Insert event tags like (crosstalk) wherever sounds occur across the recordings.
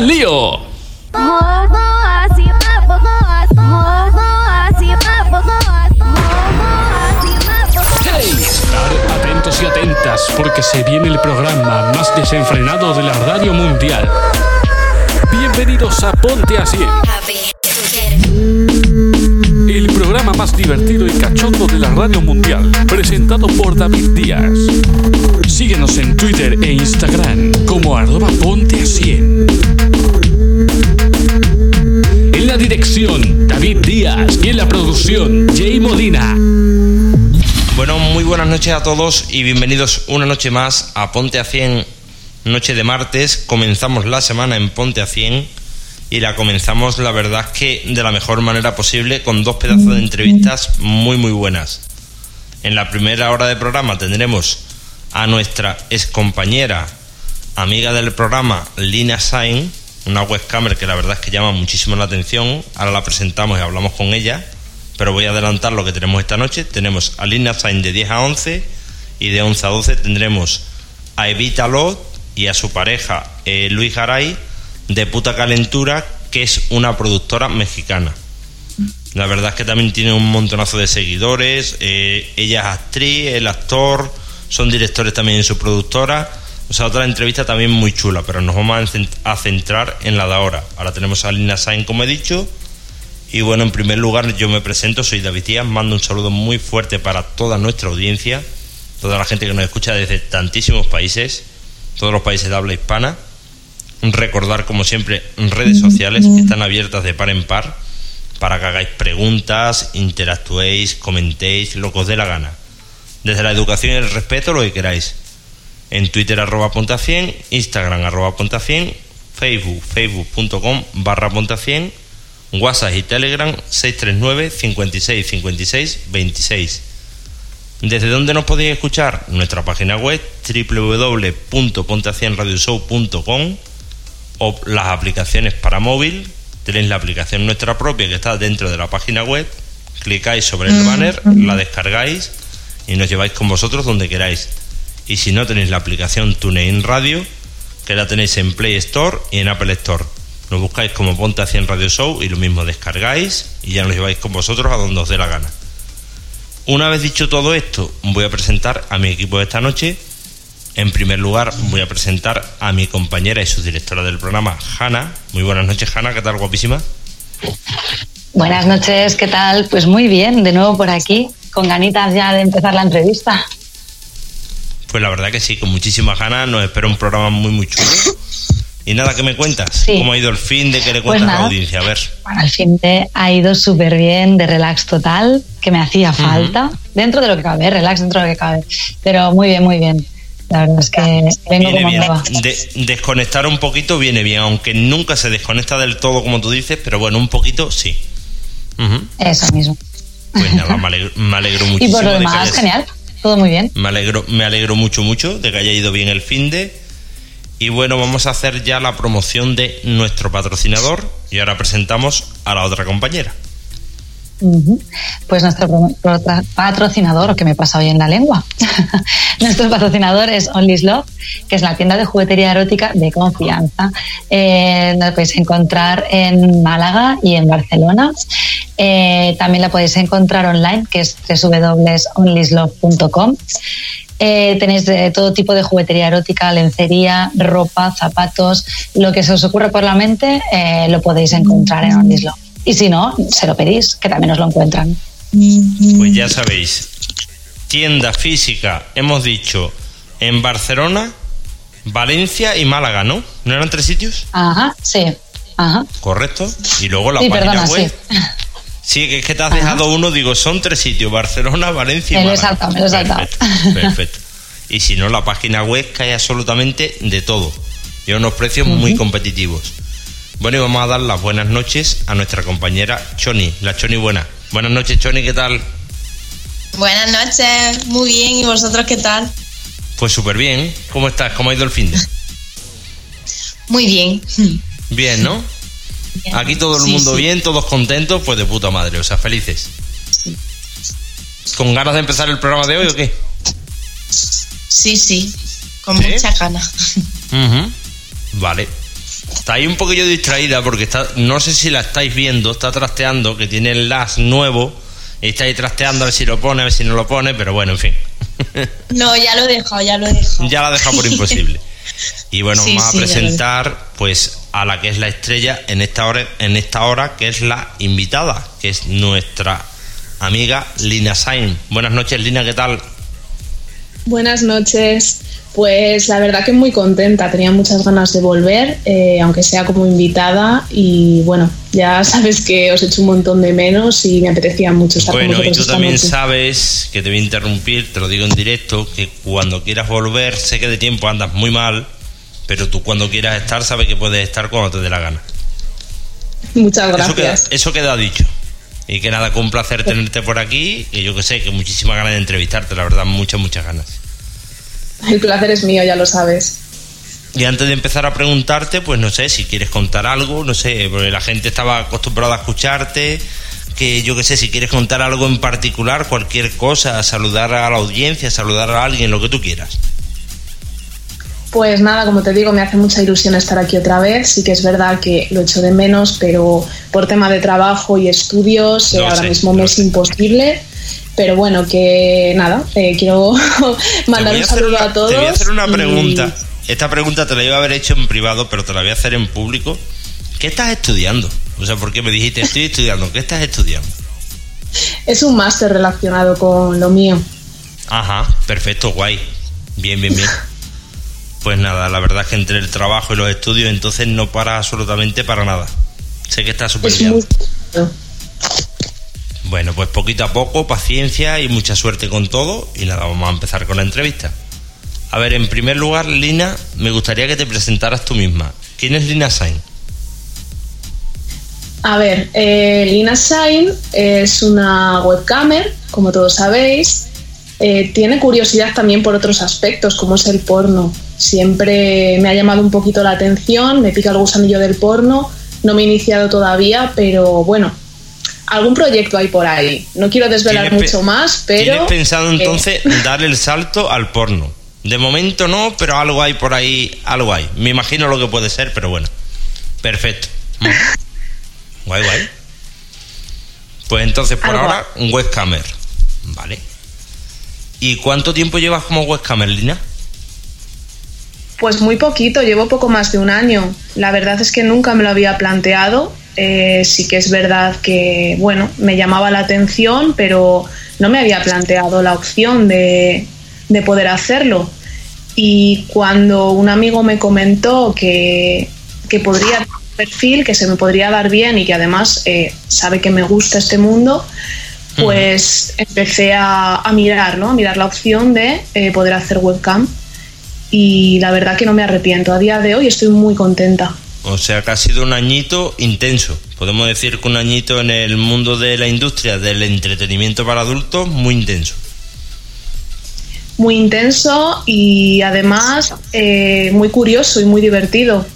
al lío! ¡Hey! Estar atentos y atentas porque se viene el programa más desenfrenado de la radio mundial. Bienvenidos a Ponte Así. El programa más divertido y cachondo de la radio mundial, presentado por David Díaz. Síguenos en Twitter e Instagram como arroba ponte a 100. En la dirección, David Díaz. Y en la producción, Jay Molina. Bueno, muy buenas noches a todos y bienvenidos una noche más a Ponte a 100, noche de martes. Comenzamos la semana en Ponte a 100 y la comenzamos, la verdad, que de la mejor manera posible con dos pedazos de entrevistas muy, muy buenas. En la primera hora de programa tendremos a nuestra excompañera, amiga del programa, Lina Sain, una webcamer que la verdad es que llama muchísimo la atención. Ahora la presentamos y hablamos con ella pero voy a adelantar lo que tenemos esta noche. Tenemos a Lina Sain de 10 a 11 y de 11 a 12 tendremos a Evita Lot y a su pareja eh, Luis Garay de Puta Calentura, que es una productora mexicana. La verdad es que también tiene un montonazo de seguidores. eh, ella es actriz, el actor, son directores también en su productora. O sea, otra entrevista también muy chula, pero nos vamos a cent- a centrar en la de ahora. Ahora tenemos a Lina Sain, como he dicho. Y bueno, en primer lugar yo me presento, soy David Díaz, mando un saludo muy fuerte para toda nuestra audiencia, toda la gente que nos escucha desde tantísimos países, todos los países de habla hispana. Recordar, como siempre, redes sociales que están abiertas de par en par para que hagáis preguntas, interactuéis, comentéis, lo que os dé la gana. Desde la educación y el respeto, lo que queráis. En Twitter arroba punta 100, Instagram arroba punta 100, Facebook, facebook.com barra punta 100, WhatsApp y Telegram 639 56 56 26. ¿Desde dónde nos podéis escuchar? Nuestra página web www.ponteacienradioshow.com o las aplicaciones para móvil. Tenéis la aplicación nuestra propia que está dentro de la página web. Clicáis sobre el banner, la descargáis y nos lleváis con vosotros donde queráis. Y si no tenéis la aplicación TuneIn Radio, que la tenéis en Play Store y en Apple Store. Nos buscáis como Ponte a 100 Radio Show y lo mismo descargáis y ya nos lleváis con vosotros a donde os dé la gana. Una vez dicho todo esto, voy a presentar a mi equipo de esta noche. En primer lugar, voy a presentar a mi compañera y subdirectora del programa, Hanna. Muy buenas noches, Hanna, ¿qué tal, guapísima? Buenas noches, ¿qué tal? Pues muy bien, de nuevo por aquí, con ganitas ya de empezar la entrevista. Pues la verdad que sí, con muchísimas ganas. Nos espera un programa muy, muy chulo. Y nada, ¿qué me cuentas? Sí. ¿Cómo ha ido el fin de que le Pues cuentas a la audiencia? A ver. Bueno, al fin de ha ido súper bien, de relax total, que me hacía falta, dentro de lo que cabe, relax dentro de lo que cabe. Pero muy bien, muy bien. La verdad es que vengo Viene como bien. De- desconectar un poquito viene bien, aunque nunca se desconecta del todo, como tú dices, pero bueno, un poquito sí. Eso mismo. Pues nada, me alegro, me alegro Y por lo demás, genial, todo muy bien. Me alegro, me alegro mucho, mucho de que haya ido bien el fin de. Y bueno, vamos a hacer ya la promoción de nuestro patrocinador. Y ahora presentamos a la otra compañera. Pues nuestro patrocinador, que me pasa hoy en la lengua, (laughs) nuestro patrocinador es Only's Love, que es la tienda de juguetería erótica de confianza. Eh, la podéis encontrar en Málaga y en Barcelona. Eh, también la podéis encontrar online, que es www.onlyslove.com. Eh, tenéis de todo tipo de juguetería erótica, lencería, ropa, zapatos, lo que se os ocurra por la mente, eh, lo podéis encontrar en Only's Love. Y si no, se lo pedís, que también os lo encuentran. Pues ya sabéis, tienda física, hemos dicho, en Barcelona, Valencia y Málaga, ¿no? ¿No eran tres sitios? Ajá, sí. Ajá. Correcto. Y luego la Sí, página perdona, web. sí. Sí, que es que te has dejado uno, digo, son tres sitios, Barcelona, Valencia y Me Málaga. me lo. Perfecto, perfecto. Y si no, la página web que hay absolutamente de todo. Y a unos precios muy competitivos. Bueno, y vamos a dar las buenas noches a nuestra compañera Choni, la Choni buena. Buenas noches, Choni, ¿qué tal? Buenas noches, muy bien, ¿y vosotros qué tal? Pues súper bien. ¿Cómo estás? ¿Cómo ha ido el fin de? (laughs) Muy bien. Bien, ¿no? Aquí todo el Sí, mundo sí. bien, todos contentos, pues de puta madre, o sea, felices. ¿Con ganas de empezar el programa de hoy o qué? Sí, sí, con ¿Sí? mucha ganas. Vale. Está ahí un poquillo distraída porque está, no sé si la estáis viendo, está trasteando, que tiene el LAS nuevo. Y está ahí trasteando a ver si lo pone, a ver si no lo pone, pero bueno, en fin. (laughs) No, ya lo he dejado, ya lo he dejado. Ya la ha dejado por imposible. (laughs) Y bueno, vamos a presentar pues a la que es la estrella en esta hora, en esta hora que es la invitada, que es nuestra amiga Lina Sain. Buenas noches, Lina, ¿qué tal? Buenas noches. Pues la verdad que muy contenta, tenía muchas ganas de volver, eh, aunque sea como invitada y bueno, ya (laughs) sabes que os he hecho un montón de menos y me apetecía mucho estar bueno, con Bueno, y tú también sabes, que te voy a interrumpir, te lo digo en directo, que cuando quieras volver, sé que de tiempo andas muy mal, pero tú cuando quieras estar sabes que puedes estar cuando te dé la gana. Muchas gracias. Eso queda, dicho. Y que nada, con un placer tenerte por aquí y yo que sé, que muchísimas ganas de entrevistarte, la verdad, muchas, muchas ganas. El placer es mío, ya lo sabes. Y antes de empezar a preguntarte, pues no sé, si quieres contar algo, no sé, porque la gente estaba acostumbrada a escucharte, que yo qué sé, si quieres contar algo en particular, cualquier cosa, saludar a la audiencia, saludar a alguien, lo que tú quieras. Pues nada, como te digo, me hace mucha ilusión estar aquí otra vez. Sí que es verdad que lo echo de menos, pero por tema de trabajo y estudios, eh, ahora mismo me es imposible. Pero bueno, que nada, eh, quiero (laughs) mandar un saludo a todos. Te voy a hacer una pregunta. Esta pregunta te la iba a haber hecho en privado, pero te la voy a hacer en público. ¿Qué estás estudiando? O sea, porque me dijiste, estoy estudiando. ¿Qué estás estudiando? Es un máster relacionado con lo mío. Ajá, perfecto, guay. Bien, bien, bien. (laughs) Pues nada, la verdad es que entre el trabajo y los estudios, entonces no para absolutamente para nada. Sé que estás súper bien. Bueno, pues poquito a poco, paciencia y mucha suerte con todo. Y nada, vamos a empezar con la entrevista. A ver, en primer lugar, Lina, me gustaría que te presentaras tú misma. ¿Quién es Lina Sain? A ver, eh, Lina Sain es una webcamer, como todos sabéis. Eh, tiene curiosidad también por otros aspectos, como es el porno. Siempre me ha llamado un poquito la atención, me pica el gusanillo del porno. No me he iniciado todavía, pero bueno, algún proyecto hay por ahí. No quiero desvelar mucho más, pero... ¿Tienes pensado entonces (laughs) dar el salto al porno? De momento no, pero algo hay por ahí, algo hay. Me imagino lo que puede ser, pero bueno. Perfecto. guay, guay. Pues entonces por ahora un webcamer. Vale. ¿Y cuánto tiempo llevas como webcamer, Lina? Pues muy poquito, llevo poco más de un año. La verdad es que nunca me lo había planteado eh, sí que es verdad que, bueno, me llamaba la atención, pero no me había planteado la opción de, poder hacerlo. Y cuando un amigo me comentó que, que podría perfil, que se me podría dar bien y que además eh, sabe que me gusta este mundo, pues empecé a, mirar, ¿no? A mirar la opción de eh, poder hacer webcam. Y la verdad que no me arrepiento. A día de hoy estoy muy contenta. O sea que ha sido un añito intenso. Podemos decir que un añito en el mundo de la industria del entretenimiento para adultos muy intenso. Muy intenso y además eh, muy curioso y muy divertido.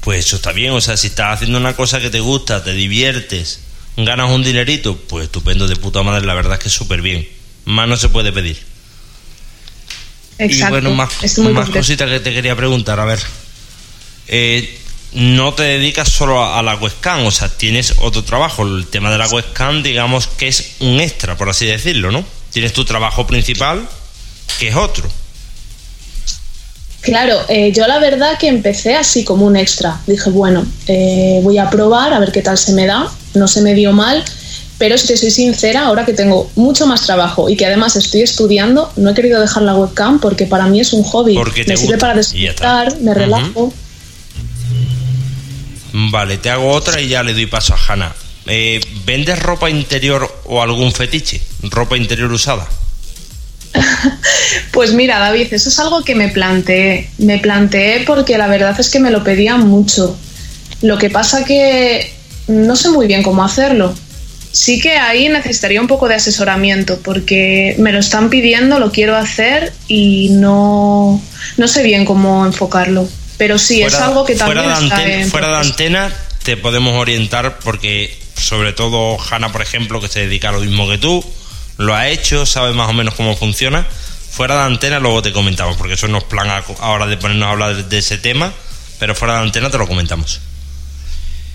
Pues eso está bien, o sea, si estás haciendo una cosa que te gusta, te diviertes, ganas un dinerito, pues estupendo, de puta madre, la verdad es que es súper bien. Más no se puede pedir. Exacto. Y bueno, más, más cositas que te quería preguntar, a ver. Eh, no te dedicas solo a, la webcam, o sea, tienes otro trabajo. El tema de la webcam, digamos que es un extra, por así decirlo, ¿no? Tienes tu trabajo principal, que es otro. Claro, eh, yo la verdad que empecé así como un extra. Dije, bueno, eh, voy a probar a ver qué tal se me da. No se me dio mal, pero si te soy sincera, ahora que tengo mucho más trabajo y que además estoy estudiando, no he querido dejar la webcam porque para mí es un hobby. me sirve para descansar, me relajo. Vale, te hago otra y ya le doy paso a Hanna. Eh, ¿Vendes ropa interior o algún fetiche? ¿Ropa interior usada? (laughs) pues mira, David, eso es algo que me planteé. Me planteé porque la verdad es que me lo pedían mucho. Lo que pasa que no sé muy bien cómo hacerlo. Sí que ahí necesitaría un poco de asesoramiento porque me lo están pidiendo, lo quiero hacer y no, no sé bien cómo enfocarlo. Pero sí, es algo que también fuera de, antena, fuera de antena te podemos orientar porque sobre todo Hanna, por ejemplo, que se dedica a lo mismo que tú, lo ha hecho, sabe más o menos cómo funciona. Fuera de antena luego te comentamos, porque eso no es plan ahora de ponernos a hablar de ese tema, pero fuera de antena te lo comentamos.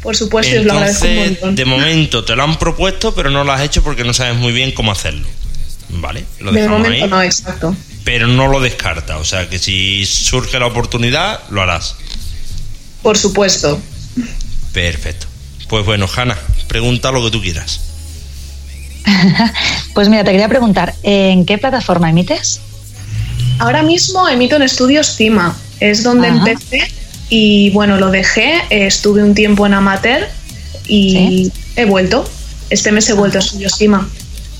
Por supuesto, os lo agradezco un Entonces, montón. de momento te lo han propuesto, pero no lo has hecho porque no sabes muy bien cómo hacerlo. Vale, lo De momento ahí. no, exacto. Pero no lo descarta, o sea que si surge la oportunidad, lo harás. Por supuesto. Perfecto. Pues bueno, Hanna, pregunta lo que tú quieras. (laughs) Pues mira, te quería preguntar, ¿en qué plataforma emites? Ahora mismo emito en Estudios Cima. Es donde Ajá. empecé y bueno, lo dejé. eh, Estuve un tiempo en Amateur y he vuelto. Este mes he vuelto a Estudios Cima.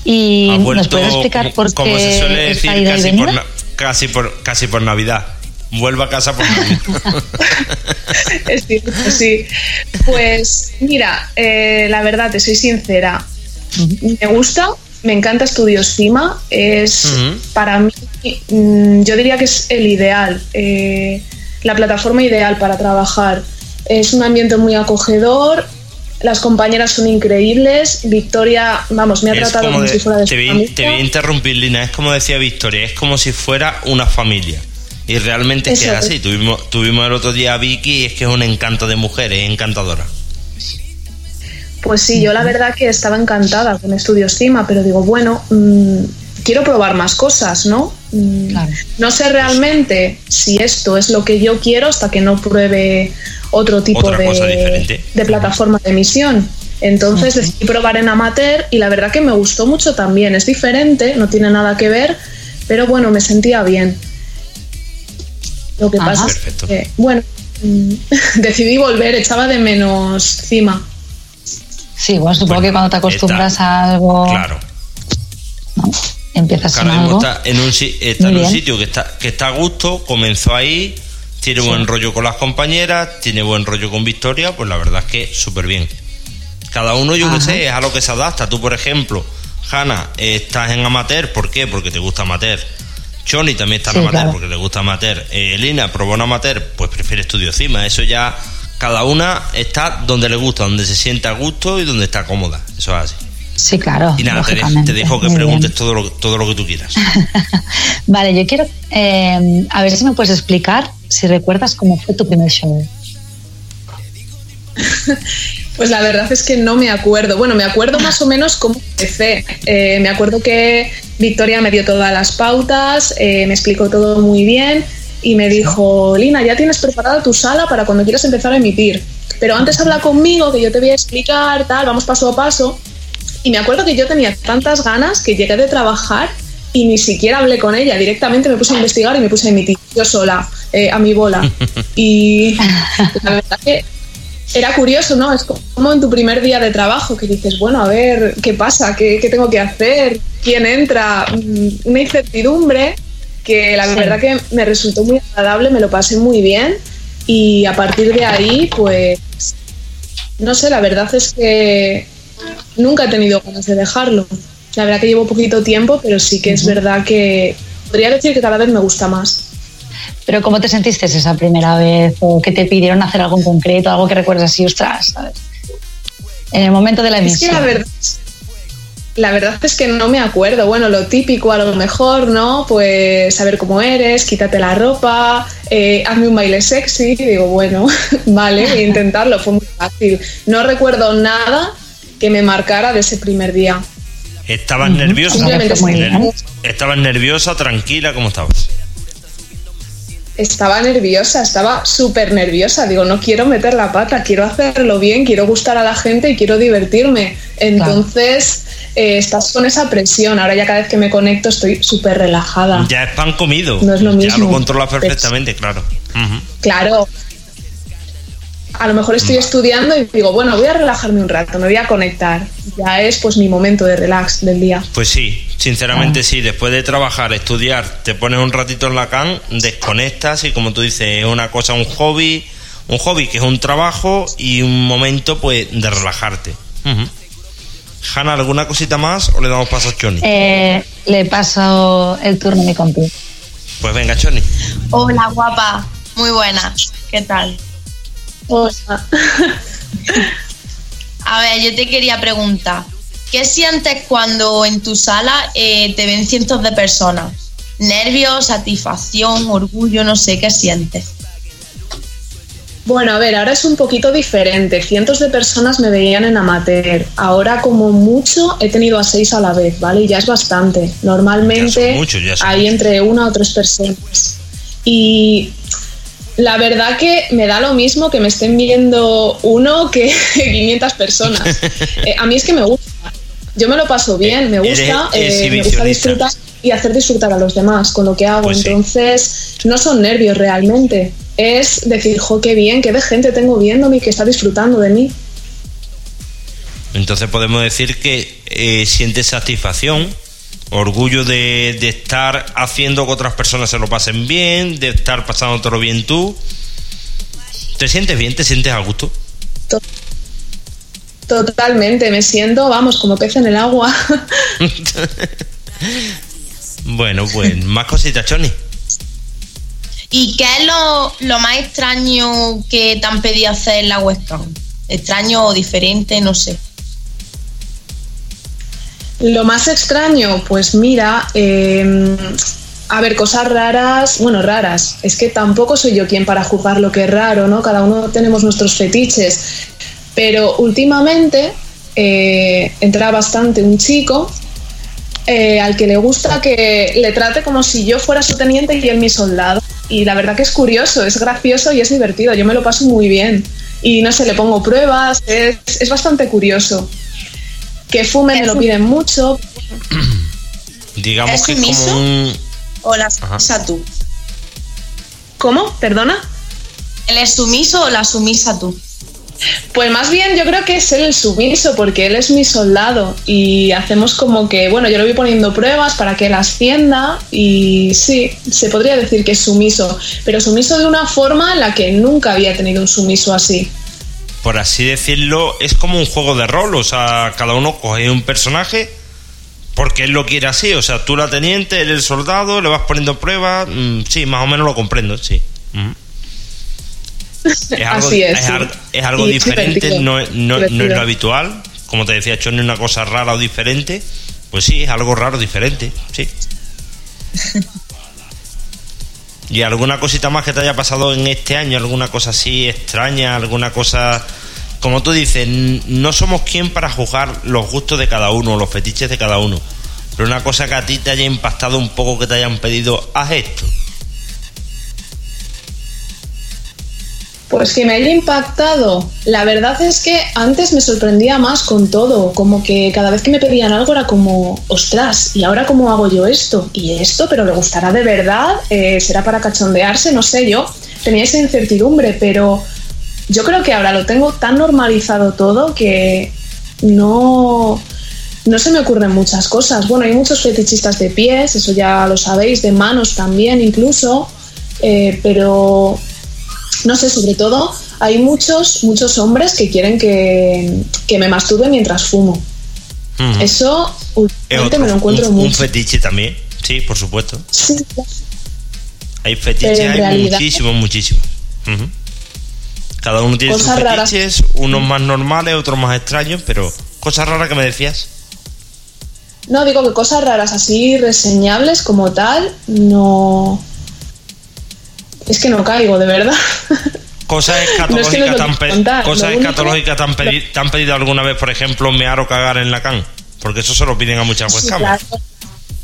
¿Y nos puedes explicar por como se suele qué decir, casi por, casi, por, casi por Navidad. Vuelva a casa por Navidad. (laughs) Es cierto, sí. Pues mira, eh, la verdad, te soy sincera. Me gusta, me encanta Estudios Cima. Es para mí, mm, yo diría que es el ideal, eh, la plataforma ideal para trabajar. Es un ambiente muy acogedor. Las compañeras son increíbles. Victoria, vamos, me ha Es tratado como como, de- si fuera de te, su familia. te voy a interrumpir, Lina. Es como decía Victoria, es como si fuera una familia. Y realmente es que es así. Tuvimos, tuvimos el otro día a Vicky y es que es un encanto de mujer, es encantadora. Pues sí, yo la verdad que estaba encantada con Estudios Cima, pero digo, bueno, mm, quiero probar más cosas, ¿no? Mm, Claro. No sé realmente si esto es lo que yo quiero hasta que no pruebe otro tipo de, de plataforma de emisión. Entonces decidí probar en amateur y la verdad que me gustó mucho también. Es diferente, no tiene nada que ver, pero bueno, me sentía bien. Lo que pasa es que, bueno, mm, (laughs) decidí volver, echaba de menos Cima. Sí, bueno, supongo Bueno, que cuando te acostumbras está- a algo, Claro. ¿no? empiezas Claro, en algo. está en un, está en un sitio que está, que está a gusto, comenzó ahí, tiene buen rollo con las compañeras, tiene buen rollo con Victoria, pues la verdad es que súper bien. Cada uno, yo que Ajá. sé, es a lo que se adapta. Tú, por ejemplo, Hanna, estás en amateur, ¿por qué? Porque te gusta amateur. Johnny también está en Sí, amateur claro. porque le gusta amateur. Eh, Lina probó en amateur, pues prefiere estudio cima. Eso ya, cada una está donde le gusta, donde se sienta a gusto y donde está cómoda. Eso es así. Sí, claro. Y nada, te, dejo- lógicamente. te dejo que Muy preguntes bien. todo lo, todo lo que tú quieras. (laughs) Vale, yo quiero. eh, a ver si me puedes explicar si recuerdas cómo fue tu primer show. (laughs) Pues la verdad es que no me acuerdo. Bueno, me acuerdo más o menos cómo empecé. Eh, me acuerdo que Victoria me dio todas las pautas, eh, me explicó todo muy bien y me dijo, Lina, ya tienes preparada tu sala para cuando quieras empezar a emitir. Pero antes habla conmigo, que yo te voy a explicar, tal, vamos paso a paso. Y me acuerdo que yo tenía tantas ganas que llegué de trabajar y ni siquiera hablé con ella. Directamente me puse a investigar y me puse a emitir yo sola, eh, a mi bola. (laughs) Y la verdad que era curioso, ¿no? Es como en tu primer día de trabajo que dices, bueno, a ver, ¿qué pasa? ¿Qué, qué tengo que hacer? ¿Quién entra? Mm, Una incertidumbre que la Sí. verdad que me resultó muy agradable, me lo pasé muy bien y a partir de ahí, pues, no sé, la verdad es que nunca he tenido ganas de dejarlo. La verdad que llevo poquito tiempo, pero sí que es verdad que podría decir que cada vez me gusta más. Pero ¿cómo te sentiste esa primera vez? ¿O que te pidieron hacer algo en concreto? Algo que recuerdes así, ostras, ¿sabes? En el momento de la Es que emisión. la verdad, la verdad es que no me acuerdo. Bueno, lo típico a lo mejor, ¿no? Pues saber cómo eres, quítate la ropa, eh, hazme un baile sexy. Y digo, bueno, (laughs) vale, intentarlo, fue muy fácil. No recuerdo nada que me marcara de ese primer día. ¿Estabas nerviosa? Simplemente Muy sí. bien. ¿Estabas nerviosa, tranquila? ¿Cómo estabas? Estaba nerviosa, estaba súper nerviosa. Digo, no quiero meter la pata, quiero hacerlo bien, quiero gustar a la gente y quiero divertirme. Entonces, eh, estás con esa presión. Ahora ya cada vez que me conecto estoy súper relajada. Ya es pan comido. No es lo Ya mismo. lo controlas perfectamente, claro. Claro. A lo mejor estoy estudiando y digo, bueno, voy a relajarme un rato, me voy a conectar. Ya es pues mi momento de relax del día. Pues sí, sinceramente sí. Después de trabajar, estudiar, te pones un ratito en la can, desconectas y como tú dices, es una cosa, un hobby, un hobby que es un trabajo y un momento pues de relajarte. Ujú. Hanna, ¿alguna cosita más o le damos paso a Choni? Eh, le paso el turno a mi compi. Pues venga, Choni. Hola, guapa. Muy buena. ¿Qué tal? A ver, yo te quería preguntar, ¿qué sientes cuando en tu sala eh, te ven cientos de personas? ¿Nervios, satisfacción, orgullo? No sé, ¿qué sientes? Bueno, a ver, ahora es un poquito diferente. Cientos de personas me veían en amateur. Ahora, como mucho, he tenido a seis a la vez, ¿vale? Y ya es bastante. Normalmente hay entre una o tres personas. Y la verdad que me da lo mismo que me estén viendo uno que (laughs) 500 personas. (laughs) Eh, a mí es que me gusta. Yo me lo paso bien, me gusta, eh, me gusta disfrutar y hacer disfrutar a los demás con lo que hago. Pues Entonces, no son nervios realmente. Es decir, jo, qué bien, qué de gente tengo viéndome y que está disfrutando de mí. Entonces podemos decir que eh, sientes satisfacción orgullo de, estar haciendo que otras personas se lo pasen bien, de estar pasando todo bien tú. ¿Te sientes bien? ¿Te sientes a gusto? Totalmente, me siento, vamos, como pez en el agua. (laughs) bueno, pues más cositas, Choni. ¿Y qué es lo, lo, más extraño que te han pedido hacer en la webcam? ¿Extraño o diferente? No sé. Lo más extraño, pues mira, em, a ver, cosas raras, bueno, raras, es que tampoco soy yo quien para juzgar lo que es raro, ¿no? Cada uno tenemos nuestros fetiches, pero últimamente eh, entra bastante un chico eh, al que le gusta que le trate como si yo fuera su teniente y él mi soldado. Y la verdad que es curioso, es gracioso y es divertido, yo me lo paso muy bien. Y no sé, le pongo pruebas, es, es bastante curioso que fume me lo piden mucho. Digamos que es como un... o la sumisa tú? ¿Cómo? ¿Perdona? ¿El es sumiso o la sumisa tú? Pues más bien yo creo que es él el sumiso porque él es mi soldado y hacemos como que, bueno, yo le voy poniendo pruebas para que él ascienda y sí, se podría decir que es sumiso, pero sumiso de una forma en la que nunca había tenido un sumiso así por así decirlo, es como un juego de rol. O sea, cada uno coge un personaje porque él lo quiere así. O sea, tú la teniente, él el soldado, le vas poniendo pruebas. Mm, sí, más o menos lo comprendo, sí. Es (laughs) algo, así es, es, algo diferente, no, no, es lo habitual. Como te decía, hecho ni una cosa rara o diferente. Pues sí, es algo raro, diferente, sí. (laughs) ¿Y alguna cosita más que te haya pasado en este año? ¿Alguna cosa así extraña? ¿Alguna cosa... Como tú dices, no somos quien para juzgar los gustos de cada uno, los fetiches de cada uno. Pero una cosa que a ti te haya impactado un poco, que te hayan pedido, haz esto. Pues que me haya impactado. La verdad es que antes me sorprendía más con todo, como que cada vez que me pedían algo era como, ostras, ¿y ahora cómo hago yo esto? ¿Y esto? ¿Pero le gustará de verdad? Eh, ¿Será para cachondearse? No sé yo. Tenía esa incertidumbre, pero yo creo que ahora lo tengo tan normalizado todo que no, no se me ocurren muchas cosas. Bueno, hay muchos fetichistas de pies, eso ya lo sabéis, de manos también incluso, eh, pero no sé, sobre todo hay muchos, muchos hombres que quieren que, me masturbe mientras fumo. Eso últimamente me lo encuentro un, mucho. Un fetiche también, sí, por supuesto. Sí. Hay fetiches, hay muchísimos, muchísimos. Cada uno tiene sus fetiches, unos más normales, otros más extraños, pero cosas raras que me decías. No, digo que cosas raras así reseñables como tal, no, es que no caigo, de verdad. Cosas escatológicas, te, han pedido, alguna vez, por ejemplo, mear o cagar en la can. Porque eso se lo piden a muchas webcams.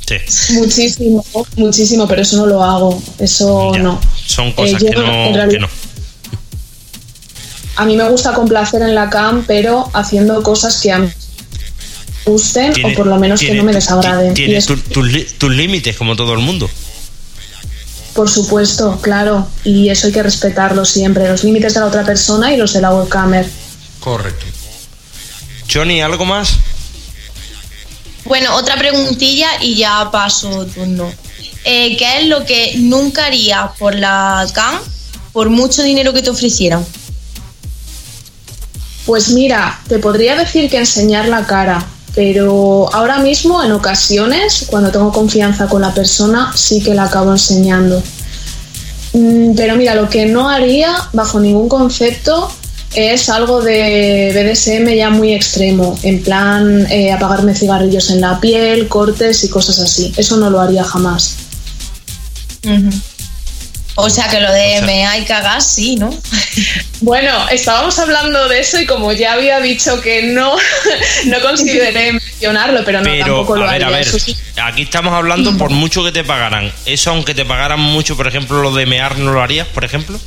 Sí, Muchísimo, muchísimo, pero eso no lo hago. Eso no. Son cosas eh, que, no, A mí me gusta complacer en la cam, pero haciendo cosas que a mí me gusten o por lo menos que no me desagraden. Tienes tus límites, como todo el mundo. Por supuesto, claro, y eso hay que respetarlo siempre, los límites de la otra persona y los de la webcamer. Correcto. Johnny, ¿algo más? Bueno, otra preguntilla y ya paso turno. Eh, ¿Qué es lo que nunca harías por la CAM por mucho dinero que te ofrecieran? Pues mira, te podría decir que enseñar la cara, pero ahora mismo en ocasiones, cuando tengo confianza con la persona, sí que la acabo enseñando. Mm, pero mira, lo que no haría bajo ningún concepto es algo de BDSM ya muy extremo, en plan eh, apagarme cigarrillos en la piel, cortes y cosas así. Eso no lo haría jamás. O sea que lo de mea y cagar sí, ¿no? (laughs) Bueno, estábamos hablando de eso y como ya había dicho que no, (laughs) no consideré mencionarlo, pero no tampoco lo a ver, a ver, aquí estamos hablando por mucho que te pagaran. Eso aunque te pagaran mucho, por ejemplo, lo de mear no lo harías, por ejemplo.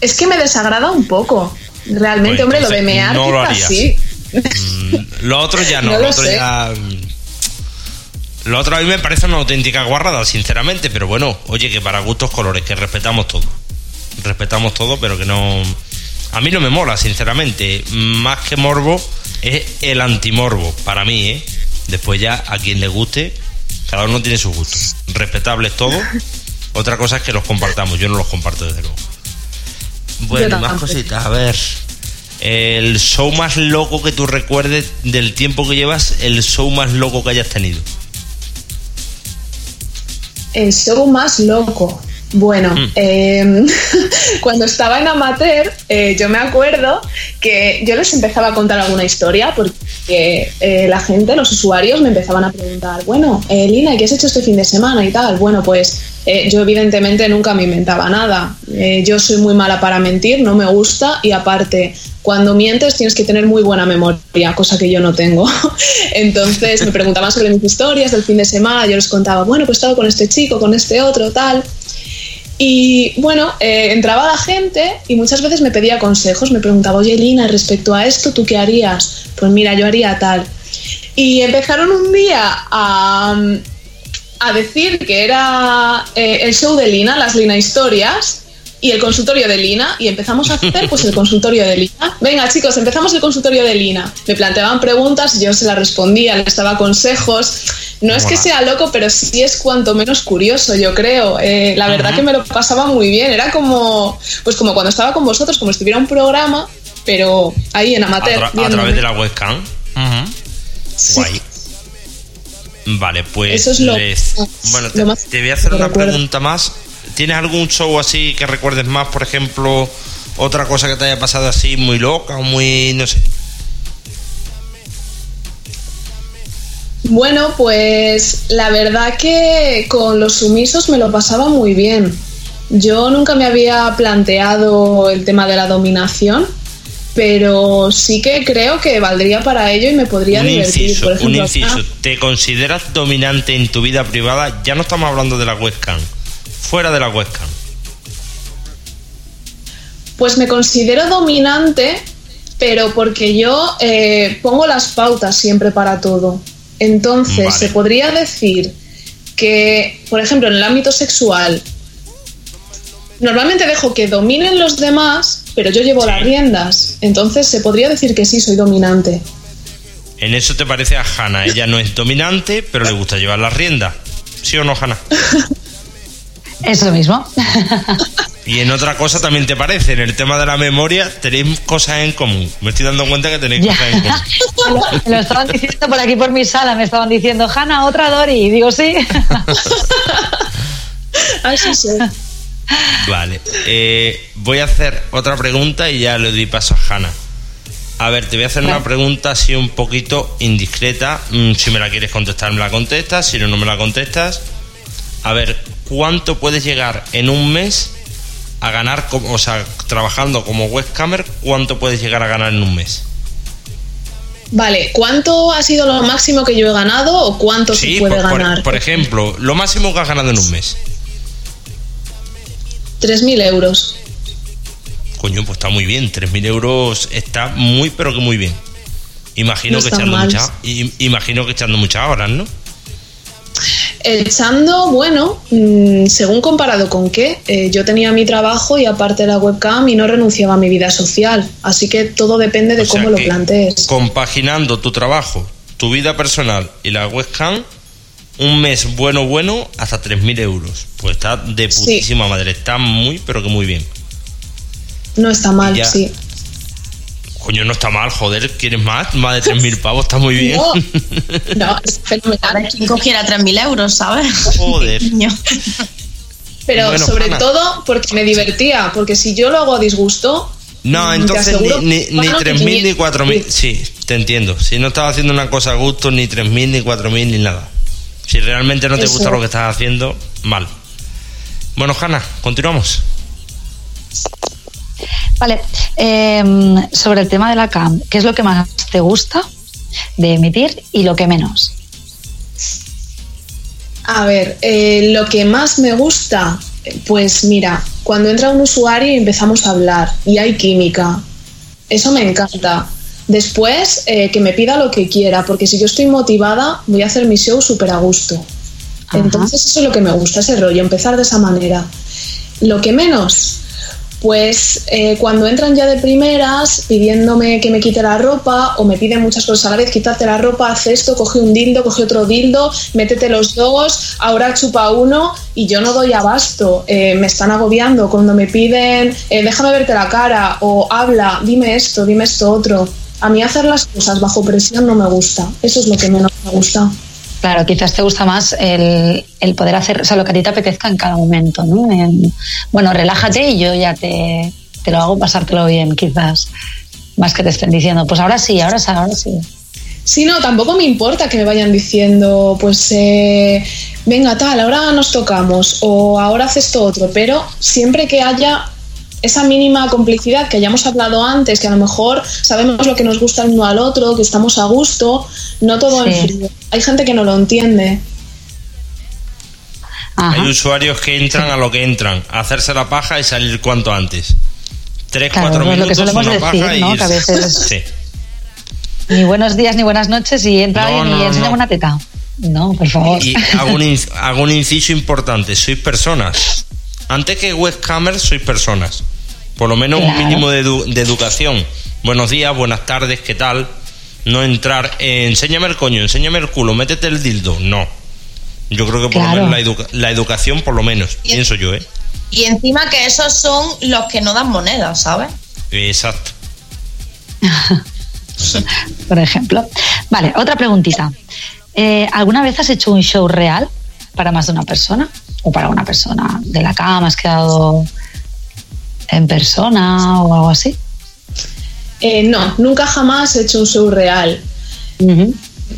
Es que me desagrada un poco. Realmente, pues hombre, lo de mear no lo harías. sí. Mm, lo otro ya (laughs) no, lo, otro ya lo otro a mí me parece una auténtica guarrada, sinceramente, pero bueno, oye, que para gustos colores, que respetamos todo. Respetamos todo, pero que no. A mí no me mola, sinceramente. Más que morbo, es el antimorbo, para mí, ¿eh? Después ya, a quien le guste, cada uno tiene su gusto. Respetables todo. (laughs) Otra cosa es que los compartamos, yo no los comparto desde luego. Bueno, más cositas, a ver. El show más loco que tú recuerdes del tiempo que llevas, el show más loco que hayas tenido el show más loco. Bueno, mm. em, (laughs) cuando estaba en amateur, eh, yo me acuerdo que yo les empezaba a contar alguna historia porque eh, la gente, los usuarios, me empezaban a preguntar, bueno, eh, Lina, ¿qué has hecho este fin de semana y tal? Bueno, pues yo evidentemente nunca me inventaba nada. yo soy muy mala para mentir, no me gusta y aparte cuando mientes tienes que tener muy buena memoria, cosa que yo no tengo. (laughs) Entonces me preguntaban sobre mis historias del fin de semana, yo les contaba, bueno, pues he estado con este chico, con este otro, tal. Y bueno, eh, entraba la gente y muchas veces me pedía consejos, me preguntaba, oye Lina, respecto a esto, ¿tú qué harías? Pues mira, yo haría tal. Y empezaron un día a, a decir que era eh, el show de Lina, las Lina Historias, y el consultorio de Lina y empezamos a hacer pues el (laughs) consultorio de Lina. Venga chicos, empezamos el consultorio de Lina. Me planteaban preguntas, yo se las respondía, les daba consejos. No es que sea loco, pero sí es cuanto menos curioso, yo creo. Eh, la verdad que me lo pasaba muy bien. Era como, pues como cuando estaba con vosotros, como si estuviera un programa, pero ahí en amateur. A, través de la webcam. Guay. Vale, pues Eso es lo, bueno, te, te voy a hacer una pregunta más ¿Tienes algún show así que recuerdes más, por ejemplo, otra cosa que te haya pasado así muy loca o muy, no sé? Bueno, pues la verdad que con los sumisos me lo pasaba muy bien. Yo nunca me había planteado el tema de la dominación, pero sí que creo que valdría para ello y me podría divertir. un inciso, ¿te consideras dominante en tu vida privada? Ya no estamos hablando de la webcam fuera de la webcam? Pues me considero dominante, pero porque yo eh, pongo las pautas siempre para todo. Entonces, se podría decir que, por ejemplo, en el ámbito sexual, normalmente dejo que dominen los demás, pero yo llevo las riendas. Entonces, se podría decir que sí, soy dominante. En eso te parece a Hanna. Ella no es dominante, pero le gusta llevar las riendas. ¿Sí o no, Hanna? (laughs) Eso mismo. Y en otra cosa también te parece, en el tema de la memoria tenéis cosas en común. Me estoy dando cuenta que tenéis cosas en común. (laughs) Me lo estaban diciendo por aquí por mi sala, me estaban diciendo, Hanna, otra Dori. Y digo, sí. (laughs) Así sí. Vale. Eh, voy a hacer otra pregunta y ya le doy paso a Hanna. A ver, te voy a hacer una pregunta así un poquito indiscreta. Mm, si me la quieres contestar, me la contestas. Si no, no me la contestas. A ver, ¿cuánto puedes llegar en un mes a ganar, o sea, trabajando como webcamer, cuánto puedes llegar a ganar en un mes? Vale, ¿cuánto ha sido lo máximo que yo he ganado o cuánto se puede ganar? Por ejemplo, lo máximo que has ganado en un mes. 3.000 euros. Coño, pues está muy bien. 3.000 euros está muy, pero que muy bien. Imagino, que echando, mucha, imagino que echando muchas horas, ¿no? Echando, bueno, mm, según comparado con qué, eh, yo tenía mi trabajo y aparte la webcam y no renunciaba a mi vida social, así que todo depende de cómo lo plantees. Compaginando tu trabajo, tu vida personal y la webcam, un mes bueno, bueno, hasta 3.000 euros. Pues está de putísima madre, está muy, pero que muy bien. No está mal, sí. Coño, no está mal, joder, ¿quieres más? Más de 3.000 (laughs) pavos, está muy bien. No, (laughs) es fenomenal. Quien cogiera 3.000 euros, ¿sabes? Joder. (laughs) Pero sobre todo porque me divertía, porque si yo lo hago a disgusto. No, entonces ni, ni, 3.000 ni 4.000. Sí, te entiendo. Si no estás haciendo una cosa a gusto, ni 3.000 ni 4.000 ni nada. Si realmente no te gusta lo que estás haciendo, mal. Bueno, Hanna, continuamos. Vale, em, sobre el tema de la cam, ¿qué es lo que más te gusta de emitir y lo que menos? A ver, eh, lo que más me gusta, pues mira, cuando entra un usuario y empezamos a hablar y hay química, eso me encanta. Después, eh, que me pida lo que quiera, porque si yo estoy motivada, voy a hacer mi show súper a gusto. Entonces, eso es lo que me gusta, ese rollo, empezar de esa manera. Lo que menos, pues eh, cuando entran ya de primeras pidiéndome que me quite la ropa o me piden muchas cosas a la vez, quítate la ropa, haz esto, coge un dildo, coge otro dildo, métete los dos, ahora chupa uno y yo no doy abasto, eh, me están agobiando cuando me piden eh, déjame verte la cara o habla, dime esto, dime esto otro. A mí hacer las cosas bajo presión no me gusta, eso es lo que menos me gusta. Claro, quizás te gusta más el, poder hacer, o sea, lo que a ti te apetezca en cada momento, ¿no? bueno, relájate y yo ya te, te, lo hago pasártelo bien, quizás. Más que te estén diciendo, pues ahora sí, ahora sí, ahora sí. Sí, no, tampoco me importa que me vayan diciendo, pues, eh, venga, tal, ahora nos tocamos o ahora haces esto otro, pero siempre que haya esa mínima complicidad que hayamos hablado antes, que a lo mejor sabemos lo que nos gusta el uno al otro, que estamos a gusto, no todo en frío. Hay gente que no lo entiende. Hay usuarios que entran a lo que entran, a hacerse la paja y salir cuanto antes. Tres, cuatro minutos, una paja y... a veces... (laughs) Ni buenos días ni buenas noches y entra alguien y enseña una teta. No, por favor. Y hago un, hago un inciso importante. Sois personas. Antes que webcamers, sois personas. Por lo menos un mínimo de, educación. Buenos días, buenas tardes, ¿qué tal? No entrar, enséñame el coño, enséñame el culo, métete el dildo. No. Yo creo que por lo menos la, educación, por lo menos, pienso yo, ¿eh? Y encima que esos son los que no dan monedas, ¿sabes? Exacto. (laughs) por ejemplo. Vale, otra preguntita. Eh, ¿Alguna vez has hecho un show real para más de una persona? ¿O para una persona de la cama? ¿Has quedado en persona o algo así? Eh, no, nunca jamás he hecho un show real.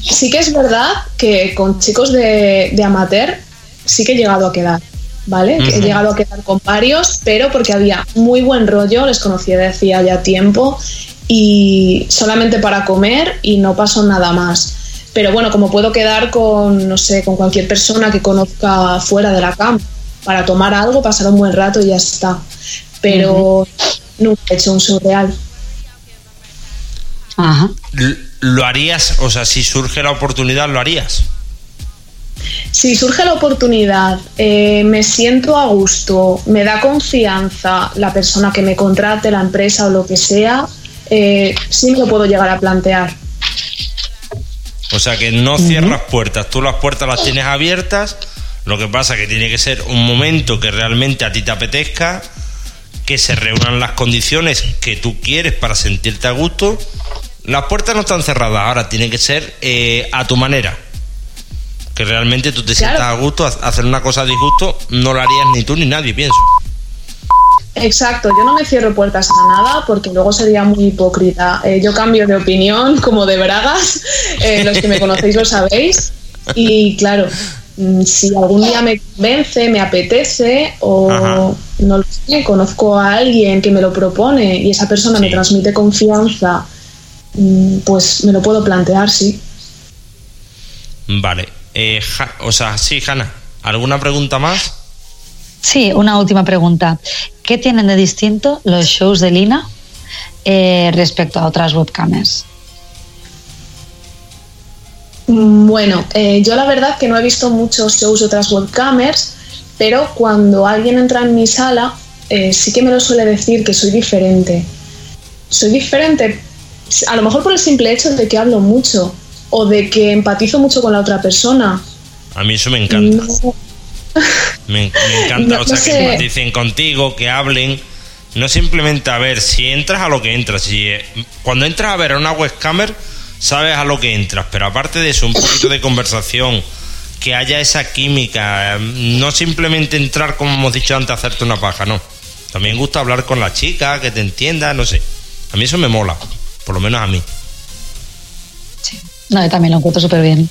Sí que es verdad que con chicos de, amateur sí que he llegado a quedar, ¿vale? He llegado a quedar con varios, pero porque había muy buen rollo, les conocía de hacía ya tiempo y solamente para comer y no pasó nada más. Pero bueno, como puedo quedar con, no sé, con cualquier persona que conozca fuera de la cama para tomar algo, pasar un buen rato y ya está pero nunca he hecho un surreal. Ajá. ¿Lo harías? O sea, si surge la oportunidad, ¿lo harías? Si surge la oportunidad, eh, me siento a gusto, me da confianza la persona que me contrate, la empresa o lo que sea, eh, sí me lo puedo llegar a plantear. O sea que no cierras puertas, tú las puertas las tienes abiertas, lo que pasa que tiene que ser un momento que realmente a ti te apetezca que se reúnan las condiciones que tú quieres para sentirte a gusto. Las puertas no están cerradas, ahora tiene que ser eh, a tu manera. Que realmente tú te sientas a gusto, hacer una cosa a disgusto no lo harías ni tú ni nadie, pienso. Exacto, yo no me cierro puertas a nada porque luego sería muy hipócrita. Eh, yo cambio de opinión (laughs) como de bragas, eh, los que me (laughs) conocéis lo sabéis. Y claro, Mm, si algún día me convence, me apetece o no lo sé, conozco a alguien que me lo propone y esa persona me transmite confianza, mm, pues me lo puedo plantear, sí. Vale. Eh, o sea, sí, Hanna, ¿alguna pregunta más? Sí, una última pregunta. ¿Qué tienen de distinto los shows de Lina eh, respecto a otras webcams? Mm, bueno, eh, yo la verdad que no he visto muchos shows de otras webcamers, pero cuando alguien entra en mi sala, eh, sí que me lo suele decir que soy diferente. Soy diferente, a lo mejor por el simple hecho de que hablo mucho o de que empatizo mucho con la otra persona. A mí eso me encanta. (laughs) Me, encanta, o sea, que empaticen contigo, que hablen. No simplemente a ver, si entras a lo que entras. Si, eh, cuando entras a ver a una webcamer sabes a lo que entras, pero aparte de eso, un poquito de conversación, que haya esa química, no simplemente entrar, como hemos dicho antes, a hacerte una paja, no. También gusta hablar con la chica, que te entienda, no sé. A mí eso me mola, por lo menos a mí. Sí. No, yo también lo encuentro súper bien.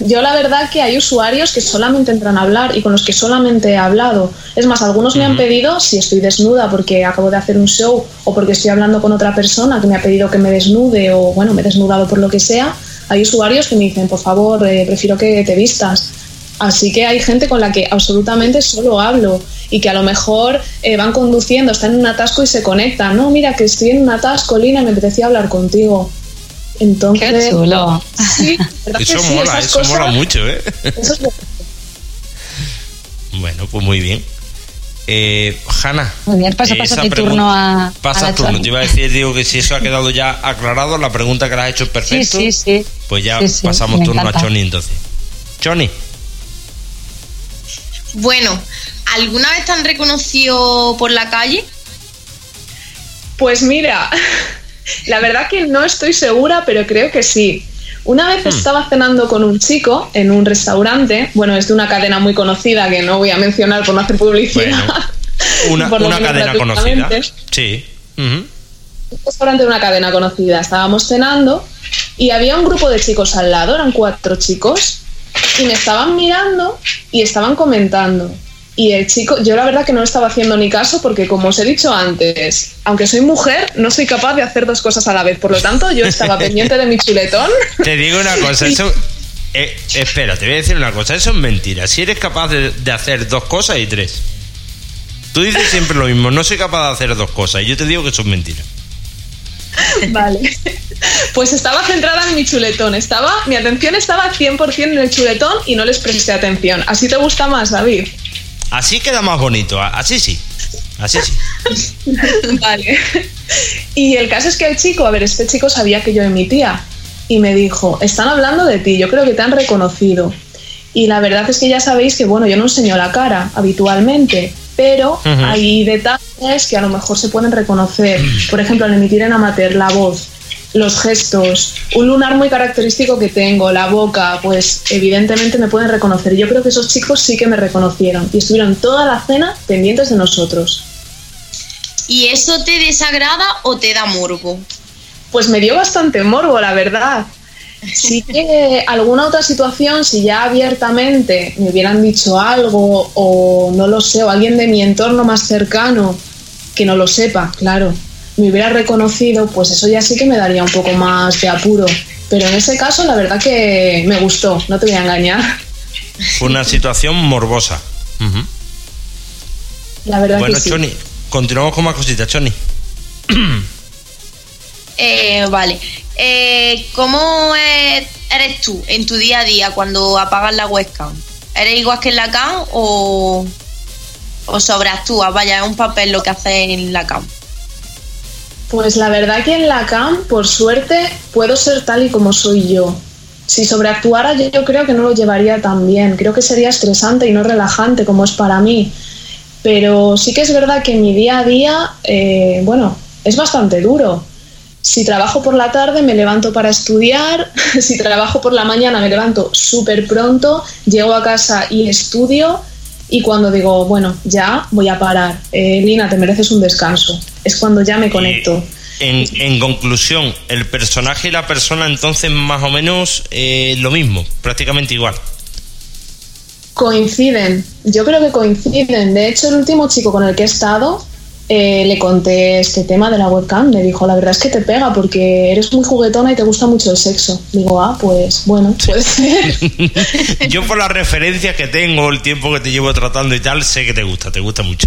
yo la verdad que hay usuarios que solamente entran a hablar y con los que solamente he hablado. Es más, algunos me han pedido si estoy desnuda porque acabo de hacer un show o porque estoy hablando con otra persona que me ha pedido que me desnude o bueno, me he desnudado por lo que sea. Hay usuarios que me dicen, por favor, eh, prefiero que te vistas. Así que hay gente con la que absolutamente solo hablo y que a lo mejor eh, van conduciendo, están en un atasco y se conectan. No, mira que estoy en un atasco, Lina, me apetecía hablar contigo. Entonces, Qué chulo. Sí, (laughs) ¿verdad que Eso sí? mola, eso cosas- mola mucho, ¿eh? eso es lo- Bueno, pues muy bien. Eh, Hanna. Muy bien, paso, paso mi turno a, a Pasa la turno. Te iba a decir, digo, que si eso ha quedado ya aclarado, la pregunta que le has hecho es Sí, perfecto. sí, sí. Pues ya Sí, sí, pasamos turno encanta. a Choni entonces. Choni. Bueno, ¿alguna vez te han reconocido por la calle? Pues mira, (laughs) la verdad que no estoy segura, pero creo que sí. Una Hmm. vez estaba cenando con un chico en un restaurante, bueno, es de una cadena muy conocida que no voy a mencionar por no hacer publicidad. Bueno, (laughs) una, cadena conocida. Sí. Un restaurante de una cadena conocida. Estábamos cenando y había un grupo de chicos al lado, eran cuatro chicos, y me estaban mirando y estaban comentando. Y el chico, yo la verdad que no estaba haciendo ni caso porque como os he dicho antes, aunque soy mujer, no soy capaz de hacer dos cosas a la vez. Por lo tanto, yo estaba (laughs) pendiente de mi chuletón. Te digo una cosa, eso. eh, espera, te voy a decir una cosa, eso es mentira. Si eres capaz de, de hacer dos cosas y tres. Tú dices siempre lo mismo, no soy capaz de hacer dos cosas, y yo te digo que eso es mentira. (laughs) Vale. Pues estaba centrada en mi chuletón. Estaba, mi atención estaba 100% en el chuletón y no les presté atención. ¿Así te gusta más, David? Así queda más bonito, así sí. Así sí. (laughs) Vale. Y el caso es que el chico, a ver, este chico sabía que yo emitía y me dijo, están hablando de ti, yo creo que te han reconocido. Y la verdad es que ya sabéis que, bueno, yo no enseño la cara habitualmente, pero hay detalles que a lo mejor se pueden reconocer. Por ejemplo, al emitir en amateur la voz, los gestos, un lunar muy característico que tengo, la boca, pues evidentemente me pueden reconocer. Yo creo que esos chicos sí que me reconocieron y estuvieron toda la cena pendientes de nosotros. ¿Y eso te desagrada o te da morbo? Pues me dio bastante morbo, la verdad. Sí (laughs) que alguna otra situación, si ya abiertamente me hubieran dicho algo o no lo sé, o alguien de mi entorno más cercano que no lo sepa, claro, me hubiera reconocido, pues eso ya sí que me daría un poco más de apuro. Pero en ese caso, la verdad que me gustó, no te voy a engañar. Fue una situación morbosa. La verdad Bueno, que sí. Choni, continuamos con más cositas, Choni. (clears throat) Eh, vale. Eh, ¿Cómo es- eres tú en tu día a día cuando apagas la webcam? ¿Eres igual que en la cam o, o sobreactúas? Vaya, es un papel lo que haces en la cam. Pues la verdad que en la CAM, por suerte, puedo ser tal y como soy yo. Si sobreactuara, yo, creo que no lo llevaría tan bien. Creo que sería estresante y no relajante como es para mí. Pero sí que es verdad que mi día a día, eh, bueno, es bastante duro. Si trabajo por la tarde, me levanto para estudiar. (laughs) Si trabajo por la mañana, me levanto súper pronto. Llego a casa y estudio. Y cuando digo, bueno, ya voy a parar, eh, Lina, te mereces un descanso. Es cuando ya me conecto. En, en conclusión, el personaje y la persona entonces más o menos eh, lo mismo, prácticamente igual. Coinciden, yo creo que coinciden. De hecho, el último chico con el que he estado, eh, le conté este tema de la webcam. Me dijo, la verdad es que te pega porque eres muy juguetona y te gusta mucho el sexo. Digo, ah, pues bueno, puede ser. (laughs) Yo por las referencias que tengo, el tiempo que te llevo tratando y tal, sé que te gusta, te gusta mucho.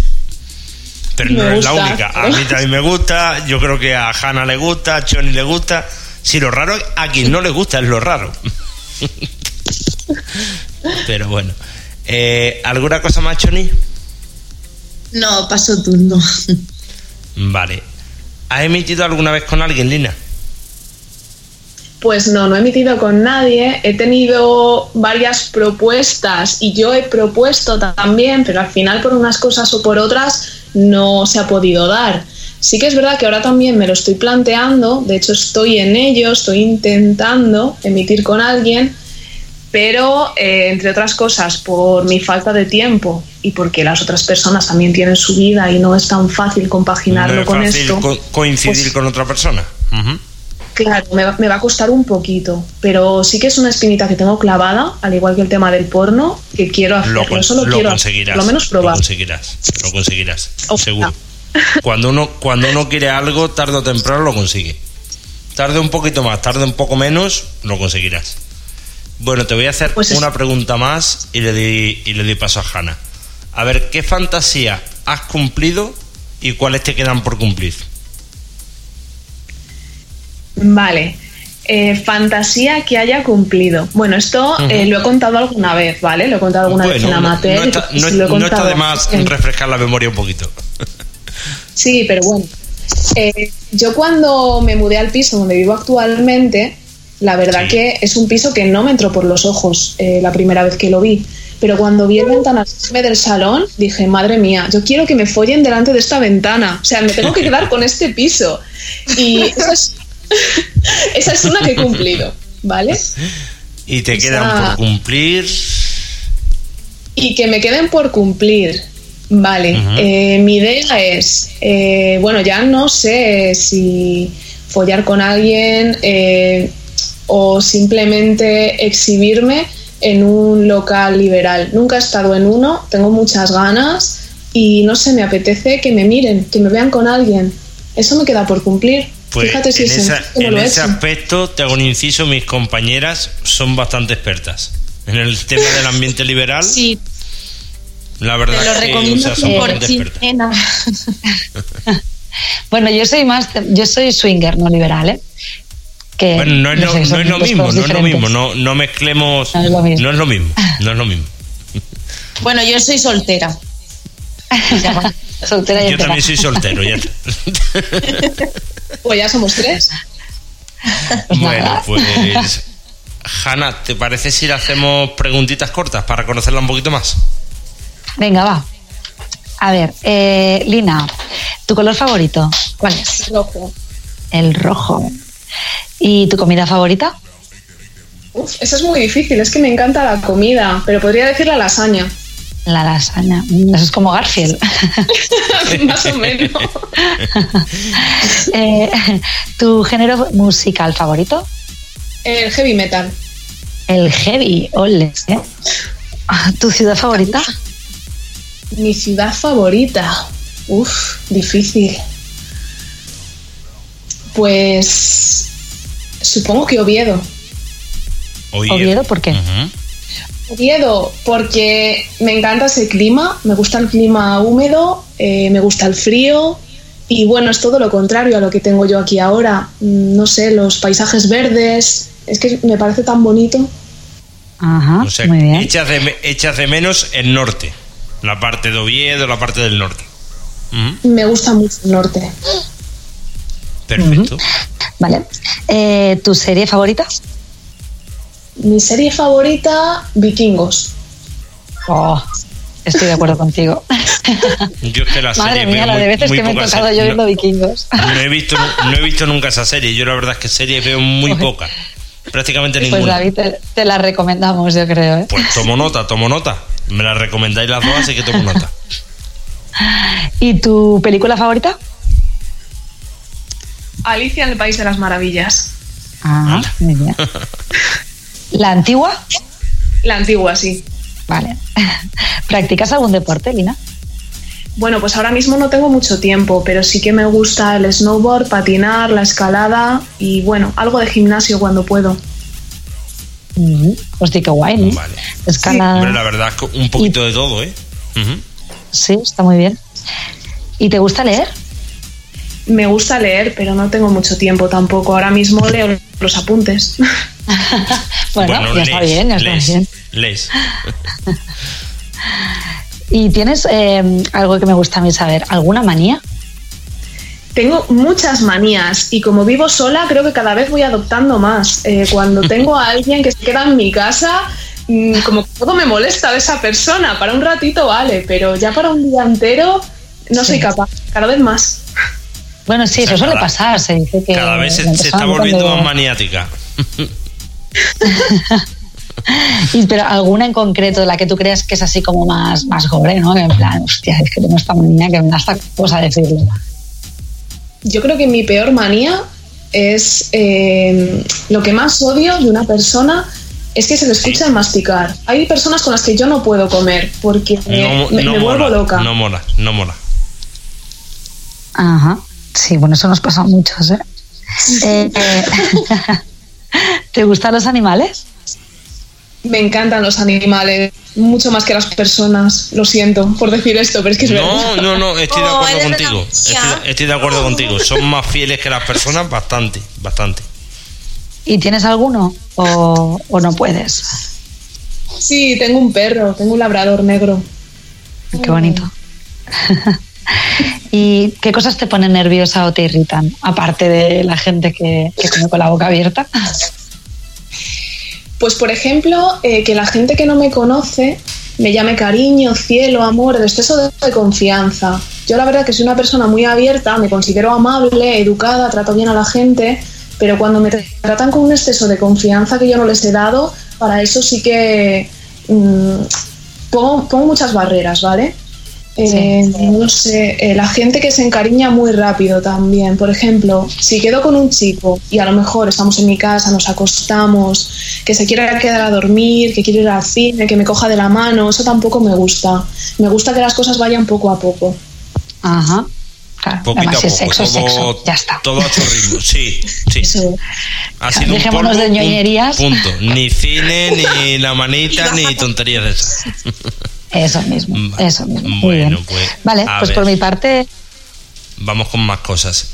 Pero no es la única. A mí también me gusta, yo creo que a Hanna le gusta, a Choni le gusta. Si lo raro, a quien no le gusta es lo raro. (laughs) Pero bueno. Eh, ¿Alguna cosa más, Choni? No, paso turno. Vale. ¿Has emitido alguna vez con alguien, Lina? Pues no, no he emitido con nadie. He tenido varias propuestas y yo he propuesto también, pero al final por unas cosas o por otras no se ha podido dar. Sí que es verdad que ahora también me lo estoy planteando, de hecho estoy en ello, estoy intentando emitir con alguien, pero eh, entre otras cosas por mi falta de tiempo y porque las otras personas también tienen su vida y no es tan fácil compaginarlo no es con fácil esto. co- coincidir pues- con otra persona. Claro, me va, me va a costar un poquito, pero sí que es una espinita que tengo clavada, al igual que el tema del porno, que quiero hacer. Lo, con- Solo lo quiero conseguirás. lo menos Lo probar. conseguirás. Lo conseguirás. Ojalá. Seguro. Cuando uno, cuando uno quiere algo, tarde o temprano lo consigue. Tarde un poquito más, tarde un poco menos, lo conseguirás. Bueno, te voy a hacer Pues es- una pregunta más y le di, y le di paso a Hanna. A ver, ¿qué fantasía has cumplido y cuáles te quedan por cumplir? Vale. Eh, fantasía que haya cumplido. Bueno, esto eh, lo he contado alguna vez, ¿vale? Lo he contado alguna vez en amateur. no está, no- lo he no está de más en- refrescar la memoria un poquito. (laughs) Sí, pero bueno. Eh, yo cuando me mudé al piso donde vivo actualmente, la verdad Sí. que es un piso que no me entró por los ojos la primera vez que lo vi. Pero cuando vi el ventanasisme del salón, dije, madre mía, yo quiero que me follen delante de esta ventana. O sea, me tengo que quedar con este piso. Y esa es, (laughs) esa es una que he cumplido, ¿vale? Y te quedan por cumplir. Y que me queden por cumplir. Vale, eh, mi idea es, eh, bueno, ya no sé si follar con alguien eh, o simplemente exhibirme en un local liberal. Nunca he estado en uno, tengo muchas ganas y no sé, me apetece que me miren, que me vean con alguien. Eso me queda por cumplir. Pues Fíjate si en, es esa- en lo ese hecho. aspecto te hago un inciso, mis compañeras son bastante expertas. En el tema del ambiente liberal, Sí, la verdad te lo es que recomiendo o sea, son por bastante expertas. (laughs) Bueno, yo soy más, yo soy swinger, no liberal, ¿eh? Que, Bueno, no es, no son es lo mismo, no es lo mismo, no, no mezclemos. No es lo mismo. No es lo mismo, no es lo mismo. (laughs) Bueno, yo soy soltera. (laughs) Soltera y Yo entera. también soy soltero, ya. (laughs) Pues ya somos tres. Pues bueno, nada. pues. Hanna, ¿te parece si le hacemos preguntitas cortas para conocerla un poquito más? Venga, va. A ver, eh, Lina, ¿tu color favorito? ¿Cuál es? Rojo. El rojo. ¿Y tu comida favorita? Uf, eso es muy difícil, es que me encanta la comida, pero podría decir la lasaña. La lasaña. Mm, Eso es como Garfield. (laughs) Más o menos. (laughs) Eh, ¿Tu género musical favorito? El heavy metal. El heavy. Ole. ¿eh? ¿Tu ciudad favorita? Mi ciudad favorita. Uf, difícil. Pues supongo que Oviedo. Oviedo, ¿por qué? Oviedo, porque me encanta ese clima, me gusta el clima húmedo, eh, me gusta el frío y bueno, es todo lo contrario a lo que tengo yo aquí ahora. Mm, No sé, los paisajes verdes, es que me parece tan bonito. Ajá, O sea, muy bien. echas de, me- echas de menos el norte, la parte de Oviedo, la parte del norte. Me gusta mucho el norte. Perfecto. Vale. Eh, ¿Tu serie favorita? Mi serie favorita, Vikingos. Oh, estoy de acuerdo contigo. Yo es que la (laughs) Madre serie mía, la de veces muy que me he tocado yo viendo no, vikingos. no he visto, no he visto nunca esa serie. Yo la verdad es que series veo muy pocas. Prácticamente Pues ninguna. David, te, te la recomendamos, yo creo. ¿eh? Pues tomo nota, tomo nota. Me la recomendáis las dos, así que tomo nota. (laughs) ¿Y tu película favorita? Alicia en el País de las Maravillas. Ah, bien. (laughs) ¿La antigua? La antigua, sí. Vale. (laughs) ¿Practicas algún deporte, Lina? Bueno, pues ahora mismo no tengo mucho tiempo, pero sí que me gusta el snowboard, patinar, la escalada y bueno, algo de gimnasio cuando puedo. Hostia, qué guay, ¿no? Vale. Escalada. Hombre, la verdad es que un poquito de todo, ¿eh? Sí, está muy bien. ¿Y te gusta leer? Me gusta leer, pero no tengo mucho tiempo tampoco. Ahora mismo leo los apuntes. (laughs) bueno, ya está bien, ya está bien. lees. (laughs) ¿Y tienes eh, algo que me gusta a mí saber? ¿Alguna manía? Tengo muchas manías y como vivo sola creo que cada vez voy adoptando más. Eh, cuando (laughs) tengo a alguien que se queda en mi casa, mm, como que todo me molesta de esa persona. Para un ratito vale, pero ya para un día entero no soy capaz. Cada vez más. Bueno, sí, O sea, eso suele cada- pasar. Se dice que Cada vez se, está volviendo cuando- más maniática. (laughs) Y, pero alguna en concreto de la que tú creas que es así como más, más gore, ¿no? Que en plan, hostia, es que tengo esta manía que me da esta cosa decirlo. Yo creo que mi peor manía es eh, lo que más odio de una persona es que se le escucha masticar. Hay personas con las que yo no puedo comer porque me, vuelvo loca. No mola, no mola. Ajá. Sí, bueno, eso nos pasa a muchos, ¿eh? eh (laughs) ¿Te gustan los animales? Me encantan los animales, mucho más que las personas. Lo siento por decir esto, pero es que es no, verdad. No, no, estoy de oh, acuerdo contigo. Estoy, de acuerdo contigo. Son más fieles que las personas, bastante, bastante. ¿Y tienes alguno o, o no puedes? Sí, tengo un perro, tengo un labrador negro. Qué bonito. ¿Y qué cosas te ponen nerviosa o te irritan? Aparte de la gente que, que come con la boca abierta. Pues por ejemplo, eh, que la gente que no me conoce me llame cariño, cielo, amor, exceso de, confianza. Yo la verdad que soy una persona muy abierta, me considero amable, educada, trato bien a la gente, pero cuando me tratan con un exceso de confianza que yo no les he dado, para eso sí que mm, pongo muchas barreras, ¿vale? Eh, no sé, eh, la gente que se encariña muy rápido también. Por ejemplo, si quedo con un chico y a lo mejor estamos en mi casa, nos acostamos, que se quiera quedar a dormir, que quiere ir al cine, que me coja de la mano, eso tampoco me gusta. Me gusta que las cosas vayan poco a poco. Ajá. Claro, Poquito a poco, sexo, todo, sexo, ya está. Todo a su ritmo, sí, sí. Ha sido Dejémonos de ñoñerías. Punto. Ni cine, ni la manita, (laughs) ni tonterías de esas. (laughs) Eso mismo, eso mismo. Muy bien. Pues, vale, pues por mi parte. Vamos con más cosas.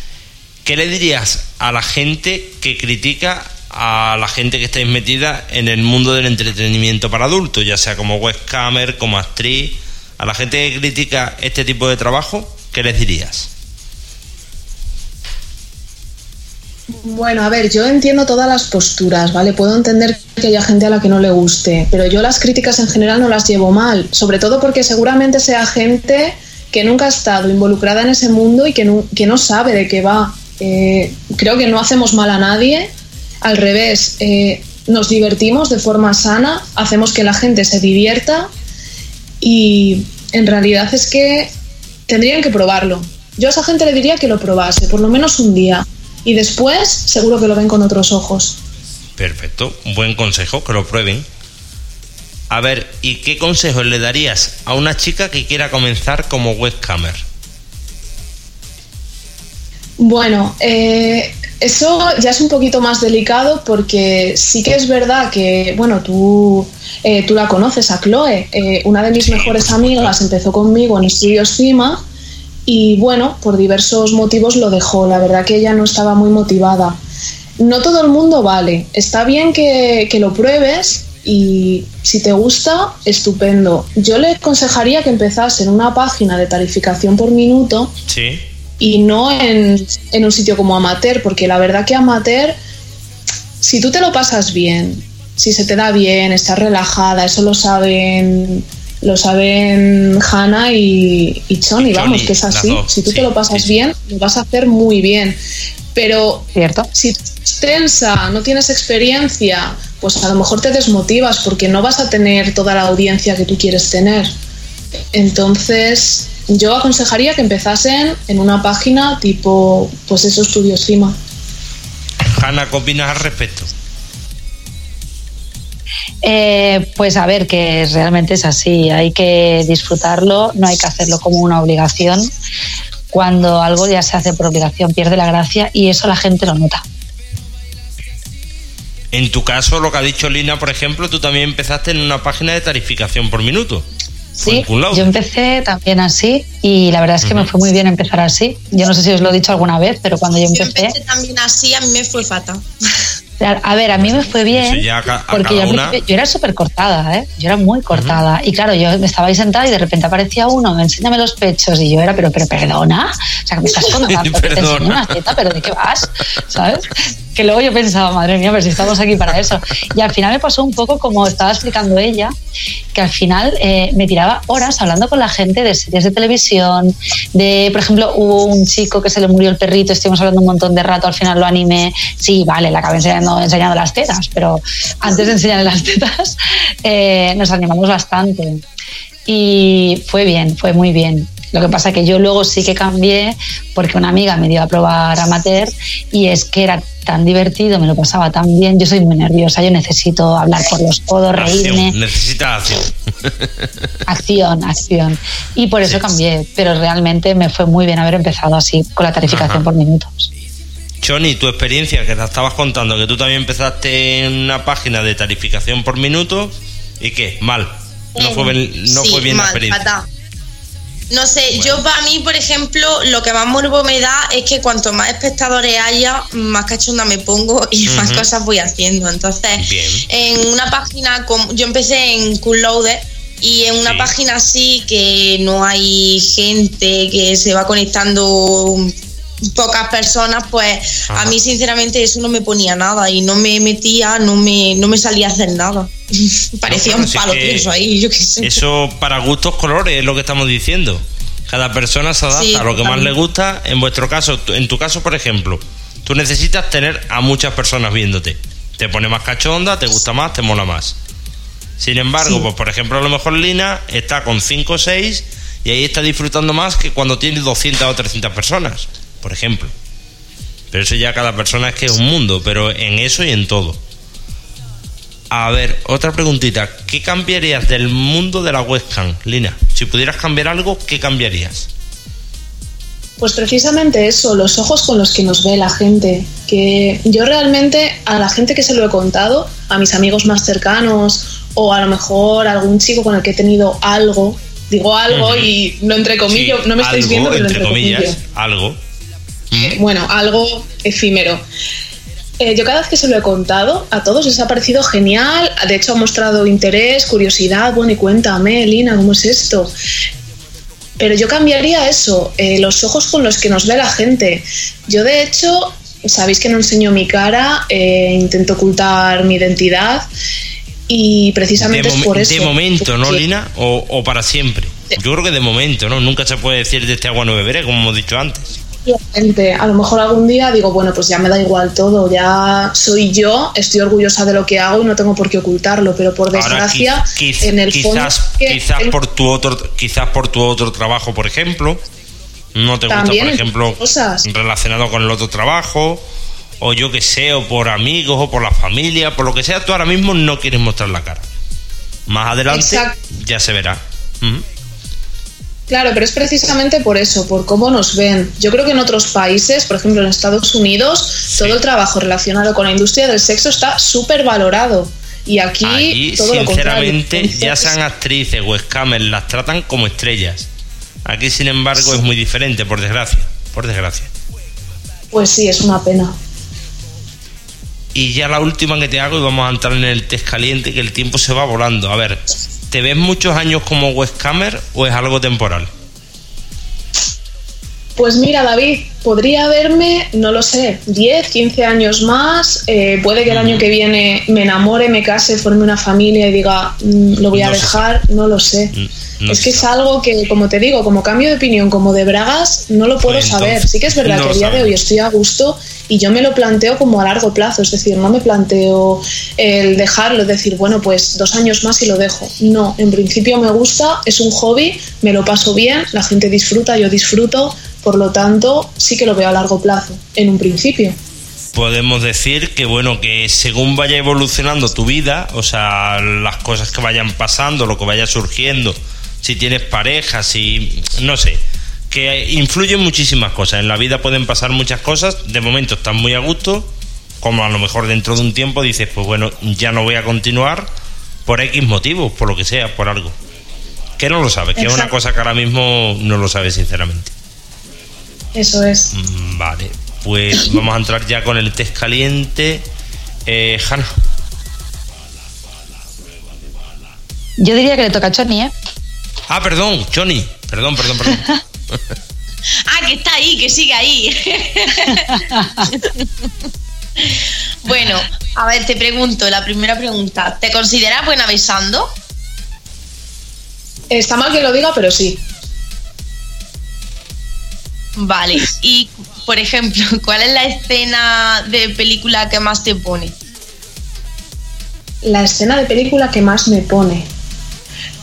¿Qué le dirías a la gente que critica a la gente que estáis metida en el mundo del entretenimiento para adultos, ya sea como webcamer, como actriz, a la gente que critica este tipo de trabajo, ¿qué les dirías? Bueno, a ver, yo entiendo todas las posturas, ¿vale? Puedo entender que haya gente a la que no le guste, pero yo las críticas en general no las llevo mal, sobre todo porque seguramente sea gente que nunca ha estado involucrada en ese mundo y que no, que no sabe de qué va. Eh, creo que no hacemos mal a nadie, al revés, eh, nos divertimos de forma sana, hacemos que la gente se divierta y en realidad es que tendrían que probarlo. Yo a esa gente le diría que lo probase, por lo menos un día y después seguro que lo ven con otros ojos. Perfecto, buen consejo, que lo prueben. A ver, ¿y qué consejos le darías a una chica que quiera comenzar como webcamer? Bueno, eh, eso ya es un poquito más delicado porque sí que es verdad que, bueno, tú, eh, tú la conoces a Chloe, eh, una de mis mejores amigas empezó conmigo en Estudios Cima y bueno, por diversos motivos lo dejó. La verdad que ella no estaba muy motivada. No todo el mundo vale. Está bien que, lo pruebes y si te gusta, estupendo. Yo le aconsejaría que empezase en una página de tarificación por minuto y no en, en un sitio como amateur, porque la verdad que amateur, si tú te lo pasas bien, si se te da bien, estás relajada, eso lo saben lo saben Hannah y, y Choni, vamos, que es así. si tú te lo pasas bien, lo vas a hacer muy bien. Pero ¿Cierto? si eres tensa, no tienes experiencia, pues a lo mejor te desmotivas porque no vas a tener toda la audiencia que tú quieres tener. Entonces, yo aconsejaría que empezasen en una página tipo, pues eso, Estudio Cima. Hanna, ¿qué opinas al respecto? Eh, pues a ver, que realmente es así, hay que disfrutarlo, no hay que hacerlo como una obligación. Cuando algo ya se hace por obligación pierde la gracia y eso la gente lo nota. En tu caso, lo que ha dicho Lina, por ejemplo, tú también empezaste en una página de tarificación por minuto. Sí, yo empecé también así y la verdad es que me fue muy bien empezar así. Yo no sé si os lo he dicho alguna vez, pero cuando yo empecé... Yo empecé también así, a mí me fue fatal. A ver, a mí me fue bien porque yo, era súper cortada, ¿eh? Yo era muy cortada. Y claro, yo estaba ahí sentada y de repente aparecía uno, enséñame los pechos. Y yo era, pero, pero, perdona. O sea, que me estás (laughs) contando que te enseño una teta, pero ¿de qué vas? ¿Sabes? que luego yo pensaba, madre mía, pero si estamos aquí para eso. Y al final me pasó un poco como estaba explicando ella, que al final eh, me tiraba horas hablando con la gente de series de televisión, de, por ejemplo, hubo un chico que se le murió el perrito, estuvimos hablando un montón de rato, al final lo animé, sí, vale, le acabé enseñando, enseñando las tetas, pero antes de enseñarle las tetas (laughs) eh, nos animamos bastante. Y fue bien, fue muy bien. Lo que pasa que yo luego sí que cambié porque una amiga me dio a probar amateur y es que era tan divertido, me lo pasaba tan bien. Yo soy muy nerviosa, yo necesito hablar por los codos, reírme. Necesita acción. (laughs) acción, acción. Y por eso cambié, pero realmente me fue muy bien haber empezado así con la tarificación por minutos. Choni, tu experiencia que te estabas contando, que tú también empezaste en una página de tarificación por minuto y qué, mal. No fue, no fue bien la experiencia. No sé, yo para mí, por ejemplo, lo que más morbo me da es que cuanto más espectadores haya, más cachonda me pongo y (laughs) más cosas voy haciendo. Entonces, en una página, como, yo empecé en Cool Loader y en una página así que no hay gente que se va conectando pocas personas, pues a mí sinceramente eso no me ponía nada y no me metía, no me, no me salía a hacer nada. (laughs) Parecía un palo eso ahí, yo qué sé. Eso para gustos colores es lo que estamos diciendo. Cada persona se adapta a lo que más le gusta. En vuestro caso, en tu caso, por ejemplo, tú necesitas tener a muchas personas viéndote. Te pone más cachonda, te gusta más, te mola más. Sin embargo, pues por ejemplo, a lo mejor Lina está con 5 o 6 y ahí está disfrutando más que cuando tiene 200 o 300 personas por ejemplo. Pero eso ya cada persona es que es un mundo, pero en eso y en todo. A ver, otra preguntita. ¿Qué cambiarías del mundo de la webcam, Lina? Si pudieras cambiar algo, ¿qué cambiarías? Pues precisamente eso, los ojos con los que nos ve la gente. Que yo realmente a la gente que se lo he contado, a mis amigos más cercanos o a lo mejor a algún chico con el que he tenido algo, digo algo y no entre comillas, no me estáis viendo, pero entre, comillas, algo bueno, algo efímero. Eh, yo cada vez que se lo he contado, a todos les ha parecido genial, de hecho ha mostrado interés, curiosidad, bueno, y cuéntame, Lina, ¿cómo es esto? Pero yo cambiaría eso, eh, los ojos con los que nos ve la gente. Yo de hecho, sabéis que no enseño mi cara, eh, intento ocultar mi identidad y precisamente es por eso. De momento, ¿no, Lina? O, para siempre. Yo creo que de momento, ¿no? Nunca se puede decir de este agua no beberé, como hemos dicho antes. A lo mejor algún día digo, bueno, pues ya me da igual todo, ya soy yo, estoy orgullosa de lo que hago y no tengo por qué ocultarlo, pero por desgracia, en el quizás, quizás por tu otro, quizás por tu otro trabajo, por ejemplo, no te gusta, por ejemplo, relacionado con el otro trabajo, o yo que sé, o por amigos, o por la familia, por lo que sea, tú ahora mismo no quieres mostrar la cara. Más adelante ya se verá. Claro, pero es precisamente por eso, por cómo nos ven. Yo creo que en otros países, por ejemplo en Estados Unidos, todo el trabajo relacionado con la industria del sexo está súper valorado. Y aquí, todo sinceramente, ya sean actrices o escamers, las tratan como estrellas. Aquí, sin embargo, es muy diferente, por desgracia. Por desgracia. Pues sí, es una pena. Y ya la última que te hago, y vamos a entrar en el test caliente, que el tiempo se va volando. A ver, ¿Te ves muchos años como webcamer o es algo temporal? Pues mira, David, podría verme, no lo sé, 10, 15 años más. Eh, puede que el año que viene me enamore, me case, forme una familia y diga, mm, lo voy a dejar, no lo sé. Mm, es que es algo que, como te digo, como cambio de opinión, como de bragas, no lo puedo pues saber. Sí que es verdad que a día de hoy estoy a gusto y yo me lo planteo como a largo plazo, es decir, no me planteo el dejarlo, es decir, bueno, pues dos años más y lo dejo. No, en principio me gusta, es un hobby, me lo paso bien, la gente disfruta, yo disfruto, por lo tanto sí que lo veo a largo plazo, en un principio podemos decir que bueno que según vaya evolucionando tu vida o sea las cosas que vayan pasando lo que vaya surgiendo si tienes pareja si no sé que influyen muchísimas cosas. En la vida pueden pasar muchas cosas. De momento estás muy a gusto, como a lo mejor dentro de un tiempo dices, pues bueno, ya no voy a continuar por X motivos, por lo que sea, por algo. Que no lo sabes, que es una cosa que ahora mismo no lo sabes sinceramente. Eso es. Mm, vale, pues (coughs) vamos a entrar ya con el test caliente. Eh, Hanna. Yo diría que le toca a Johnny, ¿eh? Ah, perdón, Johnny. Perdón, perdón, perdón. (laughs) ah, que está ahí, que sigue ahí. (laughs) bueno, a ver, te pregunto, la primera pregunta, ¿te consideras buena besando? Está mal que lo diga, pero sí. Vale, y por ejemplo, (laughs) ¿cuál es la escena de película que más te pone? La escena de película que más me pone.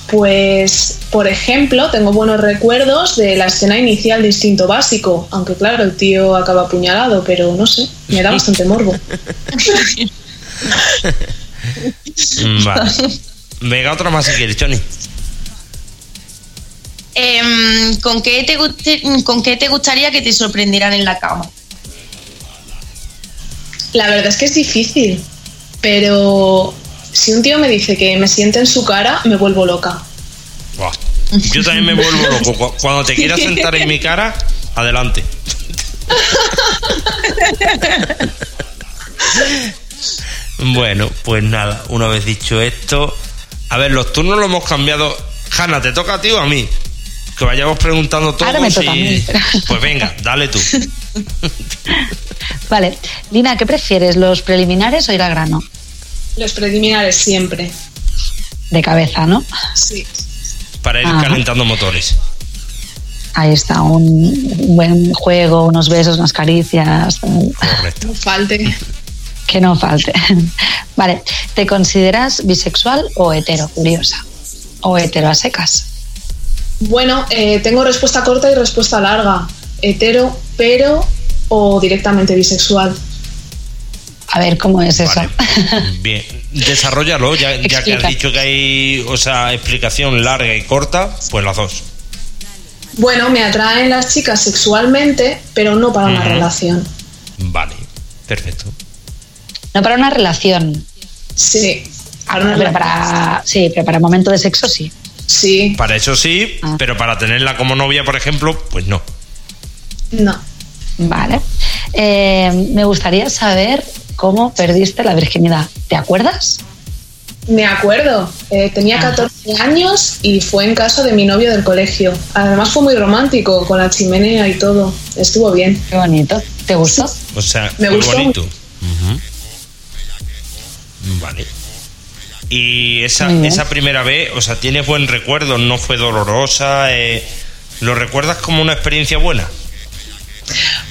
Pues, por ejemplo, tengo buenos recuerdos de la escena inicial de Instinto Básico, aunque claro, el tío acaba apuñalado, pero no sé, me da bastante morbo. (laughs) Vale. Venga, otra más si quieres, Johnny. Em, ¿con, qué te guste- ¿Con qué te gustaría que te sorprendieran en la cama? La verdad es que es difícil, pero si un tío me dice que me siente en su cara, me vuelvo loca. Buah. Yo también me vuelvo loco. Cu- Cuando te quieras sentar en mi cara, adelante. (laughs) Bueno, pues nada, una vez dicho esto, a ver, los turnos los hemos cambiado. Hanna, ¿te toca a ti o a mí? Que vayamos preguntando todos Ahora me toca a mí. Pues venga, dale tú. (laughs) Vale, Lina, ¿qué prefieres, los preliminares o ir al grano? Los preliminares siempre. De cabeza, ¿no? Sí. Para ir Ajá. calentando motores. Ahí está, un buen juego, unos besos, unas caricias. Correcto. No falte. que no falte. (laughs) Vale, ¿te consideras bisexual o hetero, curiosa? ¿O hetero a secas? Bueno, eh, tengo respuesta corta y respuesta larga. Hetero, pero o directamente bisexual. A ver, ¿cómo es eso? Vale. (laughs) Bien, desarrollalo, ya, ya que has dicho que hay, o sea, explicación larga y corta, pues las dos. Bueno, me atraen las chicas sexualmente, pero no para una relación. Vale, perfecto. no para una relación. Sí. Para una Pero relación. para, sí, pero para momento de sexo sí. Sí. Para eso sí, Ah. pero para tenerla como novia, por ejemplo, pues no. No. Vale. Eh, me gustaría saber cómo perdiste la virginidad. ¿Te acuerdas? Me acuerdo, eh, tenía Ajá. 14 años y fue en casa de mi novio del colegio. Además fue muy romántico, con la chimenea y todo. Estuvo bien. Qué bonito. ¿Te gustó? O sea, Me muy gustó bonito. Vale. Y esa, esa primera vez, o sea, tienes buen recuerdo, no fue dolorosa, eh, ¿lo recuerdas como una experiencia buena?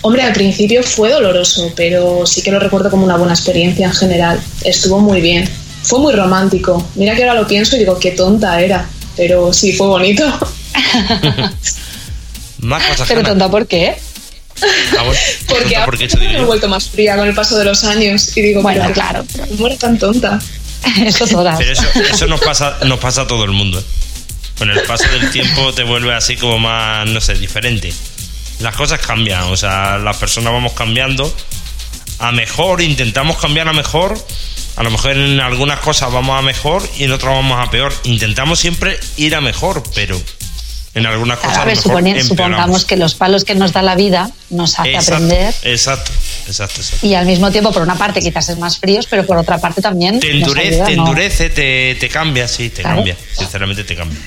Hombre, al principio fue doloroso, pero sí que lo recuerdo como una buena experiencia en general. Estuvo muy bien. Fue muy romántico. Mira que ahora lo pienso y digo, qué tonta era. Pero sí, fue bonito. (laughs) Más cosas Pero tonta, ¿por qué? Ah, bueno, (laughs) Porque ahora me he vuelto más fría con el paso de los años. Y digo, Bueno, pero claro. ¿cómo era tan tonta? (laughs) Eso todas. Pero eso, eso nos pasa, nos pasa a todo el mundo. ¿eh? Con el paso del tiempo te vuelve así como más, no sé, diferente. Las cosas cambian, o sea, las personas vamos cambiando a mejor, intentamos cambiar a mejor. A lo mejor en algunas cosas vamos a mejor y en otras vamos a peor. Intentamos siempre ir a mejor, pero en algunas cosas a a ver, lo mejor supone- empeoramos. supongamos que los palos que nos da la vida nos hace Exacto, aprender Exacto, exacto, exacto. y al mismo tiempo, por una parte, quizás es más fríos, pero por otra parte también. Te endurece, ayuda, te, ¿no? endurece te, te cambia, sí, te Claro. cambia. Sinceramente te cambia.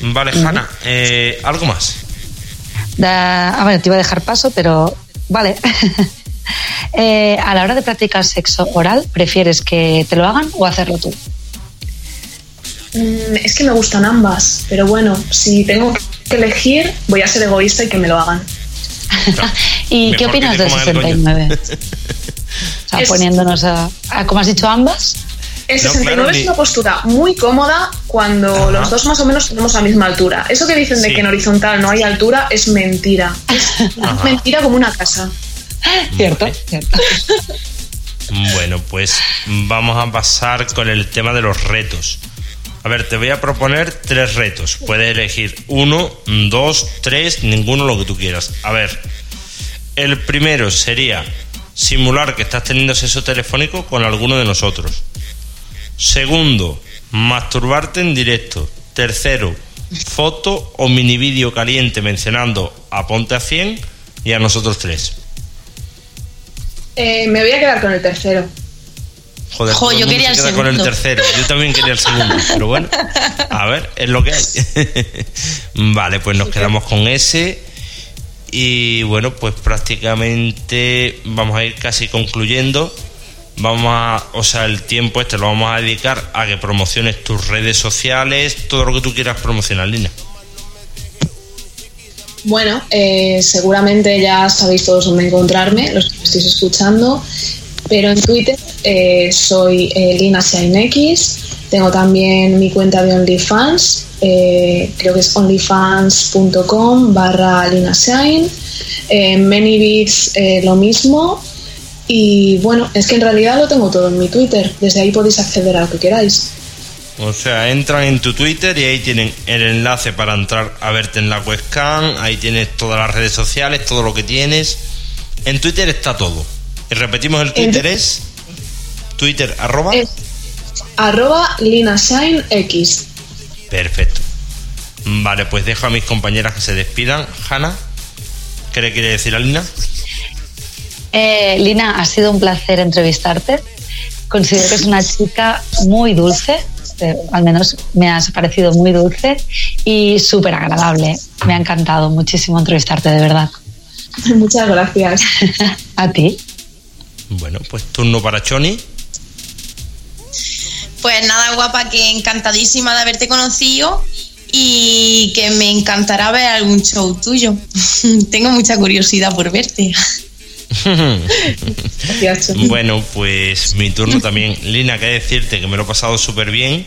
Vale, Hanna, eh, ¿algo más? Da- a ver, te iba a dejar paso, pero vale. (laughs) Eh, a la hora de practicar sexo oral, ¿prefieres que te lo hagan o hacerlo tú? Mm, Es que me gustan ambas, pero bueno, si tengo que elegir, voy a ser egoísta y que me lo hagan. (laughs) ¿Y Mejor qué opinas del coman el coño. 69? (laughs) O sea, Es- poniéndonos a, a, como has dicho, ambas. El No, 69 claro, es ni- una postura muy cómoda cuando Ajá. los dos más o menos tenemos la misma altura. Eso que dicen Sí. de que en horizontal no hay altura es mentira. Es (laughs) Ajá. mentira como una casa. Cierto, Vale. cierto. (laughs) Bueno, pues vamos a pasar con el tema de los retos. A ver, te voy a proponer tres retos. Puedes elegir uno, dos, tres, ninguno lo que tú quieras. A ver, el primero sería simular que estás teniendo sexo telefónico con alguno de nosotros. Segundo, masturbarte en directo. Tercero, foto o mini vídeo caliente mencionando a Ponte a 100 y a nosotros tres. Eh, me voy a quedar con el tercero. Joder, Jo, yo quería se el queda con el segundo. tercero. Yo también quería el segundo, pero bueno, a ver, es lo que hay. (laughs) vale, pues nos quedamos con ese. Y bueno, pues prácticamente vamos a ir casi concluyendo. Vamos a, o sea, el tiempo este lo vamos a dedicar a que promociones tus redes sociales, todo lo que tú quieras promocionar, Lina. Bueno, eh, seguramente ya sabéis todos dónde encontrarme, los que me estáis escuchando, pero en Twitter eh, soy eh, Lina X, Tengo también mi cuenta de OnlyFans, eh, creo que es onlyfans.com barra linashine. En eh, lo mismo. Y bueno, es que en realidad lo tengo todo en mi Twitter. Desde ahí podéis acceder a lo que queráis. O sea, entran en tu Twitter y ahí tienen el enlace para entrar a verte en la webcam. Ahí tienes todas las redes sociales, todo lo que tienes. En Twitter está todo. Y repetimos el Twitter es Twitter arroba. Es arroba linashinex. Perfecto. Vale, pues dejo a mis compañeras que se despidan. Hanna, ¿qué le quiere decir a Lina? Eh, Lina, ha sido un placer entrevistarte. Considero que es una chica muy dulce, eh, al menos me has parecido muy dulce y súper agradable. Me ha encantado muchísimo entrevistarte, de verdad. Muchas gracias. (laughs) a ti. Bueno, pues turno para Choni. Pues nada, guapa, que encantadísima de haberte conocido y que me encantará ver algún show tuyo. (laughs) Tengo mucha curiosidad por verte. (laughs) bueno, pues mi turno también. Lina, que decirte que me lo he pasado súper bien.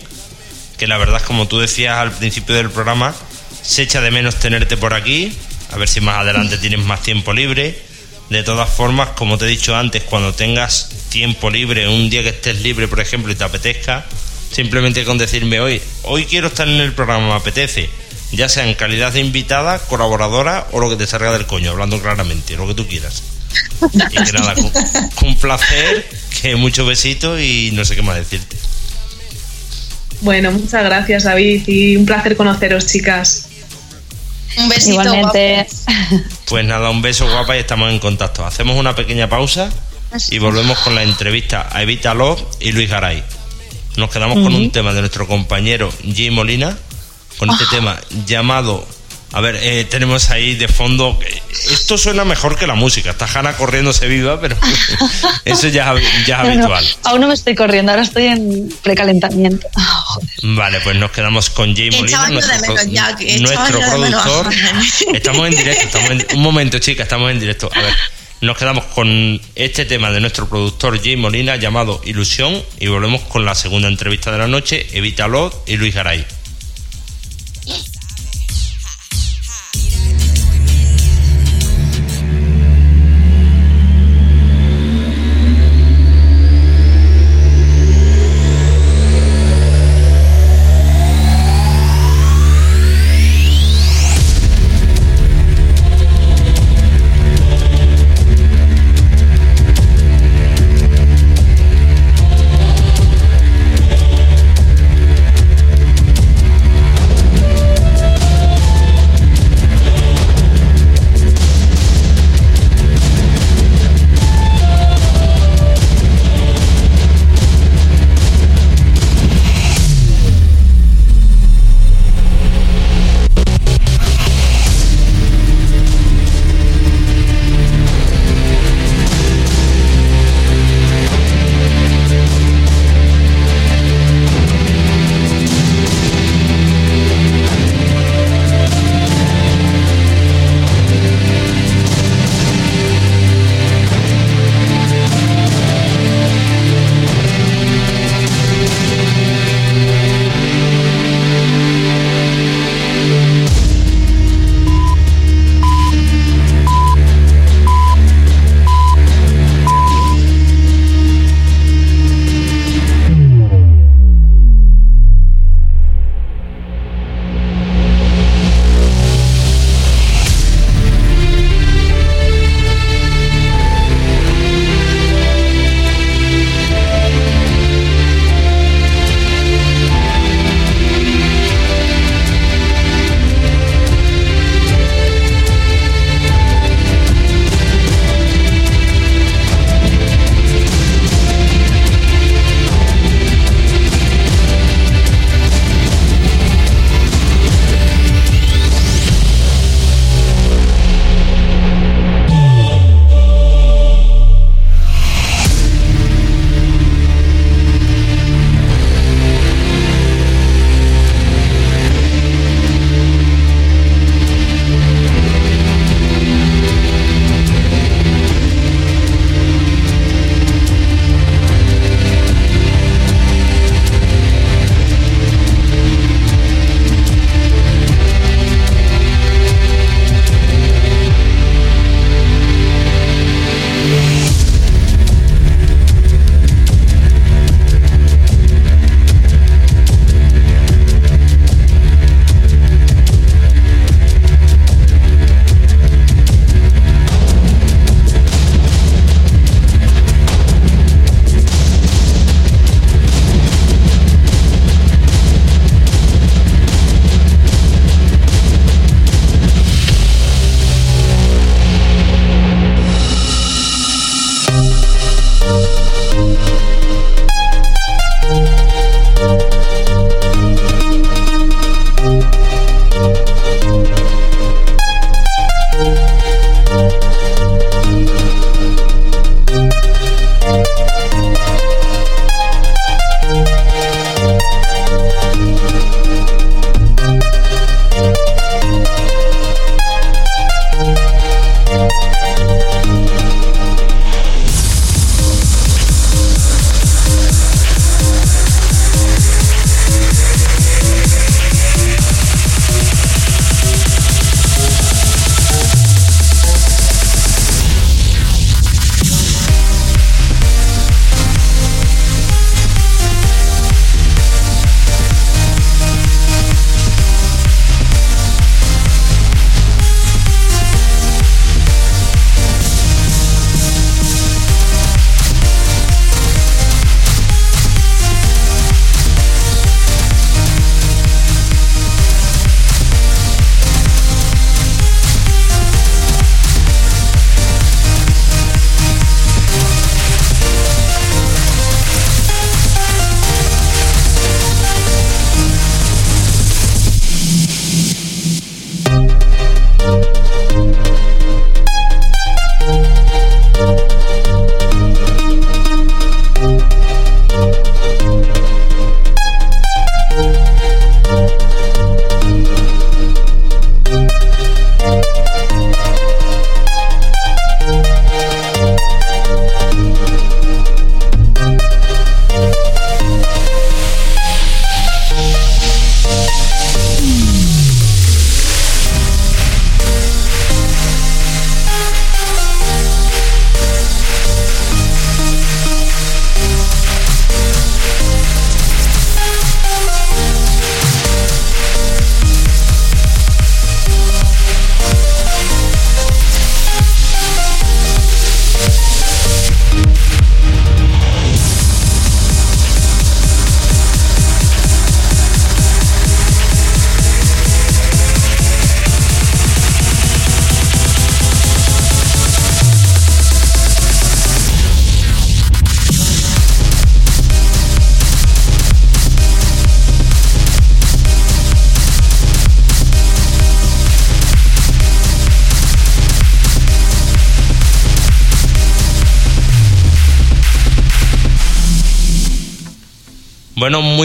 Que la verdad, como tú decías al principio del programa, se echa de menos tenerte por aquí. A ver si más adelante tienes más tiempo libre. De todas formas, como te he dicho antes, cuando tengas tiempo libre, un día que estés libre, por ejemplo, y te apetezca, simplemente con decirme hoy, hoy quiero estar en el programa, me apetece, ya sea en calidad de invitada, colaboradora o lo que te salga del coño, hablando claramente, lo que tú quieras. Y que nada, con, placer, que muchos besitos y no sé qué más decirte. Bueno, muchas gracias David y un placer conoceros chicas. Un besito. Igualmente. Pues nada, un beso guapa y estamos en contacto. Hacemos una pequeña pausa y volvemos con la entrevista a Evita Love y Luis Garay. Nos quedamos con un tema de nuestro compañero Jim Molina, con este ah. tema llamado a ver, eh, tenemos ahí de fondo. Esto suena mejor que la música. Está Hanna corriéndose viva, pero (laughs) eso ya, ya es habitual. aún no me estoy corriendo, ahora estoy en precalentamiento. vale, pues nos quedamos con Jay Molina, nuestro, nuestro productor. (laughs) Estamos en directo, estamos en, un momento, chicas, estamos en directo. A ver, nos quedamos con este tema de nuestro productor Jay Molina llamado Ilusión y volvemos con la segunda entrevista de la noche, Evita Lot y Luis Garay.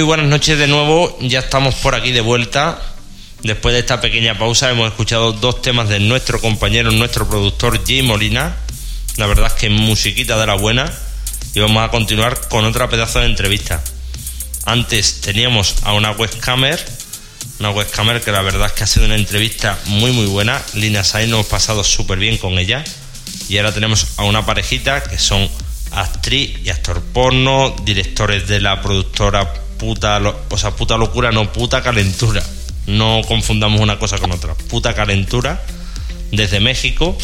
Muy buenas noches de nuevo. Ya estamos por aquí de vuelta. Después de esta pequeña pausa hemos escuchado dos temas de nuestro compañero, nuestro productor Jay Molina. La verdad es que musiquita de la buena. Y vamos a continuar con otra pedazo de entrevista. Antes teníamos a una webcamer, una webcamer que la verdad es que ha sido una entrevista muy muy buena. Lina Sainz nos hemos pasado súper bien con ella. Y ahora tenemos a una parejita que son actriz y actor porno, directores de la productora puta, o sea, puta locura, no puta calentura. No confundamos una cosa con otra. Puta calentura desde México.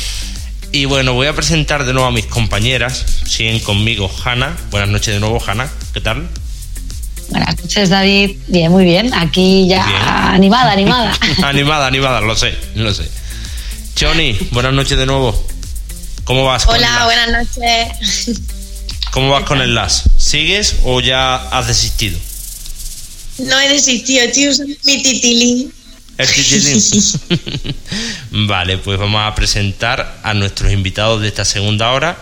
Y bueno, voy a presentar de nuevo a mis compañeras. Siguen conmigo Hanna. Buenas noches de nuevo, Hanna. ¿Qué tal? Buenas noches, David. Bien, muy bien. Aquí ya animada, animada. (laughs) (laughs) animada, animada, lo sé, lo sé. Choni, buenas noches de nuevo. ¿Cómo vas? Hola, buenas noches. ¿Cómo vas con el LAS? ¿Sigues o ya has desistido? No he desistido, estoy usando mi titilín. El titilín. (laughs) vale, pues vamos a presentar a nuestros invitados de esta segunda hora,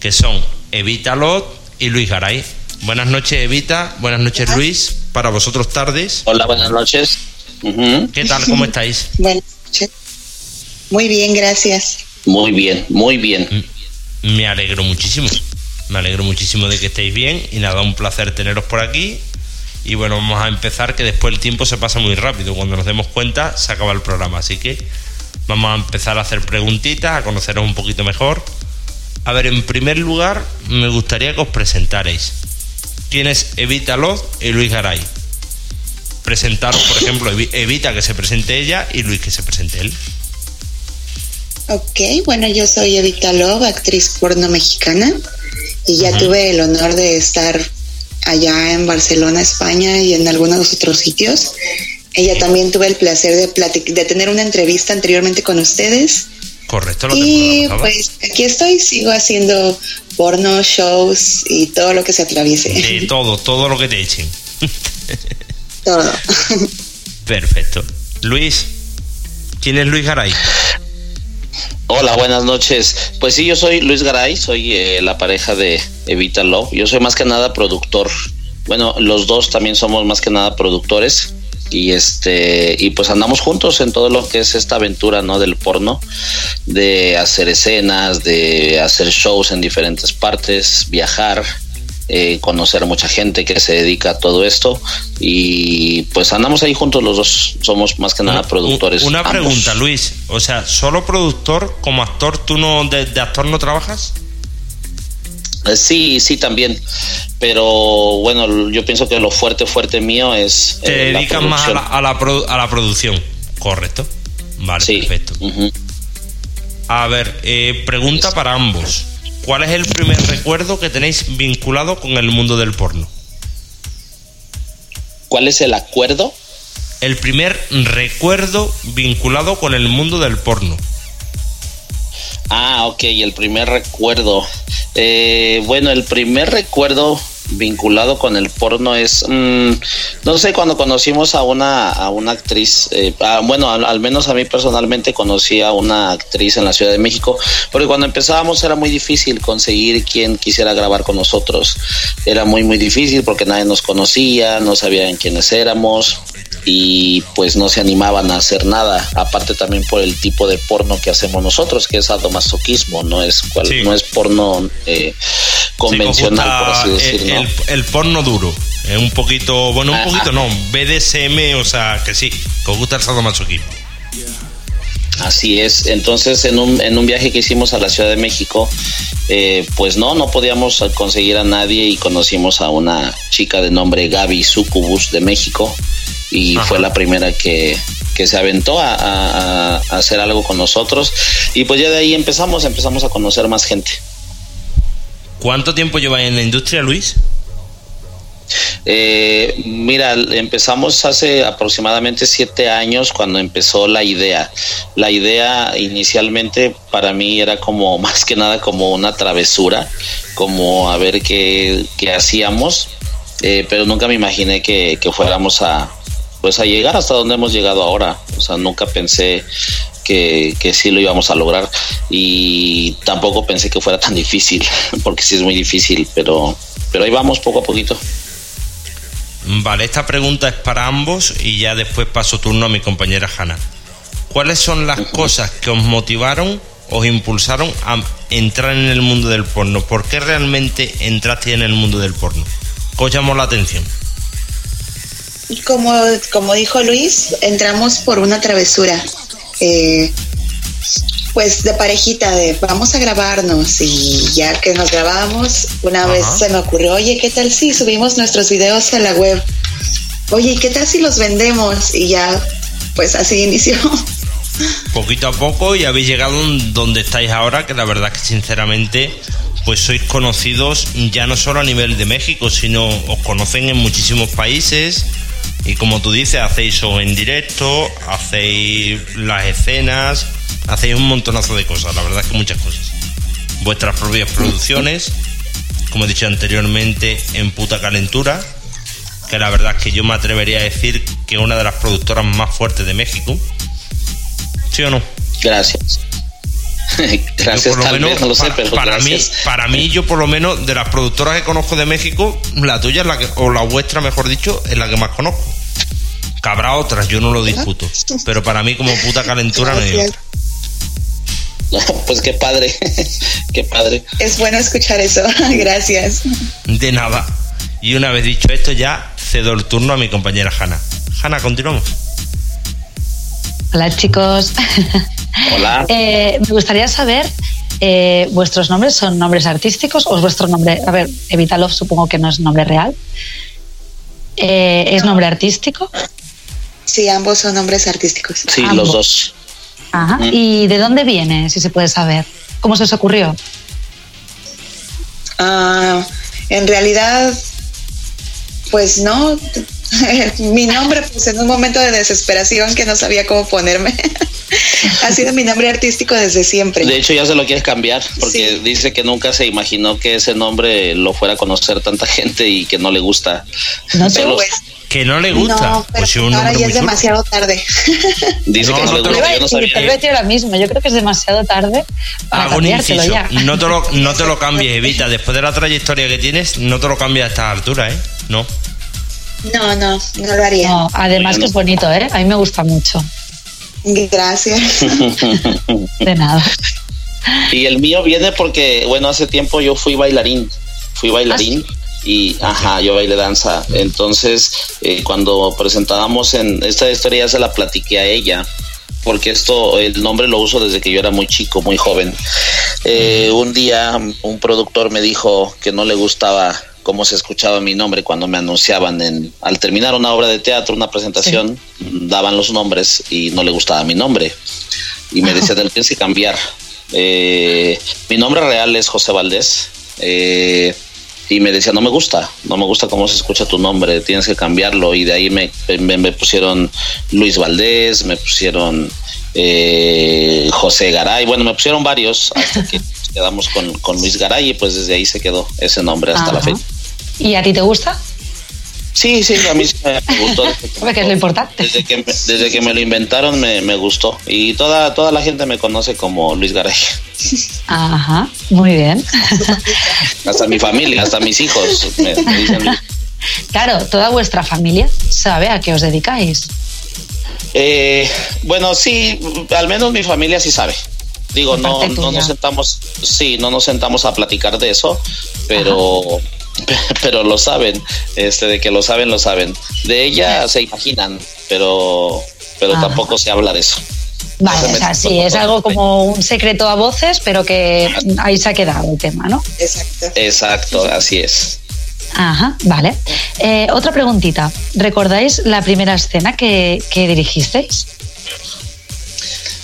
que son Evita Lot y Luis Garay. Buenas noches, Evita. Buenas noches, Luis. Para vosotros, tardes. Hola, buenas noches. ¿Qué tal? ¿Cómo estáis? Buenas noches. Muy bien, gracias. Muy bien, muy bien. Me alegro muchísimo. Me alegro muchísimo de que estéis bien y nada, un placer teneros por aquí. Y bueno, vamos a empezar que después el tiempo se pasa muy rápido. Cuando nos demos cuenta se acaba el programa. Así que vamos a empezar a hacer preguntitas, a conoceros un poquito mejor. A ver, en primer lugar, me gustaría que os presentarais. ¿Quién es Evita Loz y Luis Garay? Presentaros, por ejemplo, Evita que se presente ella y Luis que se presente él. Ok, bueno, yo soy Evita Love, actriz porno mexicana, y ya tuve el honor de estar allá en Barcelona, España y en algunos otros sitios. Ella también tuve el placer de, de tener una entrevista anteriormente con ustedes. Correcto. Lo y pues aquí estoy, sigo haciendo porno, shows y todo lo que se atraviese. De (laughs) todo, todo lo que te echen. todo. (laughs) Perfecto. Luis, ¿quién es Luis Garay? Hola, buenas noches. Pues sí, yo soy Luis Garay, soy eh, la pareja de Evita Love. Yo soy más que nada productor. Bueno, los dos también somos más que nada productores y este y pues andamos juntos en todo lo que es esta aventura no del porno de hacer escenas de hacer shows en diferentes partes viajar eh, conocer mucha gente que se dedica a todo esto y pues andamos ahí juntos los dos, somos más que nada productores. Una pregunta, Luis, o sea, ¿solo productor como actor, tú no de, actor no trabajas? Eh, sí, sí, también. Pero bueno, yo pienso que lo fuerte, fuerte mío es. Te eh, dedicas más a la, a, la producción, correcto. Vale, perfecto. A ver, pregunta para ambos. ¿Cuál es el primer recuerdo que tenéis vinculado con el mundo del porno? ¿Cuál es el acuerdo? El primer recuerdo vinculado con el mundo del porno. Ah, ok, el primer recuerdo. Eh, bueno, el primer recuerdo vinculado con el porno es, mm, no sé, cuando conocimos a una, a una actriz, eh, bueno, al, menos a mí personalmente conocí a una actriz en la Ciudad de México, porque cuando empezábamos era muy difícil conseguir quien quisiera grabar con nosotros. Era muy, muy difícil porque nadie nos conocía, no sabían quiénes éramos y pues no se animaban a hacer nada, aparte también por el tipo de porno que hacemos nosotros, que es sadomasoquismo, no es cual, no es porno eh, convencional, por así decirlo. El, el, porno duro, es un poquito, bueno, un poquito no, BDSM, o sea, que sí, que os gusta el sadomasoquismo. Así es, entonces en un, en un viaje que hicimos a la Ciudad de México, eh, pues no, no podíamos conseguir a nadie y conocimos a una chica de nombre Gaby Sucubus de México y fue la primera que, se aventó a, hacer algo con nosotros. Y pues ya de ahí empezamos, empezamos a conocer más gente. ¿Cuánto tiempo lleva en la industria, Luis? Eh, mira, empezamos hace aproximadamente siete años cuando empezó la idea. La idea inicialmente para mí era como (laughs) más que nada como una travesura, como a ver qué, hacíamos, eh, pero nunca me imaginé que fuéramos a, pues a llegar hasta donde hemos llegado ahora. O sea, nunca pensé que, que sí lo íbamos a lograr y tampoco pensé que fuera tan (laughs) difícil, porque sí es muy difícil, pero, pero ahí vamos poco a poquito. Vale, esta pregunta es para ambos y ya después paso turno a mi compañera Hanna. ¿Cuáles son las cosas que os motivaron, os impulsaron a entrar en el mundo del porno? ¿Por qué realmente entraste en el mundo del porno? ¿Qué os llamó la atención? Como, como dijo Luis, entramos por una travesura. Eh, pues de parejita, de vamos a grabarnos y ya que nos grabamos, una vez se me ocurrió, oye, ¿qué tal si subimos nuestros videos a la web? Oye, ¿qué tal si los vendemos? Y ya, pues así inició. Poquito a poco y habéis llegado donde estáis ahora, que la verdad que sinceramente pues sois conocidos ya no solo a nivel de México, sino os conocen en muchísimos países y como tú dices, hacéis shows en directo, hacéis las escenas, hacéis un montonazo de cosas, la verdad es que muchas cosas. Vuestras propias producciones, como he dicho anteriormente, en puta calentura, que la verdad es que yo me atrevería a decir que es una de las productoras más fuertes de México. ¿Sí o no? Gracias. (laughs) gracias, por lo tal menos, vez, no lo sé, pero para mí, para mí, yo por lo menos de las productoras que conozco de México, la tuya es la que, o la vuestra, mejor dicho, es la que más conozco. Que habrá otras, yo no lo discuto. Pero para mí, como puta calentura, no hay otra. Pues qué padre, (laughs) qué padre. Es bueno escuchar eso. (laughs) Gracias. De nada. Y una vez dicho esto, ya cedo el turno a mi compañera Hanna. Hanna, continuamos. Hola chicos. Hola. Eh, me gustaría saber, eh, ¿vuestros nombres son nombres artísticos o es vuestro nombre? A ver, Evitalov supongo que no es nombre real. Eh, ¿Es nombre artístico? Sí, ambos son nombres artísticos. Sí, ambos. los dos. Ajá. Mm. ¿Y de dónde viene, si se puede saber? ¿Cómo se os ocurrió? Ah, en realidad, pues no. (laughs) mi nombre, pues en un momento de desesperación que no sabía cómo ponerme, (laughs) ha sido mi nombre artístico desde siempre. De hecho, ya se lo quieres cambiar porque Sí. dice que nunca se imaginó que ese nombre lo fuera a conocer tanta gente y que no le gusta. No sé. Pero Pues, Que no le gusta. no, pero pues si es un ahora ya es demasiado tarde. dice No, que no, no le te gusta. lo- Yo no sabía. Vez yo ahora mismo. Yo creo que es demasiado tarde para Hago un inciso. ya. No te, lo, no te lo cambies, Evita. Después de la trayectoria que tienes, no te lo cambies a estas alturas, ¿eh? No. No, no, no lo haría. No, además que es bonito, ¿eh? A mí me gusta mucho. Gracias. (laughs) De nada. Y el mío viene porque, bueno, hace tiempo yo fui bailarín. Fui bailarín. Y, ajá, yo bailé danza. Entonces, eh, cuando presentábamos en esta historia, ya se la platiqué a ella. Porque esto, el nombre lo uso desde que yo era muy chico, muy joven. Eh, un día, un productor me dijo que no le gustaba cómo se escuchaba mi nombre cuando me anunciaban en, al terminar una obra de teatro, una presentación, daban los nombres y no le gustaba mi nombre. Y me decía, tienes que cambiar. Eh, mi nombre real es José Valdés. eh, y me decía, no me gusta, no me gusta cómo se escucha tu nombre, tienes que cambiarlo. Y de ahí me, me, me pusieron Luis Valdés, me pusieron eh, José Garay, bueno, me pusieron varios hasta que quedamos con, con Luis Garay y pues desde ahí se quedó ese nombre hasta la fecha. ¿Y a ti te gusta? Sí, sí, a mí sí me gustó. (laughs) Hombre, que es lo importante. Desde que, desde que me lo inventaron me, me gustó. Y toda, toda la gente me conoce como Luis Garay. Ajá, muy bien. (laughs) Hasta mi familia, hasta mis hijos me, me dicen Luis. Claro, toda vuestra familia sabe a qué os dedicáis. Eh, bueno, sí, al menos mi familia sí sabe. Digo, no, no nos sentamos, sí, no nos sentamos a platicar de eso, pero, (laughs) pero lo saben, este, de que lo saben, lo saben. De ella se imaginan, pero, pero Ajá. tampoco se habla de eso. Vale, se o sea, sí, es algo como un secreto a voces, pero que ahí se ha quedado el tema, ¿no? Exacto. Exacto, así es. Ajá, vale. Eh, otra preguntita. ¿Recordáis la primera escena que, que dirigisteis?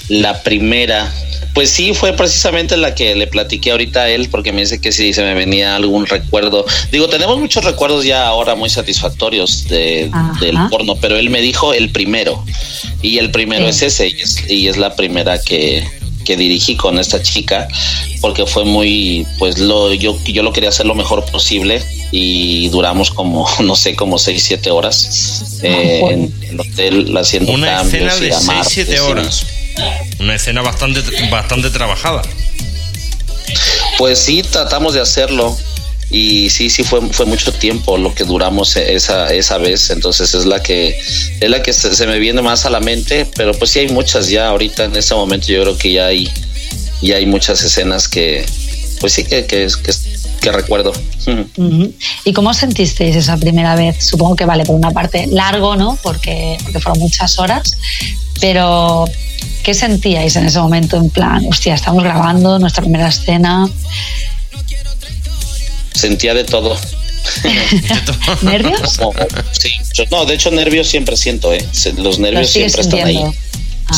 La primera, pues sí, fue precisamente la que le platiqué ahorita a él, porque me dice que sí, se me venía algún recuerdo. Digo, tenemos muchos recuerdos ya ahora muy satisfactorios de- del porno, pero él me dijo el primero, y el primero Sí. es ese, y es, y es la primera que, que dirigí con esta chica, porque fue muy, pues lo, yo, yo lo quería hacer lo mejor posible, y duramos como, (laughs) no sé, como seis, siete horas eh, en el hotel haciendo Una cambios escena y de amartes 6-7 y- horas. Una escena bastante, bastante trabajada. Pues sí, tratamos de hacerlo. y sí, sí fue, fue mucho tiempo lo que duramos esa, esa vez, entonces es la que es la que se, me viene más a la mente, pero pues sí hay muchas ya ahorita en este momento yo creo que ya hay ya hay muchas escenas que pues sí que, que, que, recuerdo. ¿Y cómo sentisteis esa primera vez? Supongo que vale por una parte largo, ¿no? Porque, porque fueron muchas horas, pero ¿qué sentíais en ese momento en plan, hostia, estamos grabando nuestra primera escena? sentía de todo. (laughs) (laughs) ¿Nervios? sí, no, de hecho nervios siempre siento, ¿eh? Los nervios siempre están ahí.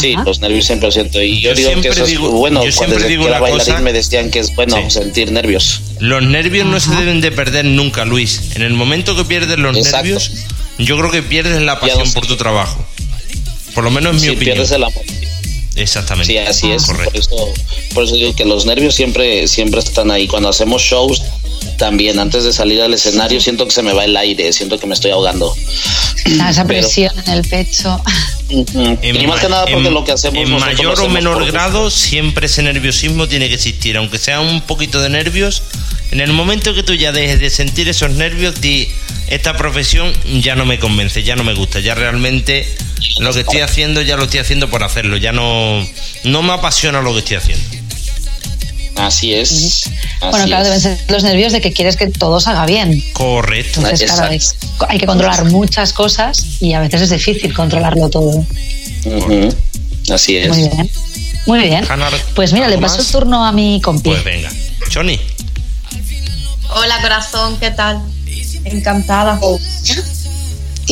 Sí, los nervios siempre siento. Y yo, digo que eso es bueno. Cuando desde que era bailarín me decían que es bueno sentir nervios. Los nervios no se deben de perder nunca, Luis. En el momento que pierdes los nervios, yo creo que pierdes la pasión por tu trabajo. Por lo menos en mi opinión. pierdes el amor. Exactamente. Sí, así es. Por eso, por eso digo que los nervios siempre, siempre están ahí. Cuando hacemos shows, también antes de salir al escenario siento que se me va el aire, siento que me estoy ahogando. esa presión en el pecho. y más que nada porque lo que hacemos en mayor o menor grado siempre ese nerviosismo tiene que existir, aunque sea un poquito de nervios. En el momento que tú ya dejes de sentir esos nervios, di, esta profesión ya no me convence, ya no me gusta, ya realmente lo que estoy haciendo ya lo estoy haciendo por hacerlo, ya no, no me apasiona lo que estoy haciendo. Así es. bueno, claro, deben ser los nervios de que quieres que todo salga bien. Correcto. Entonces, claro, hay que controlar muchas cosas y a veces es difícil controlarlo todo. Así es. Muy bien. Muy bien. pues mira, le paso el turno a mi compi. Pues venga. Johnny. Hola, corazón, ¿qué tal? Encantada.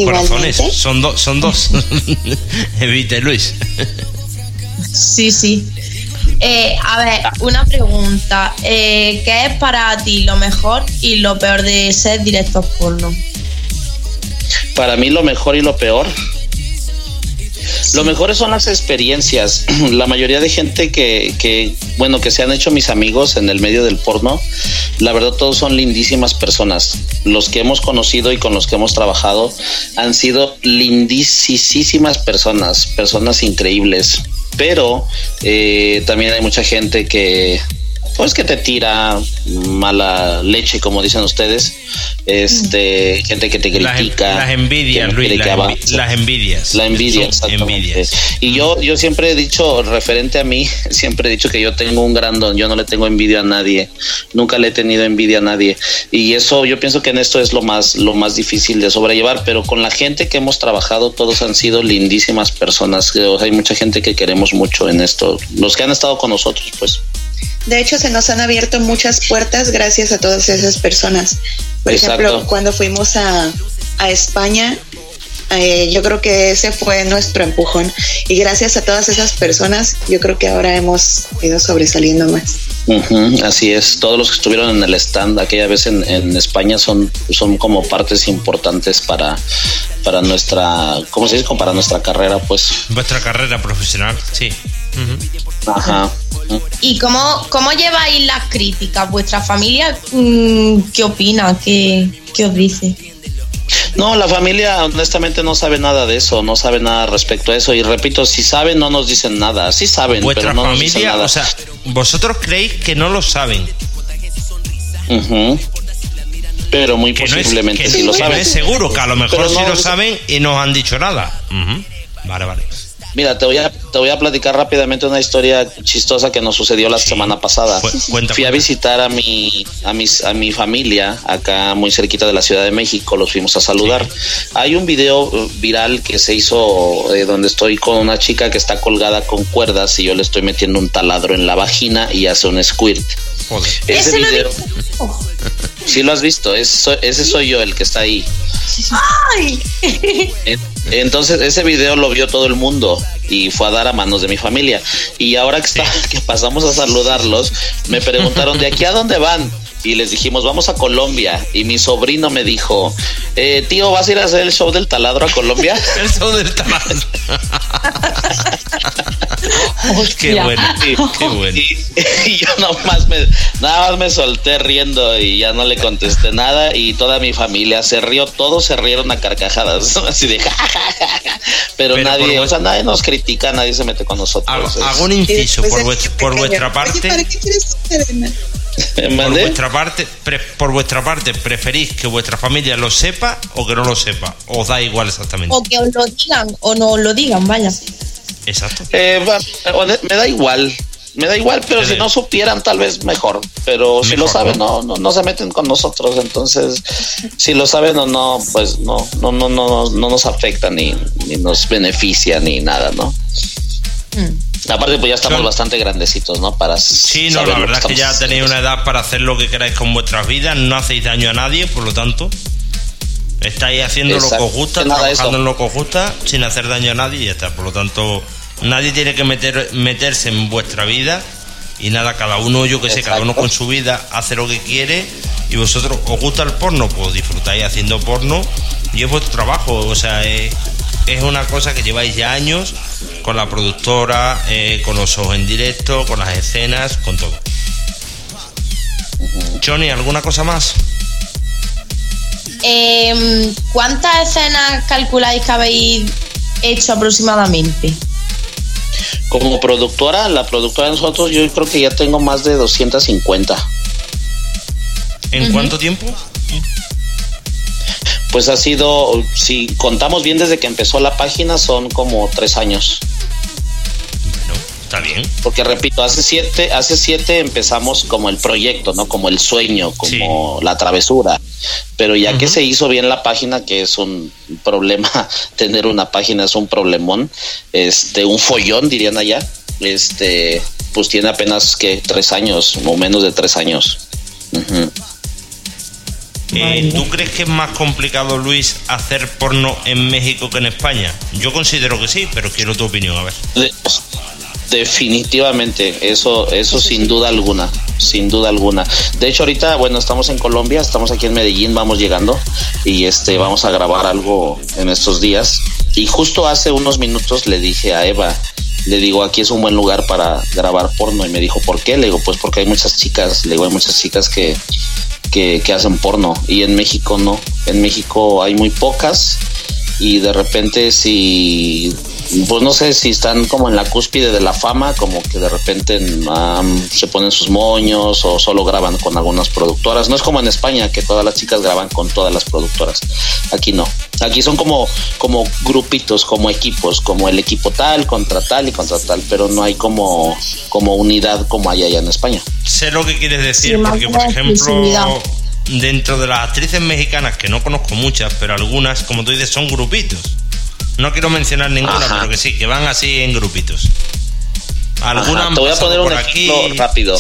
Corazones, son dos, son dos. (laughs) Evite, Luis. sí, sí. Eh, a ver, una pregunta. Eh, ¿Qué es para ti lo mejor y lo peor de ser director porno? Para mí lo mejor y lo peor. Lo mejor son las experiencias. (clears throat) La mayoría de gente que, que, bueno, que se han hecho mis amigos en el medio del porno, la verdad todos son lindísimas personas. Los que hemos conocido y con los que hemos trabajado han sido lindísimas personas, personas increíbles pero eh, también hay mucha gente que pues que te tira mala leche, como dicen ustedes, este, gente que te critica. Las, envidias, Luis, las, envidias. La envidia, envidias. Y yo, yo siempre he dicho, referente a mí, (laughs) siempre he dicho que yo tengo un gran don, yo no le tengo envidia a nadie, nunca le he tenido envidia a nadie. Y eso yo pienso que en esto es lo más, lo más difícil de sobrellevar, pero con la gente que hemos trabajado, todos han sido lindísimas personas. hay mucha gente que queremos mucho en esto, los que han estado con nosotros, pues. De hecho, se nos han abierto muchas puertas gracias a todas esas personas. Por ejemplo, cuando fuimos a, España, eh, yo creo que ese fue nuestro empujón. Y gracias a todas esas personas, yo creo que ahora hemos ido sobresaliendo más. así es, todos los que estuvieron en el stand aquella vez en, España son, son como partes importantes para, para nuestra, ¿cómo se dice? Para nuestra carrera, pues. Vuestra carrera profesional, sí. Ajá. ¿Y cómo, cómo lleváis las críticas? ¿Vuestra familia mm, qué opina? ¿Qué, ¿Qué os dice? No, la familia honestamente no sabe nada de eso, no sabe nada respecto a eso. Y repito, si saben, no nos dicen nada. Sí saben, pero no nos dicen nada. O sea, vosotros creéis que no lo saben. Pero muy posiblemente sí lo saben. es seguro que a lo mejor sí lo saben y no han dicho nada. Vale, vale. Mira, te voy, a, te voy a platicar rápidamente una historia chistosa que nos sucedió la semana pasada. Fui a visitar a mi, a, mis, a mi familia acá muy cerquita de la Ciudad de México, los fuimos a saludar. Hay un video uh, viral que se hizo eh, donde estoy con una chica que está colgada con cuerdas y yo le estoy metiendo un taladro en la vagina y hace un squirt. Ese video... Sí lo has visto, ese soy yo el que está ahí. ¡Ay! (laughs) Entonces ese video lo vio todo el mundo y fue a dar a manos de mi familia. Y ahora que, está, que pasamos a saludarlos, me preguntaron, ¿de aquí a dónde van? y les dijimos, vamos a Colombia. Y mi sobrino me dijo, eh, tío, ¿vas a ir a hacer el show del taladro a Colombia? (laughs) el show del taladro. (laughs) qué bueno, qué (laughs) bueno. Y, yo (laughs) nomás me, nada más me solté riendo y ya no le contesté nada y toda mi familia se rió, todos se rieron a carcajadas, así de (laughs) pero, nadie, o sea, nadie nos critica, nadie se mete con nosotros. Hago, un inciso por, por vuestra parte. ¿Para qué quieres por vuestra parte, por vuestra parte, preferís que vuestra familia lo sepa o que no lo sepa, os da igual exactamente. O que os lo digan o no os lo digan, vaya. Exacto. Eh, me da igual, me da igual, pero si no supieran tal vez mejor. Pero si lo saben, ¿no? No, no, se meten con nosotros. Entonces, si lo saben o no, pues no, no, no, no, no nos afecta ni, ni nos beneficia ni nada, ¿no? Mm. Aparte, pues ya estamos bastante grandecitos, ¿no? Para sí, no, la verdad es que ya tenéis una edad para hacer lo que queráis con vuestras vidas, no hacéis daño a nadie, por lo tanto, estáis haciendo lo que os gusta, trabajando en lo que os gusta, sin hacer daño a nadie y ya está. Por lo tanto, nadie tiene que meter, meterse en vuestra vida y nada, cada uno, yo que sé, cada uno con su vida hace lo que quiere y vosotros os gusta el porno, pues disfrutáis haciendo porno y es vuestro trabajo, o sea, es, es una cosa que lleváis ya años con la productora, eh, con los ojos en directo, con las escenas, con todo. Johnny, ¿alguna cosa más? Em, ¿Cuántas escenas calculáis que habéis hecho aproximadamente? Como productora, la productora de nosotros, yo creo que ya tengo más de 250. ¿En cuánto tiempo? Pues ha sido, si contamos bien desde que empezó la página, son como tres años. Está bien. Porque repito, hace siete, hace siete empezamos como el proyecto, ¿no? Como el sueño, como la travesura. Pero ya que se hizo bien la página, que es un problema, (laughs) tener una página es un problemón, este, un follón, dirían allá, este, pues tiene apenas que tres años, o menos de tres años. Eh, ¿Tú crees que es más complicado, Luis, hacer porno en México que en España? Yo considero que sí, pero quiero tu opinión, a ver. Definitivamente, eso, eso sin duda alguna, sin duda alguna. De hecho, ahorita, bueno, estamos en Colombia, estamos aquí en Medellín, vamos llegando y este, vamos a grabar algo en estos días. Y justo hace unos minutos le dije a Eva, le digo, aquí es un buen lugar para grabar porno. Y me dijo, ¿por qué? Le digo, pues porque hay muchas chicas, le digo, hay muchas chicas que, que, hacen porno y en México no. En México hay muy pocas y de repente si pues no sé si están como en la cúspide de la fama, como que de repente se ponen sus moños o solo graban con algunas productoras. No es como en España que todas las chicas graban con todas las productoras. Aquí no. Aquí son como, como grupitos, como equipos, como el equipo tal contra tal y contra tal, pero no hay como, como unidad como hay allá en España. Sé lo que quieres decir, porque por ejemplo dentro de las actrices mexicanas, que no conozco muchas, pero algunas, como tú dices, son grupitos. No quiero mencionar ninguna, pero que sí, que van así en grupitos. Algunas Te voy a poner un ejemplo rápido.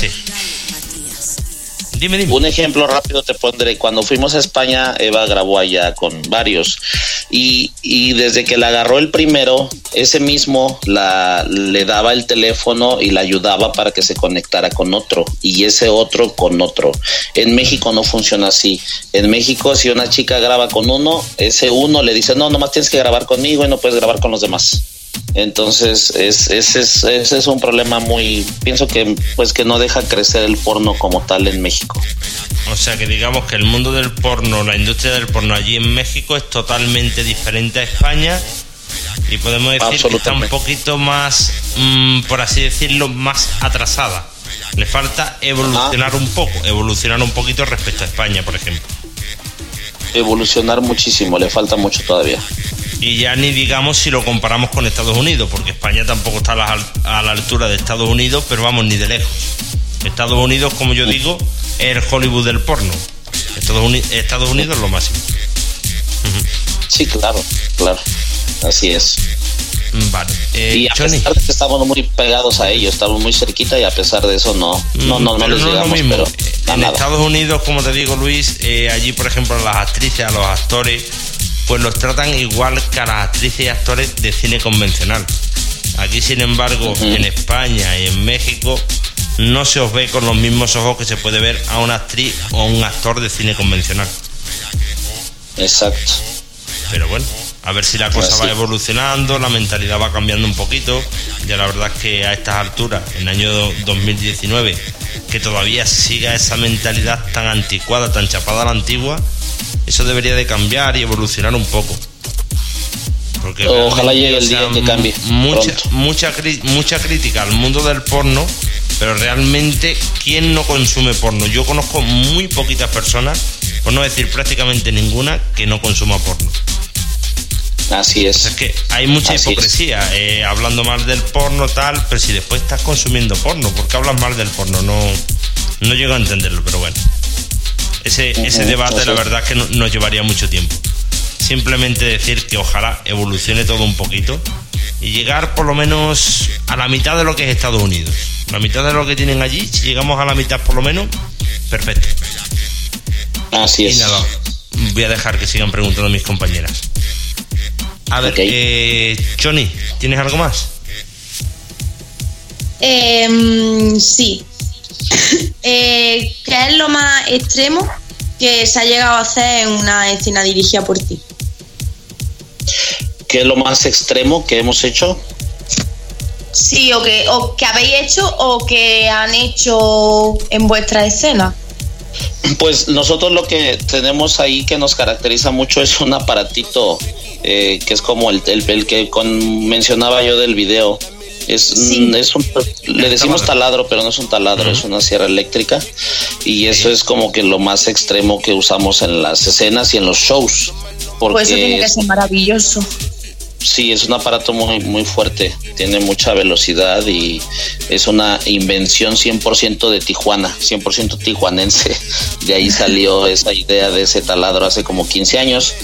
Un ejemplo rápido te pondré. Cuando fuimos a España, Eva grabó allá con varios. Y, y desde que la agarró el primero, ese mismo la, le daba el teléfono y la ayudaba para que se conectara con otro. Y ese otro con otro. En México no funciona así. En México, si una chica graba con uno, ese uno le dice, no, nomás tienes que grabar conmigo y no puedes grabar con los demás. Entonces, es, ese, es, ese es un problema muy, pienso que pues que no deja crecer el porno como tal en México. O sea que digamos que el mundo del porno, la industria del porno allí en México es totalmente diferente a España y podemos decir que está un poquito más, mm, por así decirlo, más atrasada. Le falta evolucionar un poco, evolucionar un poquito respecto a España, por ejemplo. Evolucionar muchísimo, le falta mucho todavía. Y ya ni digamos si lo comparamos con Estados Unidos, porque España tampoco está a la, altura de Estados Unidos, pero vamos, ni de lejos. Estados Unidos, como yo digo, es el Hollywood del porno. Estados, Unidos, Estados Unidos es lo máximo. Sí, claro, claro. Así es. Vale. Eh, y a pesar de que estamos muy pegados a ellos, estamos muy cerquita y a pesar de eso no, no, no, no les digamos, pero en Estados Unidos, como te digo Luis, eh, allí por ejemplo las actrices, a los actores, pues los tratan igual que a las actrices y actores de cine convencional. Aquí, sin embargo, en España y en México no se os ve con los mismos ojos que se puede ver a una actriz o a un actor de cine convencional. Exacto. Pero bueno, A ver si la cosa va evolucionando, la mentalidad va cambiando un poquito. Ya la verdad es que a estas alturas, en el año 2019, que todavía siga esa mentalidad tan anticuada, tan chapada a la antigua, eso debería de cambiar y evolucionar un poco. Porque Ojalá llegue el día que cambie. Mucha, mucha, mucha crítica al mundo del porno, pero realmente, ¿quién no consume porno? Yo conozco muy poquitas personas, por no decir prácticamente ninguna, que no consuma porno. Así es. Es que hay mucha hipocresía, eh, hablando mal del porno, tal, pero si después estás consumiendo porno, ¿por qué hablas mal del porno? No, no llego a entenderlo, pero bueno. Ese, ese debate, la verdad, es que nos llevaría mucho tiempo. Simplemente decir que ojalá evolucione todo un poquito y llegar por lo menos a la mitad de lo que es Estados Unidos. La mitad de lo que tienen allí, si llegamos a la mitad por lo menos, perfecto. Así es. Y nada, voy a dejar que sigan preguntando mis compañeras. A ver, eh, Johnny, ¿tienes algo más? Em, sí. (laughs) eh, ¿Qué es lo más extremo que se ha llegado a hacer en una escena dirigida por ti? ¿Qué es lo más extremo que hemos hecho? Sí, o que, o que habéis hecho o que han hecho en vuestra escena. Pues nosotros lo que tenemos ahí que nos caracteriza mucho es un aparatito eh, que es como el, el, que mencionaba yo del video. Es, es un, le decimos taladro, pero no es un taladro, es una sierra eléctrica. Y eso es como que lo más extremo que usamos en las escenas y en los shows. Porque pues eso tiene que ser maravilloso. Sí, es un aparato muy, muy fuerte, tiene mucha velocidad y es una invención 100% de Tijuana, 100% tijuanense. (laughs) De ahí salió (laughs) esa idea de ese taladro hace como 15 años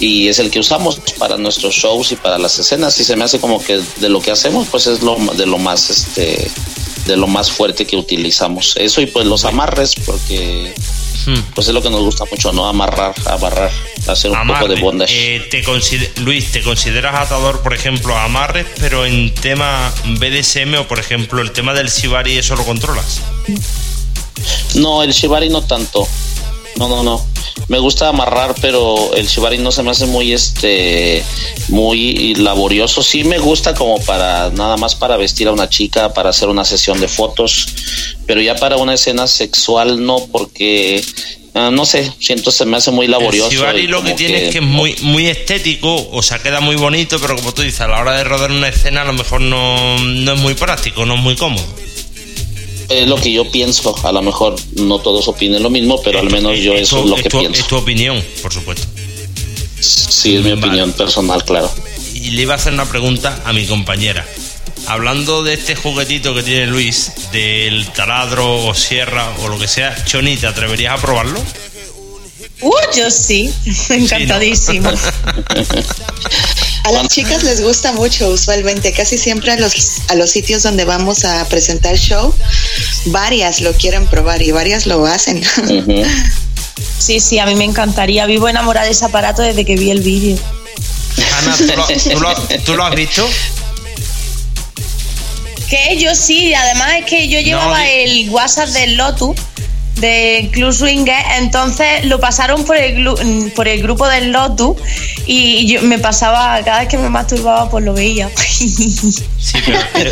y es el que usamos para nuestros shows y para las escenas y se me hace como que de lo que hacemos pues es lo de lo más este de lo más fuerte que utilizamos. Eso y pues los amarres porque Hmm. Pues es lo que nos gusta mucho, ¿no? Amarrar, amarrar, hacer un poco de bondage. Eh, Luis, ¿te consideras atador, por ejemplo, amarres, pero en tema BDSM o, por ejemplo, el tema del shibari, eso lo controlas? No, el shibari no tanto. No, no, no. Me gusta amarrar, pero el shibari no se me hace muy este muy laborioso. Sí me gusta como para nada más para vestir a una chica, para hacer una sesión de fotos, pero ya para una escena sexual no porque ah, no sé, siento se me hace muy laborioso. El shibari lo que tiene es que es muy muy estético, o sea, queda muy bonito, pero como tú dices, a la hora de rodar una escena a lo mejor no, no es muy práctico, no es muy cómodo es lo que yo pienso. A lo mejor no todos opinen lo mismo, pero al menos yo eso es lo que pienso. Es tu opinión, por supuesto. Sí, es mi opinión personal, claro. Y le iba a hacer una pregunta a mi compañera. Hablando de este juguetito que tiene Luis, del taladro o sierra o lo que sea, Choni, ¿te atreverías a probarlo? Uh, yo sí, (laughs) encantadísimo. (laughs) A las chicas les gusta mucho usualmente, casi siempre a los, a los sitios donde vamos a presentar show, varias lo quieren probar y varias lo hacen. (laughs) Sí, sí, a mí me encantaría. Vivo enamorada de ese aparato desde que vi el vídeo. Ana, ¿tú lo, has visto? Que yo sí, además es que yo llevaba el WhatsApp del Lotus de Club Swinger, entonces lo pasaron por el, por el grupo del Lotus y yo me pasaba, cada vez que me masturbaba pues lo veía. (laughs) Sí, pero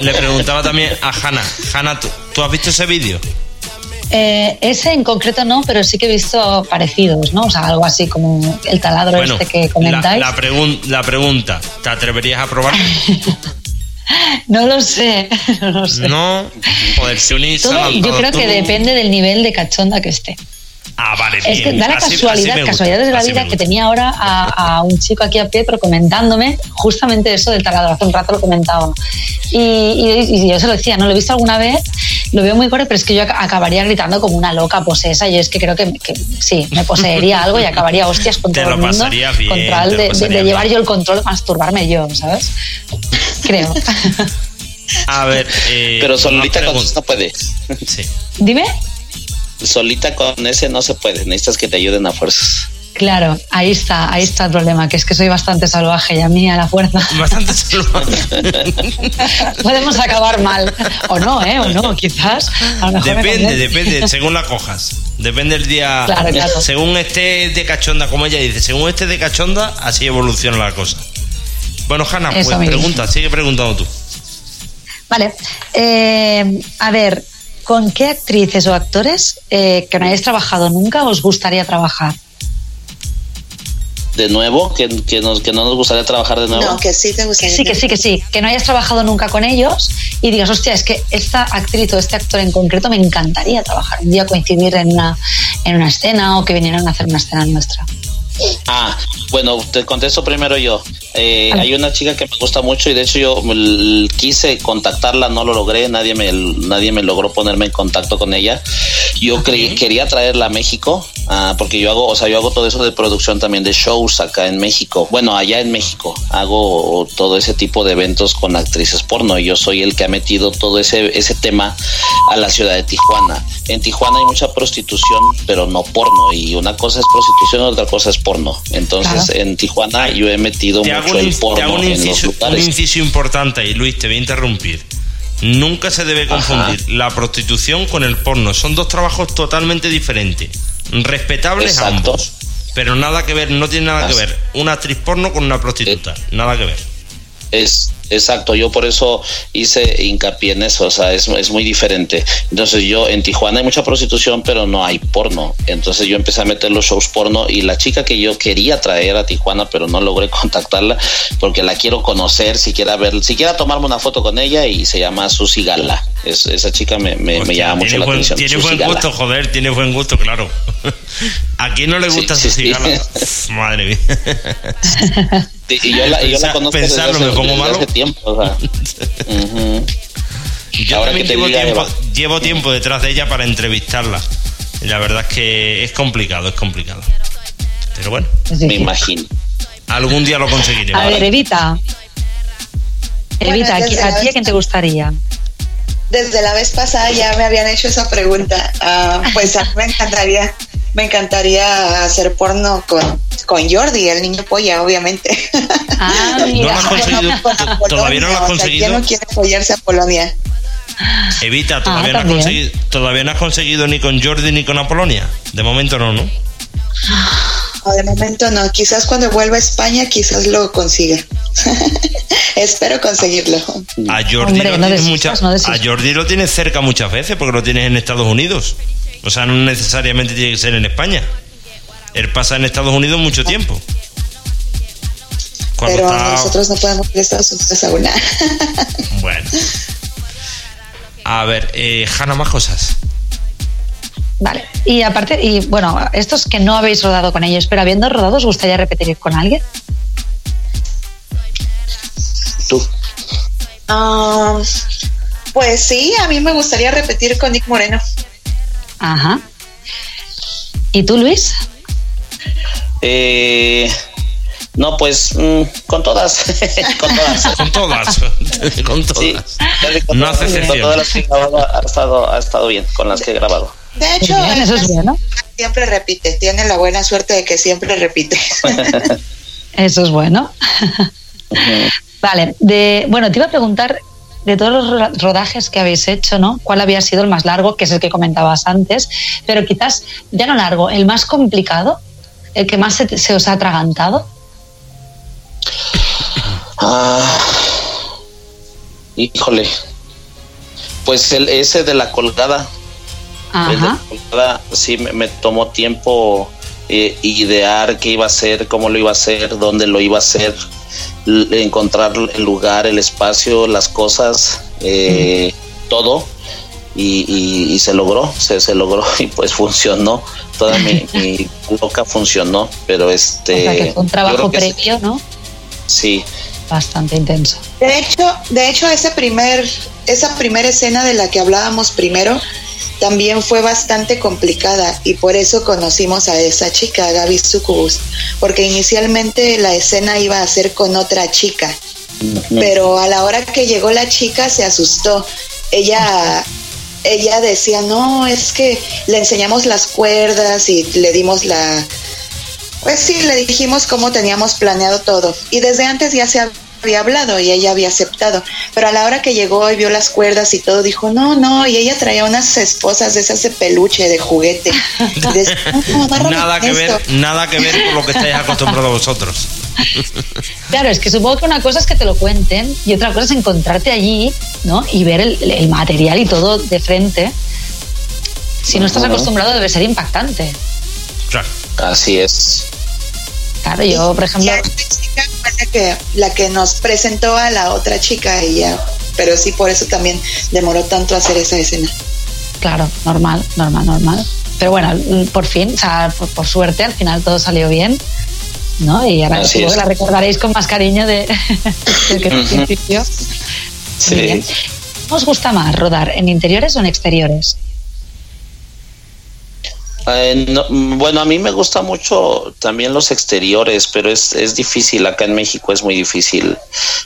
le, preguntaba también a Hanna, Hanna, ¿tú, has visto ese vídeo? Eh, ese en concreto no, pero sí que he visto parecidos, ¿no? O sea, algo así como el taladro este que comentáis. La, la pregunta, ¿te atreverías a probar? (laughs) (laughs) (laughs) No lo sé, no lo sé. No, poderse unir. yo creo que depende del nivel de cachonda que esté. Ah, vale. Es que da la casualidad, casualidades de la vida que tenía ahora a, un chico aquí a Pietro comentándome justamente eso del taladro. Hace un rato lo comentaba. Y, yo se lo decía, ¿no? Lo he visto alguna vez, lo veo muy corto, pero es que yo acabaría gritando como una loca posesa. Yo es que creo que, sí, me poseería algo y acabaría hostias con (laughs) todo el mundo. contra el de, llevar yo el control, masturbarme yo, ¿sabes? Creo. (laughs) A ver, eh, pero solita no puede. Sí. Dime solita con ese no se puede, necesitas que te ayuden a fuerzas. Claro, ahí está, ahí está el problema, que es que soy bastante salvaje y a mí a la fuerza. (laughs) Bastante salvaje. (laughs) Podemos acabar mal. O no, ¿eh? O no, quizás. depende, depende, (laughs) según la cojas. Depende del día. Claro, claro. Según esté de cachonda, como ella dice, según esté de cachonda, así evoluciona la cosa. Bueno, Hanna, pues pregunta, sigue preguntando tú. Vale. Eh, a ver, ¿con qué actrices o actores eh, que no hayáis trabajado nunca os gustaría trabajar? de nuevo, que, que, nos, que no nos gustaría trabajar de nuevo. No, que sí te gustaría. Sí, que sí, que sí, que no hayas trabajado nunca con ellos y digas, hostia, es que esta actriz o este actor en concreto me encantaría trabajar un día, coincidir en una, en una escena o que vinieran a hacer una escena nuestra. Ah, bueno, te contesto primero yo. Eh, hay una chica que me gusta mucho y de hecho yo quise contactarla, no lo logré, nadie me, nadie me logró ponerme en contacto con ella. Yo quería traerla a México, ah, porque yo hago, o sea, yo hago todo eso de producción también de shows acá en México. Bueno, allá en México hago todo ese tipo de eventos con actrices porno y yo soy el que ha metido todo ese, ese tema a la ciudad de Tijuana. En Tijuana hay mucha prostitución, pero no porno y una cosa es prostitución, otra cosa es porno. Entonces, en Tijuana yo he metido mucho el porno un inciso, Un inciso importante y Luis, te voy a interrumpir. Nunca se debe confundir la prostitución con el porno. Son dos trabajos totalmente diferentes. Respetables ambos. Pero nada que ver, no tiene nada que ver una actriz porno con una prostituta. Eh, nada que ver. Es, Exacto, yo por eso hice hincapié en eso, o sea, es, es, muy diferente. Entonces yo en Tijuana hay mucha prostitución, pero no hay porno. Entonces yo empecé a meter los shows porno y la chica que yo quería traer a Tijuana, pero no logré (laughs) contactarla porque la quiero conocer, siquiera ver, siquiera tomarme una foto con ella y se llama Susi Gala. Es, esa chica me, me, llama mucho la atención. Tiene buen gusto, joder, tiene buen gusto, claro. (laughs) ¿A quién no le gusta Susi Gala? (laughs) Madre mía. y yo la, yo la conozco Pensarlo, desde, me pongo malo. tiempo. O sea. Yo Ahora también llevo, tiempo, llevo tiempo detrás de ella para entrevistarla. Y la verdad es que es complicado, es complicado. Pero bueno. Me imagino. Algún día lo conseguiremos. A ver, Evita. Evita, ¿a, ti a quién te gustaría? Desde la vez pasada ya me habían hecho esa pregunta. Uh, pues a mí me encantaría me encantaría hacer porno con, con Jordi, el niño polla, obviamente. Ah, (laughs) ¿No lo has conseguido? ¿Todavía no lo has conseguido? ¿Quién no quiere follarse a Polonia? Evita, ah, ¿todavía, no has conseguido, ¿todavía no has conseguido ni con Jordi ni con Apolonia? De momento no, ¿no? De momento no. Quizás cuando vuelva a España, quizás lo consiga. (laughs) Espero conseguirlo. A Jordi, lo tienes a Jordi lo tienes cerca muchas veces porque lo tienes en Estados Unidos. O sea, no necesariamente tiene que ser en España. Él pasa en Estados Unidos mucho tiempo. Pero nosotros no podemos ir a Estados Unidos aún. (laughs) bueno. A ver, eh, Hanna, más cosas. Vale. Y aparte, y bueno, estos que no habéis rodado con ellos, pero habiendo rodado, ¿os gustaría repetir con alguien? Tú. Ah, pues sí, a mí me gustaría repetir con Nick Moreno. Ajá. ¿Y tú, Luis? Eh, no, pues mm, con todas. (laughs) con todas. con todas. con todas. no hace excepción. todas las que he grabado ha estado, ha estado bien, con las que he grabado. De hecho, eso es bueno. siempre repite. Tiene la buena suerte de que siempre repite. (laughs) eso es bueno. (laughs) vale. De, bueno, te iba a preguntar de todos los rodajes que habéis hecho, ¿no? ¿Cuál había sido el más largo, que es el que comentabas antes? Pero quizás, ya no largo, el más complicado, el que más se, os ha atragantado. Ah, híjole. Pues el, ese de la colgada. Ajá. Sí me, tomó tiempo eh, idear qué iba a hacer, cómo lo iba a hacer, dónde lo iba a hacer encontrar el lugar, el espacio, las cosas, eh, todo. Y, se logró, se, se, logró (laughs) y pues funcionó. Toda mi, (laughs) loca funcionó, pero este. un trabajo previo, ¿no? Sí. Bastante intenso. De hecho, de hecho, ese primer, esa primera escena de la que hablábamos primero, también fue bastante complicada y por eso conocimos a esa chica, Gaby Sucubus, porque inicialmente la escena iba a ser con otra chica, pero a la hora que llegó la chica se asustó. Ella ella decía, "No, es que le enseñamos las cuerdas y le dimos la Pues sí, le dijimos cómo teníamos planeado todo. Y desde antes ya se había hablado y ella había aceptado. Pero a la hora que llegó y vio las cuerdas y todo, dijo, no, no. Y ella traía unas esposas de esas de peluche, de juguete. Y decía, "No, (laughs) agárrame Nada que esto". ver, nada que ver con lo que estáis acostumbrados vosotros. (laughs) Claro, es que supongo que una cosa es que te lo cuenten y otra cosa es encontrarte allí, ¿no? Y ver el, el material y todo de frente. Si no estás acostumbrado debe ser impactante. Claro. Así es. Claro, yo, por ejemplo, chica fue la que, la que nos presentó a la otra chica y ya. Pero sí, por eso también demoró tanto hacer esa escena. claro, normal, normal, normal. Pero bueno, por fin, o sea, por, por suerte, al final todo salió bien, ¿no? Y ahora Así supongo es. que la recordaréis con más cariño de, (laughs) de que al Ujú. principio. Sí. Muy bien. ¿Cómo os gusta más rodar, en interiores o en exteriores? Eh, no, mm, bueno, a mí me gusta mucho también los exteriores, pero es, es difícil. Acá en México es muy difícil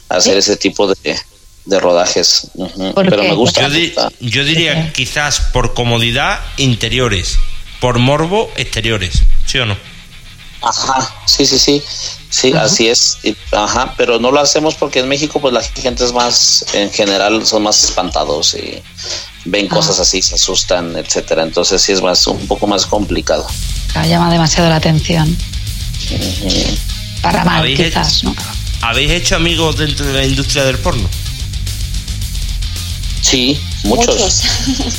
hacer ese tipo de, de rodajes. Ujú. ¿Por Pero qué? me gusta. Yo, di- yo diría quizás por comodidad interiores, por morbo exteriores, ¿sí o no? Ajá, sí, sí, sí. Sí, así es. Y- Ajá, pero no lo hacemos porque en México pues la gente es más, en general, son más espantados y ven cosas así, se asustan, etcétera. Entonces sí es más, un poco más complicado. Llama demasiado la atención. Para mal, ¿Habéis quizás, hecho, ¿no? ¿Habéis hecho amigos dentro de la industria del porno? Sí, muchos,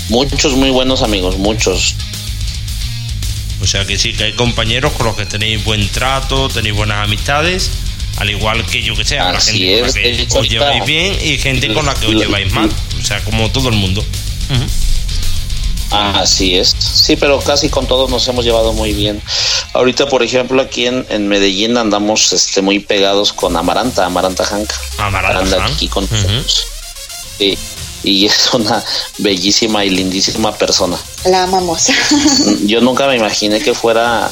muchos (laughs) muy buenos amigos, muchos. O sea que sí, que hay compañeros con los que tenéis buen trato, tenéis buenas amistades, al igual que yo que sé, Así gente con la que os lleváis está- bien y gente con la que os lleváis mal. O sea, como todo el mundo. Así es. Sí, pero casi con todos nos hemos llevado muy bien. Ahorita, por ejemplo, aquí en, en Medellín andamos este, muy pegados con Amaranta, Amaranta Hank. Amaranta Anda Hank. aquí con nosotros. Sí, y es una bellísima y lindísima persona. La amamos. (laughs) Yo nunca me imaginé que fuera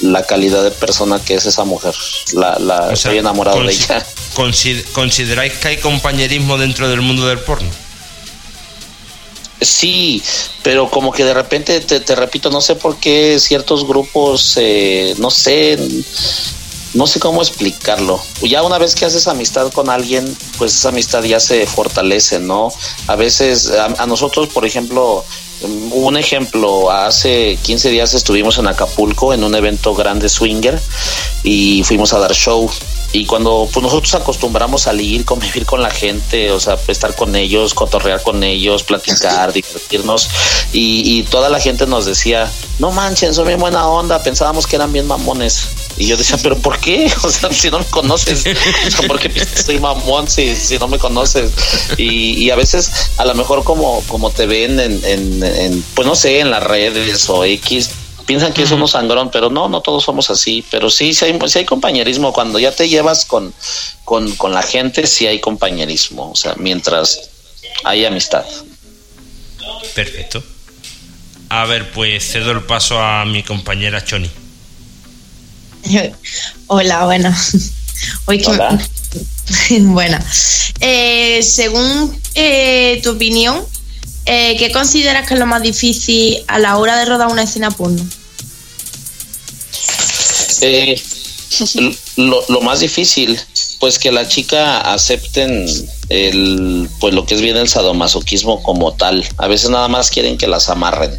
la calidad de persona que es esa mujer. La, la, O sea, estoy enamorado de ella. consi- ¿Consideráis que hay compañerismo dentro del mundo del porno? Sí, pero como que de repente, te, te repito, no sé por qué ciertos grupos, eh, no sé, no sé cómo explicarlo. Ya una vez que haces amistad con alguien, pues esa amistad ya se fortalece, ¿no? A veces, a, a nosotros, por ejemplo, mm, un ejemplo, hace 15 días estuvimos en Acapulco en un evento grande swinger y fuimos a dar show. Y cuando pues nosotros acostumbramos a salir, convivir con la gente, o sea, estar con ellos, cotorrear con ellos, platicar, divertirnos, y, y toda la gente nos decía, no manchen, son bien buena onda, pensábamos que eran bien mamones. Y yo decía, pero ¿por qué? (laughs) O sea, si no me conoces, o sea, ¿por qué soy mamón si, si no me conoces? Y, y a veces, a lo mejor como, como te ven en, en, en, pues no sé, en las redes o X, piensan que es uno sangrón, pero no, no todos somos así. Pero sí, sí hay, sí hay compañerismo. Cuando ya te llevas con, con, con la gente, sí hay compañerismo. O sea, mientras hay amistad. Perfecto. A ver, pues cedo el paso a mi compañera Choni. (laughs) Hola, bueno. (laughs) Hoy que Hola. (laughs) Buena. Eh, según eh, tu opinión, eh, ¿qué consideras que es lo más difícil a la hora de rodar una escena porno? Eh, lo, más difícil, pues que la chica acepten el, pues lo que es bien el sadomasoquismo como tal. A veces nada más quieren que las amarren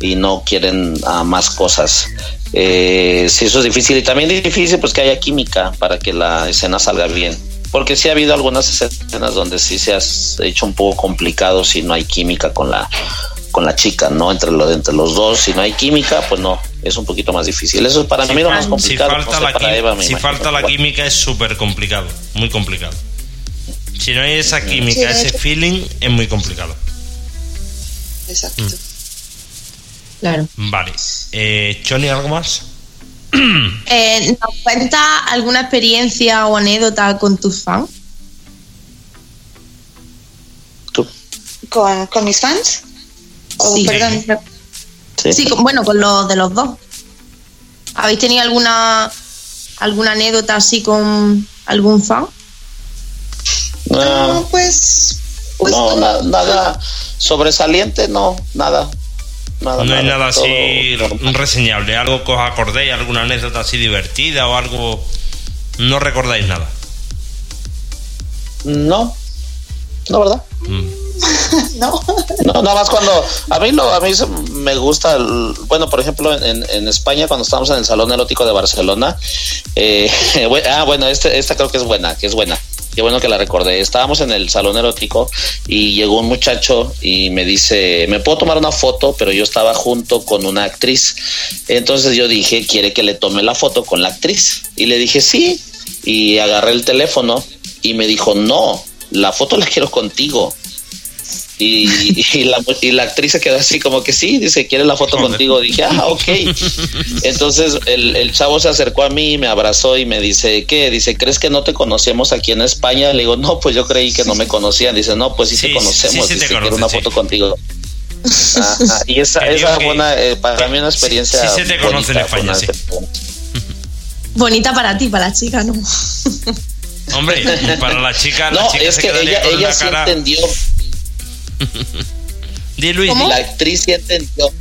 y no quieren ah, más cosas. Eh, sí, eso es difícil y también es difícil pues que haya química para que la escena salga bien. Porque sí ha habido algunas escenas donde sí se ha hecho un poco complicado si no hay química con la con la chica, ¿no? Entre, lo, entre los dos, si no hay química, pues no, es un poquito más difícil. Eso es para mí lo más Si complicado. falta no sé, la, para quim- Eva, me si imagino falta la química es súper complicado, muy complicado. Si no hay esa química, Sí, ese feeling, es muy complicado. Exacto. Claro. Vale. Eh, Choni, ¿algo más? (clears throat) Eh, ¿Nos cuentas alguna experiencia o anécdota con tus fans? ¿Tú? ¿Con, con mis fans? Oh, Sí. perdón. Sí. Sí, con- bueno, con los de los dos. ¿Habéis tenido alguna alguna anécdota así con algún fan? No, No, pues. pues no, na- nada sobresaliente, no, nada. Nada. no hay nada todo así normal. reseñable, algo que os acordéis, alguna anécdota así divertida o algo. No recordáis nada. No, no, ¿verdad? Mm. (laughs) No. No, nada más cuando a mí lo, a mí se- me gusta, el- bueno, por ejemplo, en, en España cuando estábamos en el Salón Erótico de Barcelona, eh, (laughs) ah, bueno, este, esta creo que es buena, que es buena. Qué bueno que la recordé. Estábamos en el salón erótico y llegó un muchacho y me dice, ¿me puedo tomar una foto? Pero yo estaba junto con una actriz. Entonces yo dije, ¿quiere que le tome la foto con la actriz? Y le dije, sí. Y agarré el teléfono y me dijo, no, la foto la quiero contigo. Y, y la, y la actriz se quedó así como que sí, dice, ¿quiere la foto Joder. contigo? Dije, ah, ok. Entonces el, el chavo se acercó a mí, me abrazó y me dice, ¿qué? Dice, ¿crees que no te conocemos aquí en España? Le digo, no, pues yo creí que no me conocían. Dice, no, pues sí, Sí, te conocemos. sí, sí te dice, quiero conocen, una sí. foto contigo. Ajá, Y esa, Te esa que- fue una, eh, para mí una experiencia. sí se te conoce en bonita, España, sí. experiencia. Bonita para ti, para la chica, ¿no? Hombre, para la chica, la No, chica es se que ella, sí cara. entendió. Di Luis, ¿Cómo? di. La actriz sí entendió.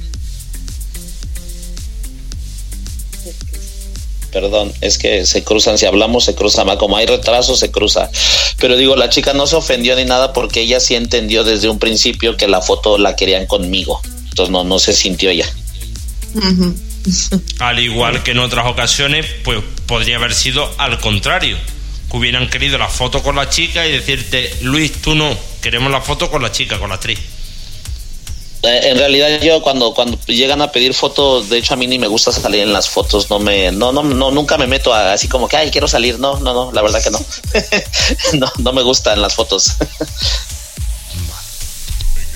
Perdón, es que se cruzan, si hablamos se cruza, ma, como hay retraso se cruza. Pero digo, la chica no se ofendió ni nada porque ella sí entendió desde un principio que la foto la querían conmigo. Entonces no, no se sintió ella. Al igual que en otras ocasiones, pues podría haber sido al contrario. Que hubieran querido la foto con la chica y decirte, Luis, tú no, queremos la foto con la chica, con la actriz. Eh, en realidad yo cuando cuando llegan a pedir fotos, de hecho a mí ni me gusta salir en las fotos, no me no no no nunca me meto a- así como que ay, quiero salir, no, no, no, la verdad que no. (laughs) no no me gusta en las fotos. (laughs)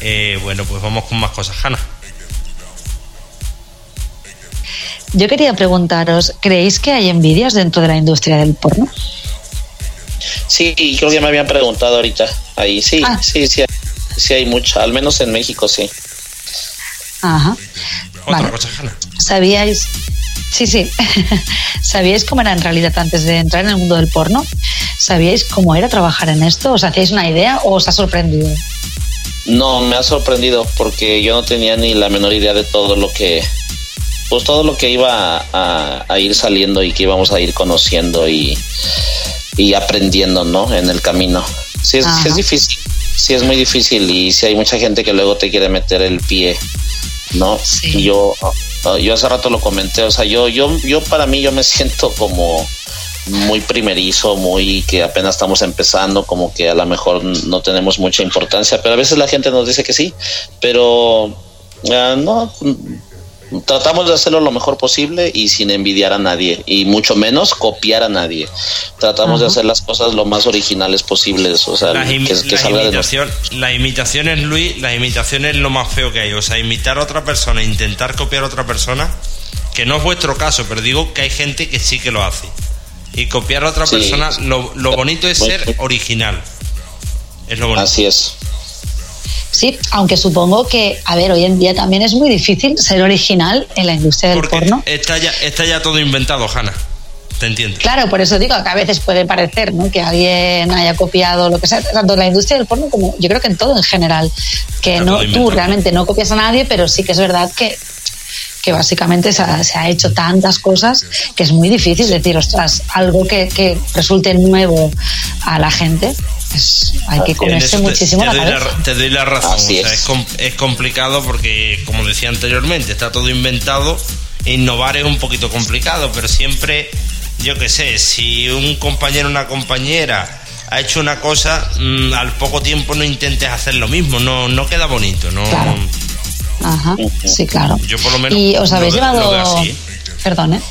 Eh, bueno, pues vamos con más cosas, Hanna. Yo quería preguntaros, ¿creéis que hay envidias dentro de la industria del porno? Sí, creo que me habían preguntado ahorita. Ahí sí, Ah. sí, sí, sí hay mucha, al menos en México sí. Ajá. Otra Vale. cosa, Hanna. ¿Sabíais? Sí, sí. (laughs) ¿Sabíais cómo era en realidad antes de entrar en el mundo del porno? ¿Sabíais cómo era trabajar en esto? ¿Os hacíais una idea o os ha sorprendido? No, me ha sorprendido porque yo no tenía ni la menor idea de todo lo que, pues todo lo que iba a, a- a ir saliendo y que íbamos a ir conociendo y, y aprendiendo, ¿no? En el camino. Sí es, sí Ajá. es difícil, sí es muy difícil y sí hay mucha gente que luego te quiere meter el pie, ¿no? Sí. Y yo, ah, yo hace rato lo comenté, o sea, yo, yo, yo para mí yo me (laughs) siento como muy primerizo, muy que apenas estamos empezando, como que a lo mejor no tenemos mucha importancia, pero a veces la gente nos dice que sí, pero ah, no, tratamos de hacerlo lo mejor posible y sin envidiar a nadie, y mucho menos copiar a nadie. Tratamos de hacer las cosas lo más originales posibles, o sea, Las, que, que de imitación- las imitaciones, Luis, las imitaciones es lo más feo que hay. O sea, imitar a otra persona, intentar copiar a otra persona, que no es vuestro caso, pero digo que hay gente que sí que lo hace. Y copiar a otra Sí. persona, lo, lo bonito es ser original. Es lo bonito. Así es. Sí, aunque supongo que, a ver, hoy en día también es muy difícil ser original en la industria del Porque porno. está ya, está ya todo inventado, Hanna. Te entiendo. Claro, por eso digo que a veces puede parecer ¿no? que alguien haya copiado lo que sea, tanto en la industria del porno como yo creo que en todo en general. Que no, tú realmente no copias a nadie, pero sí que es verdad que, que básicamente se ha, se ha hecho tantas cosas que es muy difícil decir, ostras, algo que, que resulte nuevo a la gente, pues hay que En comerse te- muchísimo te, la doy cabeza. te doy la razón. Así o sea, es. es. com- es complicado porque, como decía anteriormente, está todo inventado. Innovar es un poquito complicado, pero siempre, yo qué sé, si un compañero o una compañera ha hecho una cosa, mm, al poco tiempo no intentes hacer lo mismo, no, no queda bonito. No, Claro. Ajá, sí, claro. Yo por lo menos y os lo habéis lo llevado... así. Perdón, ¿eh?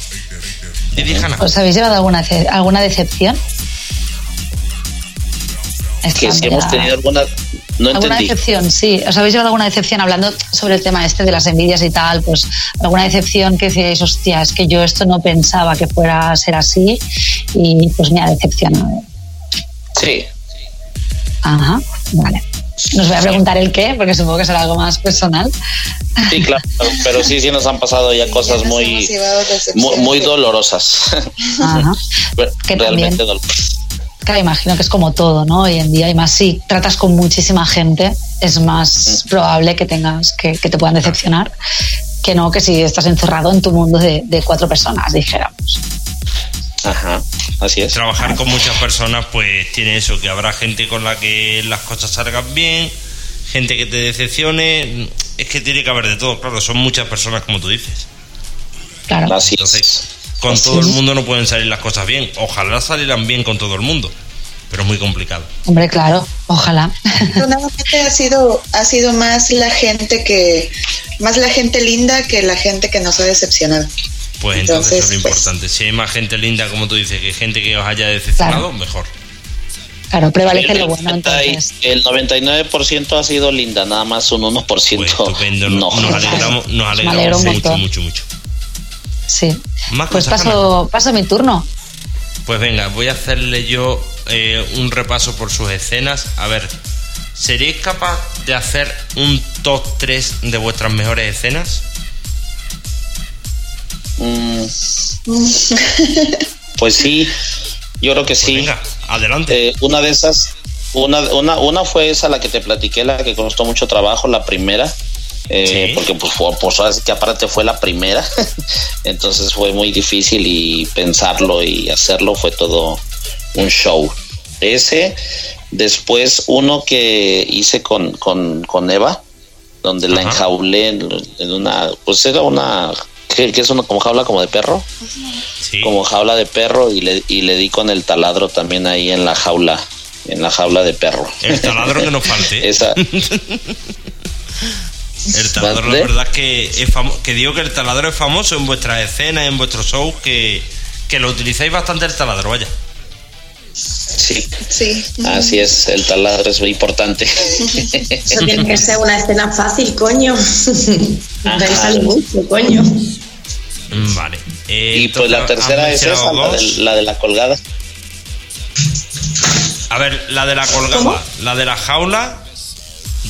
¿Os habéis llevado alguna, alguna decepción? Que Estando si hemos tenido alguna... No ¿Alguna entendí. decepción? Sí. ¿Os habéis llevado alguna decepción hablando sobre el tema este de las envidias y tal? Pues alguna decepción que decíais, hostia, es que yo esto no pensaba que fuera a ser así y pues me ha decepcionado. Sí, Ajá, vale. Nos voy a preguntar el qué, porque supongo que será algo más personal. sí, claro, pero sí, sí nos han pasado ya cosas muy, muy, dolorosas. Ajá. (laughs) Que Realmente también. dolorosas. claro, imagino que es como todo, ¿no? Hoy en día, y más si tratas con muchísima gente, es más probable que tengas, que, que te puedan decepcionar, que no que si estás encerrado en tu mundo de, de cuatro personas, dijéramos. Ajá, así es. Trabajar con muchas personas, pues tiene eso, que habrá gente con la que las cosas salgan bien, gente que te decepcione. Es que tiene que haber de todo, claro, son muchas personas como tú dices. Claro. Así Entonces, es. con todo el mundo no pueden salir las cosas bien. Ojalá salieran bien con todo el mundo, pero es muy complicado. Hombre, claro, ojalá. Ha sido, ha sido más la gente que, más la gente linda que la gente que nos ha decepcionado. Pues entonces, Entonces, eso es lo pues- importante. Si hay más gente linda, como tú dices, que gente que os haya decepcionado, Claro. mejor. Claro, prevalece El, lo bueno, 90 y- entonces. el 99% ha sido linda, nada más un 1% Pues estupendo. no. Nos alegramos, nos alegramos mucho, mucho, mucho. Sí. Más Pues cosas, paso, paso mi turno. Pues venga, voy a hacerle yo eh, un repaso por sus escenas. A ver, ¿seríais capaz de hacer un top 3 de vuestras mejores escenas? Mm. pues sí, yo creo que Pues sí. venga, adelante. Eh, una de esas, una, una, una fue esa la que te platiqué, la que costó mucho trabajo, la primera. eh, Sí. Porque pues, fue, pues ahora sí que aparte fue la primera, (laughs) entonces fue muy difícil y pensarlo y hacerlo fue todo un show. Ese, después uno que hice con, con, con Eva, donde la enjaulé en, en una, pues era una, que, que es una como jaula como de perro sí. como jaula de perro y le, y le di con el taladro también ahí en la jaula, en la jaula de perro. El taladro que nos falte. (laughs) Esa, El taladro, la verdad es que es famo- que digo que el taladro es famoso en vuestras escenas, en vuestros shows, que, que lo utilizáis bastante el taladro, vaya. Sí, Sí. así es, el taladro es muy importante. (laughs) Eso tiene que ser una escena fácil, coño. Pensar mucho, coño. Mm, Vale. Eh, y pues la tercera es esa, la de, la de la colgada. A ver, la de la colgada, la de la jaula,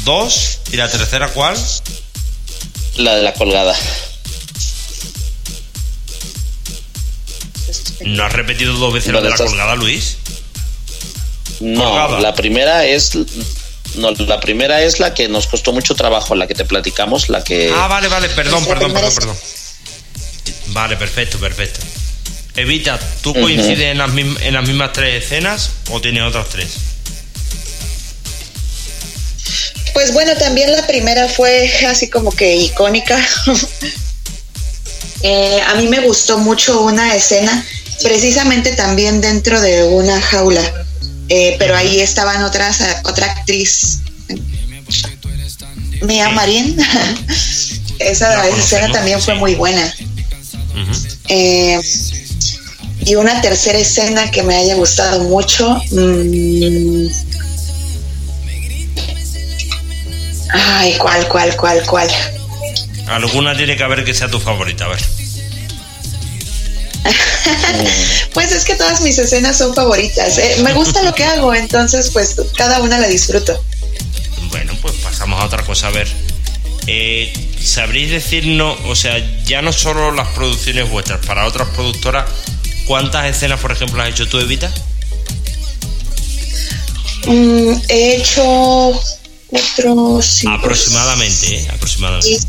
dos, y la tercera, ¿cuál? La de la colgada. ¿No has repetido dos veces Lo la de la colgada, Luis? No, la primera es no, la primera es la que nos costó mucho trabajo, la que te platicamos, la que Ah, vale, vale, perdón, perdón, perdón, perdón. Vale, perfecto, perfecto. Evita, ¿tú coincides en, las en las mismas tres escenas o tienes otras tres? Pues bueno, también la primera fue así como que icónica. (laughs) Eh, a mí me gustó mucho una escena, precisamente también dentro de una jaula, Eh, pero ahí estaban otras, otra actriz, Mia Marín. (laughs) Esa escena también fue muy buena. Eh, y una tercera escena que me haya gustado mucho. mm, ay, ¿cuál, cuál, cuál, cuál? Alguna tiene que haber que sea tu favorita, a ver. (laughs) Pues es que todas mis escenas son favoritas. eh. Me gusta lo que hago, entonces pues cada una la disfruto. Bueno, pues pasamos a otra cosa, a ver. Eh, ¿Sabréis decirnos, o sea, ya no solo las producciones vuestras, para otras productoras, cuántas escenas, por ejemplo, has hecho tú, Evita? Mm, he hecho cuatro, cinco, Aproximadamente, ¿eh? Aproximadamente.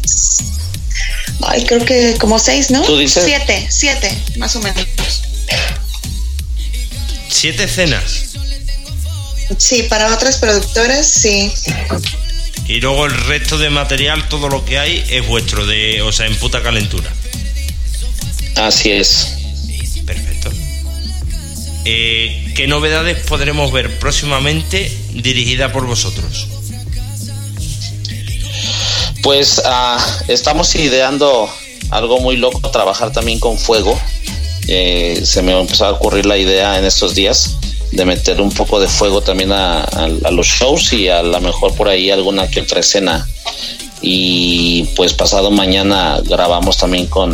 Ay, creo que como seis, ¿no? ¿Tú dices? Siete, siete, más o menos. ¿Siete escenas? Sí, para otras productoras, sí. Y luego el resto de material, todo lo que hay, es vuestro, de, o sea, en puta calentura. Así es. Perfecto. Eh, ¿Qué novedades podremos ver próximamente dirigida por vosotros? Pues ah, estamos ideando algo muy loco, trabajar también con fuego. Eh, se me empezó a ocurrir la idea en estos días de meter un poco de fuego también a, a- a los shows y a lo mejor por ahí alguna que otra escena. Y pues pasado mañana grabamos también con,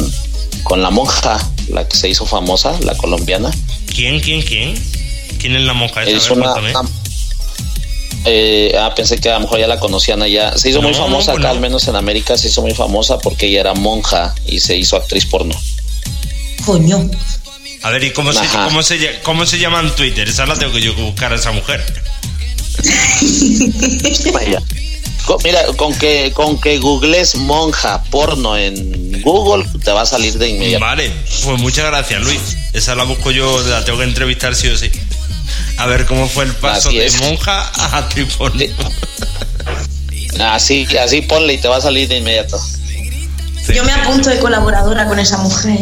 con la monja, la que se hizo famosa, la colombiana. ¿Quién, quién, quién? ¿Quién es la monja esa? Es ver, una. Ah, eh, ah, pensé que a lo mejor ya la conocían allá. Se hizo muy famosa acá, no. al menos en América, se hizo muy famosa porque ella era monja y se hizo actriz porno. Coño. A ver, ¿y cómo se, cómo, se, cómo se llama en Twitter? Esa la tengo que yo buscar a esa mujer. (laughs) Vaya. Mira, con que, con que googles monja porno en Google, te va a salir de inmediato. Vale, pues muchas gracias, Luis. Esa la busco yo, la tengo que entrevistar sí o sí. A ver cómo fue el paso de monja a porno. Así, así ponle y te va a salir de inmediato. Yo me apunto de colaboradora con esa mujer.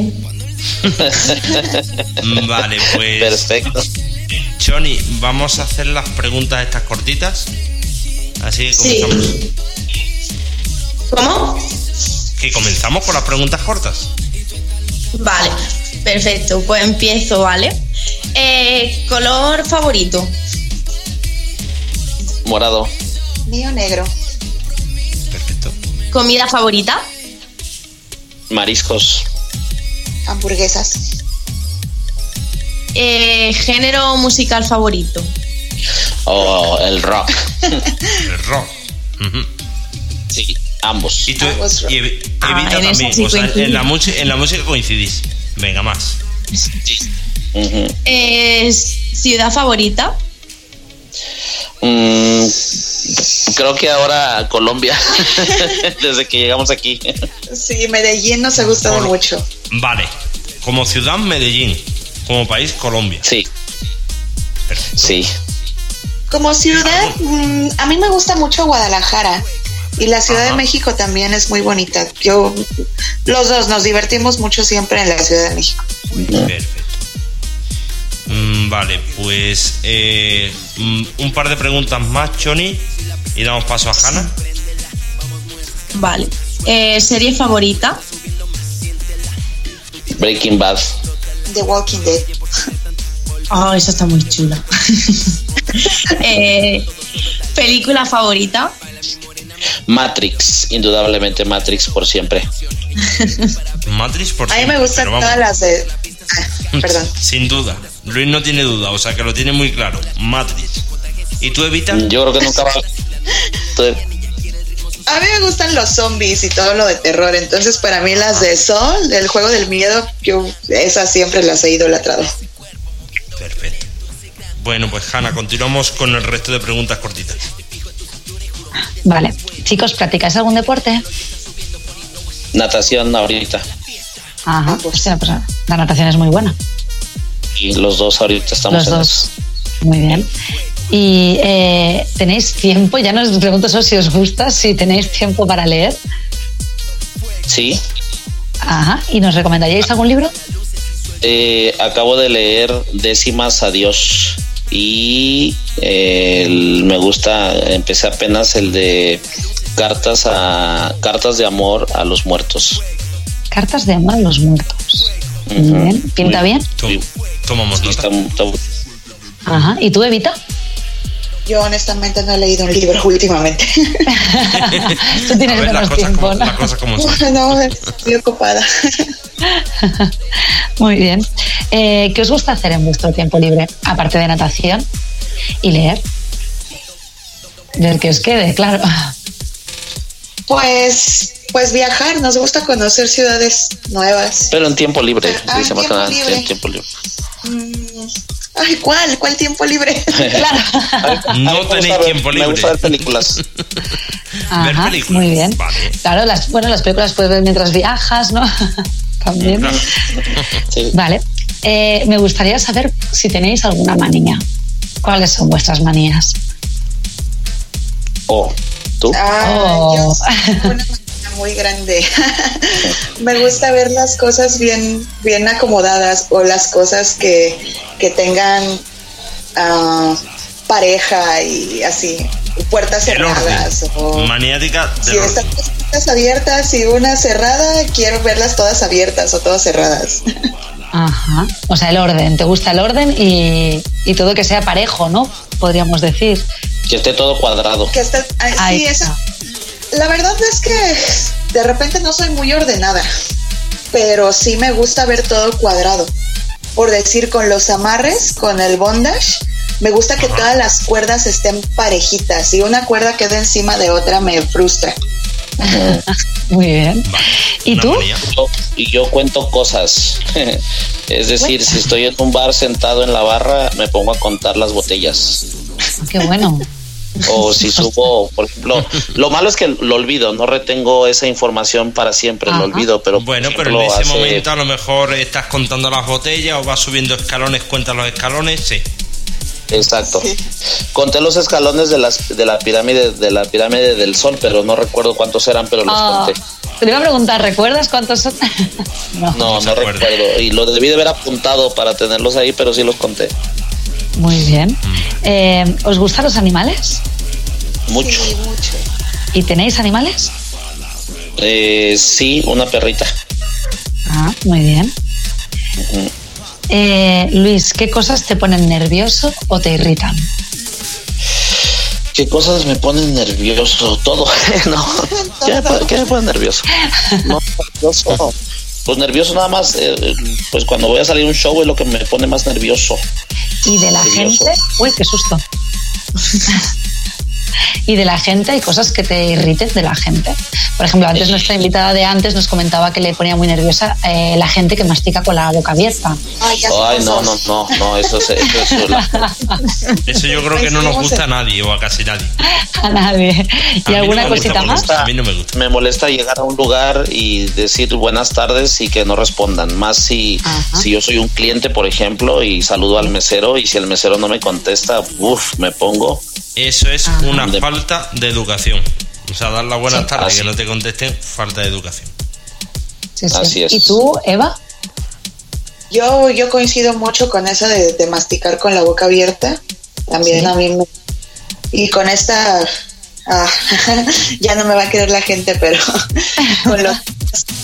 (laughs) Vale, pues. Perfecto. Choni, vamos a hacer las preguntas estas cortitas. Así que Sí. comenzamos. ¿Cómo? Que comenzamos con las preguntas cortas. Vale, perfecto. Pues empiezo, ¿vale? Eh, color favorito. Morado. Mío negro. Perfecto. Comida favorita. Mariscos. Hamburguesas. Eh, género musical favorito. O el rock. (laughs) El rock. Sí, ambos. Y tú, Ambos rock. y Evi- Ah, Evita en también. sí o sea, coincidimos. en, la música, en la música coincidís. Venga, más. Eh, ciudad favorita. Mm, creo que ahora Colombia, (laughs) desde que llegamos aquí. Sí, Medellín nos ha gustado Por- mucho. Vale. Como ciudad, Medellín. Como país, Colombia. Sí, Perfecto. sí. Como ciudad, mm, a mí me gusta mucho Guadalajara. Y la Ciudad Ajá. de México también es muy bonita. Yo, los dos nos divertimos mucho siempre en la Ciudad de México. Perfecto. Mm, vale, pues eh, mm, un par de preguntas más, Choni, y damos paso a Hanna. Vale. Eh, serie favorita. Breaking Bad. The Walking Dead. Oh, esa está muy chula. (laughs) Eh, película favorita. Matrix, indudablemente Matrix por siempre. Matrix, por A mí me siempre, gustan todas las de... Ah, perdón. Sin duda. Luis no tiene duda, o sea que lo tiene muy claro. Matrix. ¿Y tú, Evita? Yo creo que nunca va. A mí me gustan los zombies y todo lo de terror. Entonces, para mí las de Sol, el juego del miedo, yo esas siempre las he idolatrado. Perfecto. Bueno, pues Hanna, continuamos con el resto de preguntas cortitas. Vale. Chicos, ¿practicáis algún deporte? Natación ahorita. Ajá. pues pues, la natación es muy buena. Y los dos ahorita estamos Los en dos. Muy bien. Y eh, tenéis tiempo, ya no os pregunto si os gusta, si tenéis tiempo para leer. Sí. Ajá. ¿Y nos recomendaríais algún libro? Eh, acabo de leer Décimas Adiós. Y eh, el- me gusta, empecé apenas el de cartas a cartas de amor a los muertos. Cartas de amor a los muertos. Ujú. bien. ¿Pinta bien? Tom- tomamos Sí, nota. está- está- Ajá. ¿Y tú, Evita? Yo honestamente no he leído un libro (laughs) últimamente. tú tienes menos tiempo, como, ¿no? como (laughs) no, estoy ocupada. (laughs) (laughs) Muy bien. Eh, ¿Qué os gusta hacer en vuestro tiempo libre? Aparte de natación y leer. Del que os quede, claro. Pues, pues viajar, nos gusta conocer ciudades nuevas. Pero en tiempo libre, Ah, dice en más que tiempo nada, libre. en tiempo libre. Mm, Ay, ¿cuál? ¿Cuál tiempo libre? (laughs) Claro. No tenéis ver- tiempo libre. Me gusta ver películas. (laughs) Ajá, películas. muy bien. Vale. Claro, las, bueno, las películas puedes ver mientras viajas, ¿no? También. Sí. Vale. Eh, me gustaría saber si tenéis alguna manía. ¿Cuáles son vuestras manías? O tú. Ah, Oh. yo una máquina muy grande. (laughs) Me gusta ver las cosas bien, bien acomodadas o las cosas que, que tengan ah, pareja y así, puertas cerradas. O. Maniática si están las puertas abiertas y una cerrada, quiero verlas todas abiertas o todas cerradas. Ajá. O sea, el orden. ¿Te gusta el orden y, y todo que sea parejo, ¿no? Podríamos decir. Que esté todo cuadrado. Que está, ah, Ahí sí, está. esa, la verdad es que de repente no soy muy ordenada, pero sí me gusta ver todo cuadrado. Por decir, con los amarres, con el bondage, me gusta que todas las cuerdas estén parejitas. Si una cuerda queda encima de otra, me frustra. Muy bien. Vale. ¿Y tú? Yo- y yo cuento cosas. (laughs) Es decir, si estoy en un bar sentado en la barra, me pongo a contar las botellas. Qué bueno. O si subo, por ejemplo, lo malo es que lo olvido, no retengo esa información para siempre, lo olvido, pero... Bueno, pero en ese momento a lo mejor estás contando las botellas o vas subiendo escalones, cuentas los escalones, sí. Exacto. Conté los escalones de, las, de la pirámide de la pirámide del sol, pero no recuerdo cuántos eran, pero los Ah, conté. Te iba a preguntar, ¿recuerdas cuántos son? (laughs) no. No, no recuerdo. Y lo debí de haber apuntado para tenerlos ahí, pero sí los conté. Muy bien. Eh, ¿Os gustan los animales? Mucho. Sí, mucho. ¿Y tenéis animales? Eh, sí, una perrita. Ah, muy bien. Eh, Luis, ¿qué cosas te ponen nervioso o te irritan? ¿Qué cosas me ponen nervioso? Todo. (laughs) no. ¿Qué me, pone- qué me pone nervioso? No, nervioso. Pues nervioso nada más, eh, pues cuando voy a salir a un show es lo que me pone más nervioso. ¿Y de la Nervioso. gente? Uy, qué susto. Y de la gente hay cosas que te irriten de la gente. Por ejemplo, antes nuestra invitada de antes nos comentaba que le ponía muy nerviosa eh, la gente que mastica con la boca abierta. Ay, Ay, no, no, no, no, eso es, eso es la- (laughs) Eso yo creo que no nos ¿cómo gusta a nadie o a casi nadie. (laughs) A nadie. A ¿Y no alguna me gusta cosita más? A mí no me gusta. me molesta llegar a un lugar y decir buenas tardes y que no respondan. Más si, Ajá. si yo soy un cliente, por ejemplo, y saludo al mesero y si el mesero no me contesta, uff, me pongo. Eso es Ajá. una De- falta de educación. O sea, dar las buenas Sí. tardes Así. que no te contesten, falta de educación. Sí, sí. Así es. ¿Y tú, Eva? Yo, yo coincido mucho con eso de, de masticar con la boca abierta. También Sí. a mí me... Y con esta... ah, (laughs) ya no me va a querer la gente, pero (laughs) con los,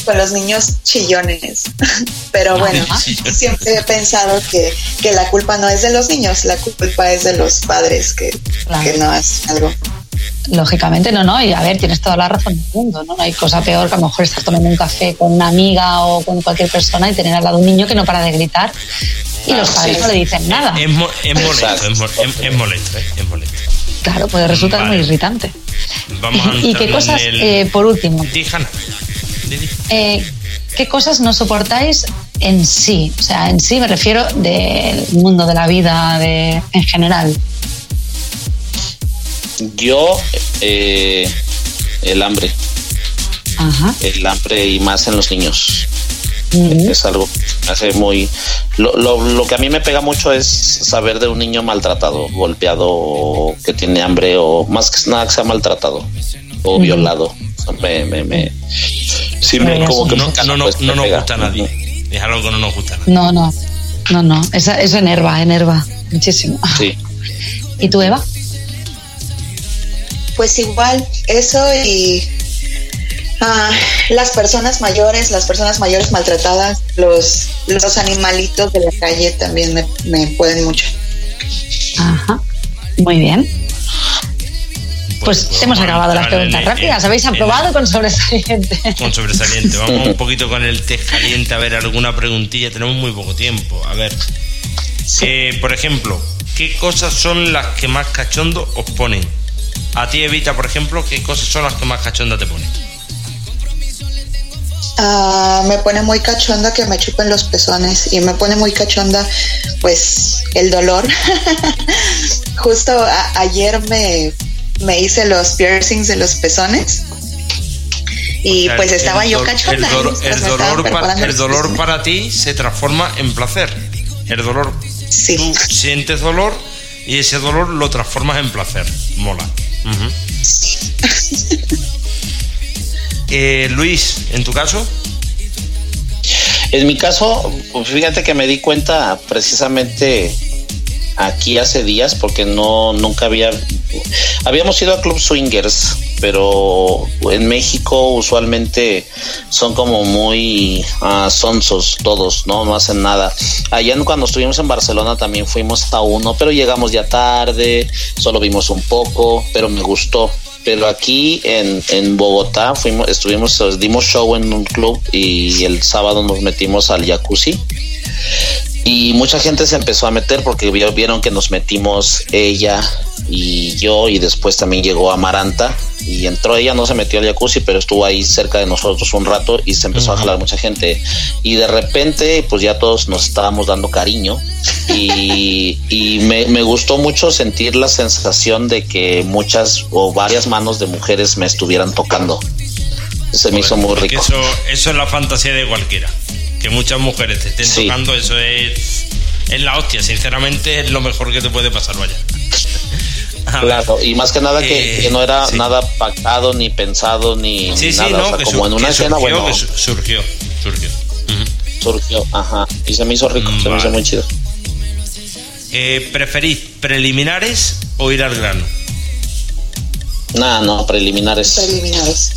con los niños chillones. (laughs) Pero bueno, siempre he pensado que, que la culpa no es de los niños, la culpa es de los padres que, Claro. que no hacen algo. Lógicamente, no, no. Y a ver, tienes toda la razón del mundo, ¿no? No hay cosa peor que a lo mejor estar tomando un café con una amiga o con cualquier persona y tener al lado un niño que no para de gritar y los Ah, padres sí. no le dicen nada. Es, mo- es molesto, es, mo- es- es molesto, ¿eh? es molesto. Claro, puede resultar Vale. muy irritante. Vamos a (laughs) ¿Y qué cosas, el... eh, por último, di. eh, qué cosas no soportáis en sí? O sea, en sí me refiero del mundo de la vida de, en general. Yo, eh, el hambre, Ajá. el hambre y más en los niños. Ujú. Es algo que me hace muy... Lo, lo, lo que a mí me pega mucho es saber de un niño maltratado, golpeado, o que tiene hambre o más que nada que sea maltratado o violado. Me, me, me- sí, me, como que No, no, no, pues, no nos gusta a nadie. Es algo que no nos gusta a nadie. No, no, no, no. Esa- eso enerva, enerva muchísimo. Sí. ¿Y tú, Eva? Pues igual, eso y ah, las personas mayores, las personas mayores maltratadas, los, los animalitos de la calle también me, me pueden mucho. Ajá. Muy bien. Pues, pues hemos acabado las preguntas el- rápidas. Habéis aprobado con sobresaliente. (laughs) Con sobresaliente. Vamos un (laughs) poquito con el test caliente a ver alguna preguntilla. Tenemos muy poco tiempo. A ver. Eh, por ejemplo, ¿qué cosas son las que más cachondo os ponen? A ti, Evita, por ejemplo, ¿qué cosas son las que más cachonda te ponen? Ah, me pone muy cachonda que me chupen los pezones y me pone muy cachonda pues el dolor. (laughs) Justo ayer me, me hice los piercings de los pezones y El- pues estaba el yo cachonda. El, pues, el dolor para, el dolor para ti se transforma en placer. El dolor, Sí. tú sientes dolor y ese dolor lo transformas en placer. Mola. (laughs) Eh, Luis, ¿en tu caso? En mi caso, fíjate que me di cuenta precisamente aquí hace días porque no nunca había habíamos ido a club swingers pero en México usualmente son como muy sonsos todos no no hacen nada. Allá cuando estuvimos en Barcelona también fuimos a uno pero llegamos ya tarde solo vimos un poco pero me gustó pero aquí en, en Bogotá fuimos estuvimos dimos show en un club y el sábado nos metimos al jacuzzi y mucha gente se empezó a meter porque vieron que nos metimos ella y yo y después también llegó Amaranta y entró ella, no se metió al jacuzzi, pero estuvo ahí cerca de nosotros un rato y se empezó a jalar mucha gente. Y de repente, pues ya todos nos estábamos dando cariño y, (laughs) y me, me, gustó mucho sentir la sensación de que muchas o varias manos de mujeres me estuvieran tocando. Se me hizo muy rico. Eso, eso es la fantasía de cualquiera. Que muchas mujeres te estén tocando, eso es, es la hostia. Sinceramente, es lo mejor que te puede pasar, vaya. (laughs) Claro, y más que nada que, no era nada pactado, ni pensado, ni, nada. como en una escena, bueno. surgió, surgió. Surgió, ajá. Y se me hizo rico, se me hizo muy chido. Eh, ¿Preferís preliminares o ir al grano? Nada, no, preliminares. Preliminares.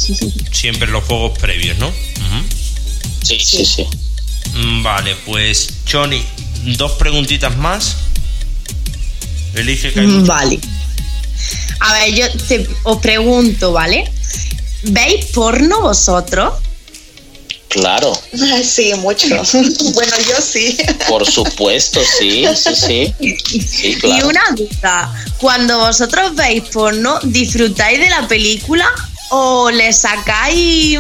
Siempre los juegos previos, ¿no? sí, sí, sí, Vale, pues, Johnny, dos preguntitas más. Elige que Vale. A ver, yo te, os pregunto, ¿vale? ¿Veis porno vosotros? Claro. (laughs) Sí, mucho. (laughs) bueno, yo sí. (laughs) Por supuesto, sí, sí, sí. Y una duda, cuando vosotros veis porno, ¿disfrutáis de la película o le sacáis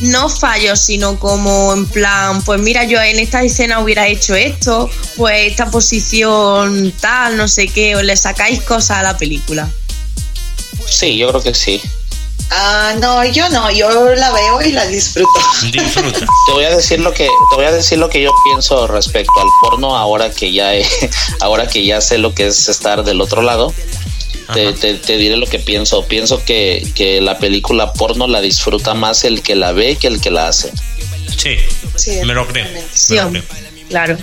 no fallos, sino como en plan, pues mira, yo en esta escena hubiera hecho esto, pues esta posición tal, no sé qué, o le sacáis cosas a la película? Sí, yo creo que sí. Ah, no, yo no, yo la veo y la disfruto. Disfruta. (laughs) te voy a decir lo que te voy a decir lo que yo pienso respecto al porno ahora que ya (laughs) ahora que ya sé lo que es estar del otro lado. Te, te, diré lo que pienso. Pienso que, que, la película porno la disfruta más el que la ve que el que la hace. Sí, me lo creo. Sí, claro.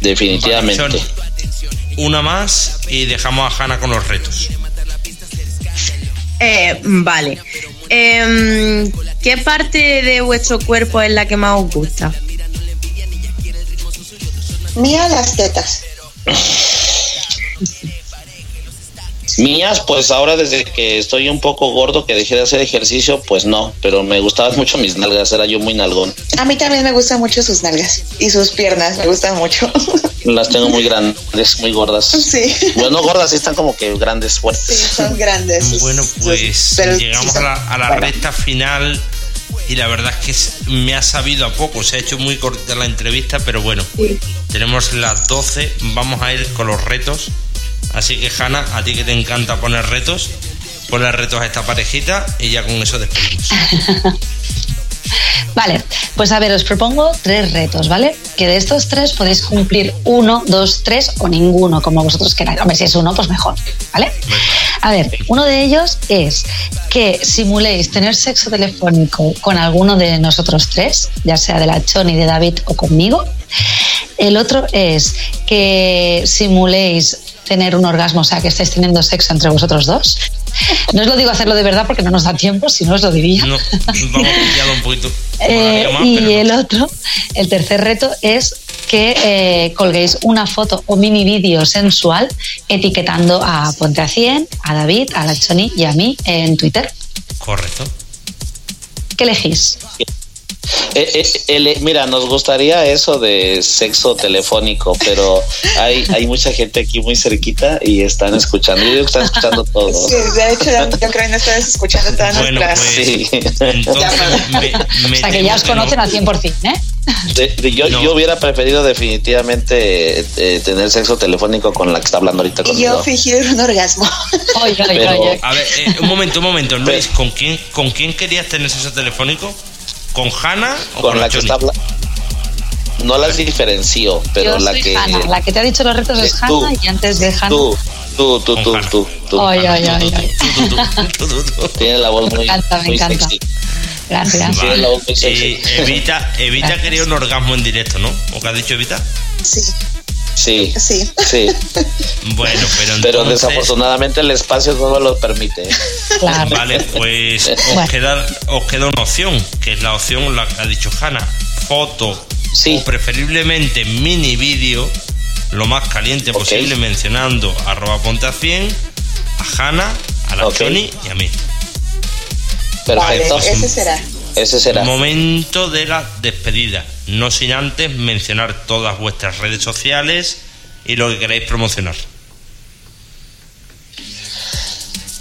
Definitivamente. una más y dejamos a Hanna con los retos. Eh, vale. Em, ¿Qué parte de vuestro cuerpo es la que más os gusta? Mía, las tetas. (laughs) Mías, pues ahora desde que estoy un poco gordo, que dejé de hacer ejercicio, pues no, pero me gustaban mucho mis nalgas, era yo muy nalgón. A mí también me gustan mucho sus nalgas y sus piernas, me gustan mucho. (laughs) Las tengo muy grandes, muy gordas. Sí. Bueno, gordas, sí están como que grandes, fuertes. Sí, son grandes. Bueno, pues llegamos a la, recta final y la verdad es que me ha sabido a poco, se ha hecho muy corta la entrevista, pero bueno, tenemos las 12, vamos a ir con los retos. Así que Hanna, a ti que te encanta poner retos, ponle retos a esta parejita y ya con eso despedimos. (laughs) Vale, pues a ver, os propongo tres retos, ¿vale? Que de estos tres podéis cumplir uno, dos, tres o ninguno, como vosotros queráis. Hombre, si es uno, pues mejor, ¿vale? A ver, uno de ellos es que simuléis tener sexo telefónico con alguno de nosotros tres, ya sea de la Choni, de David o conmigo. El otro es que simuléis tener un orgasmo, o sea, que estáis teniendo sexo entre vosotros dos. No os lo digo hacerlo de verdad porque no nos da tiempo, si no os lo diría. No, vamos un poquito. (laughs) Eh, y el otro, el tercer reto es que eh, colguéis una foto o mini vídeo sensual etiquetando a Ponte a 100, a David, a la Choni y a mí en Twitter. Correcto. ¿Qué elegís? Eh, eh, mira, nos gustaría eso de sexo telefónico, pero hay, hay mucha gente aquí muy cerquita y están escuchando. Yo están escuchando todo. (laughs) Sí, de hecho, yo creo que no estás escuchando todas bueno, nuestras. Pues, sí. o sea, que ya os conocen al 100%, ¿eh? yo, yo, hubiera preferido definitivamente eh, tener sexo telefónico con la que está hablando ahorita conmigo. Y yo fingir un orgasmo. Oye, oye, oye. A ver, un momento, un momento. Luis, ¿con quién, ¿con quién querías tener sexo telefónico? ¿Con Hanna o con, la, que está No las diferencio, pero la que. La que te ha dicho los retos es Hanna y antes de Hanna. Tú, tú, tú, tú, tú, tú. Ay, ay, ay. (laughs) Tiene la voz muy. Me encanta, me encanta. Gracias. Tiene la voz muy sexy. Evita, Evita quería un orgasmo en directo, ¿no? ¿O qué has dicho, Evita? Sí. Sí, sí. sí. (laughs) Bueno, pero, entonces... pero desafortunadamente el espacio no lo permite. Vale, (laughs) pues os, queda, os queda una opción, que es la opción, la que ha dicho Hanna, foto sí. o preferiblemente mini vídeo, lo más caliente posible, mencionando arroba ponte a 100, a Hanna, a la okay. y a mí. Perfecto. ese será. Ese será. Momento de la despedida. No sin antes mencionar todas vuestras redes sociales y lo que queráis promocionar.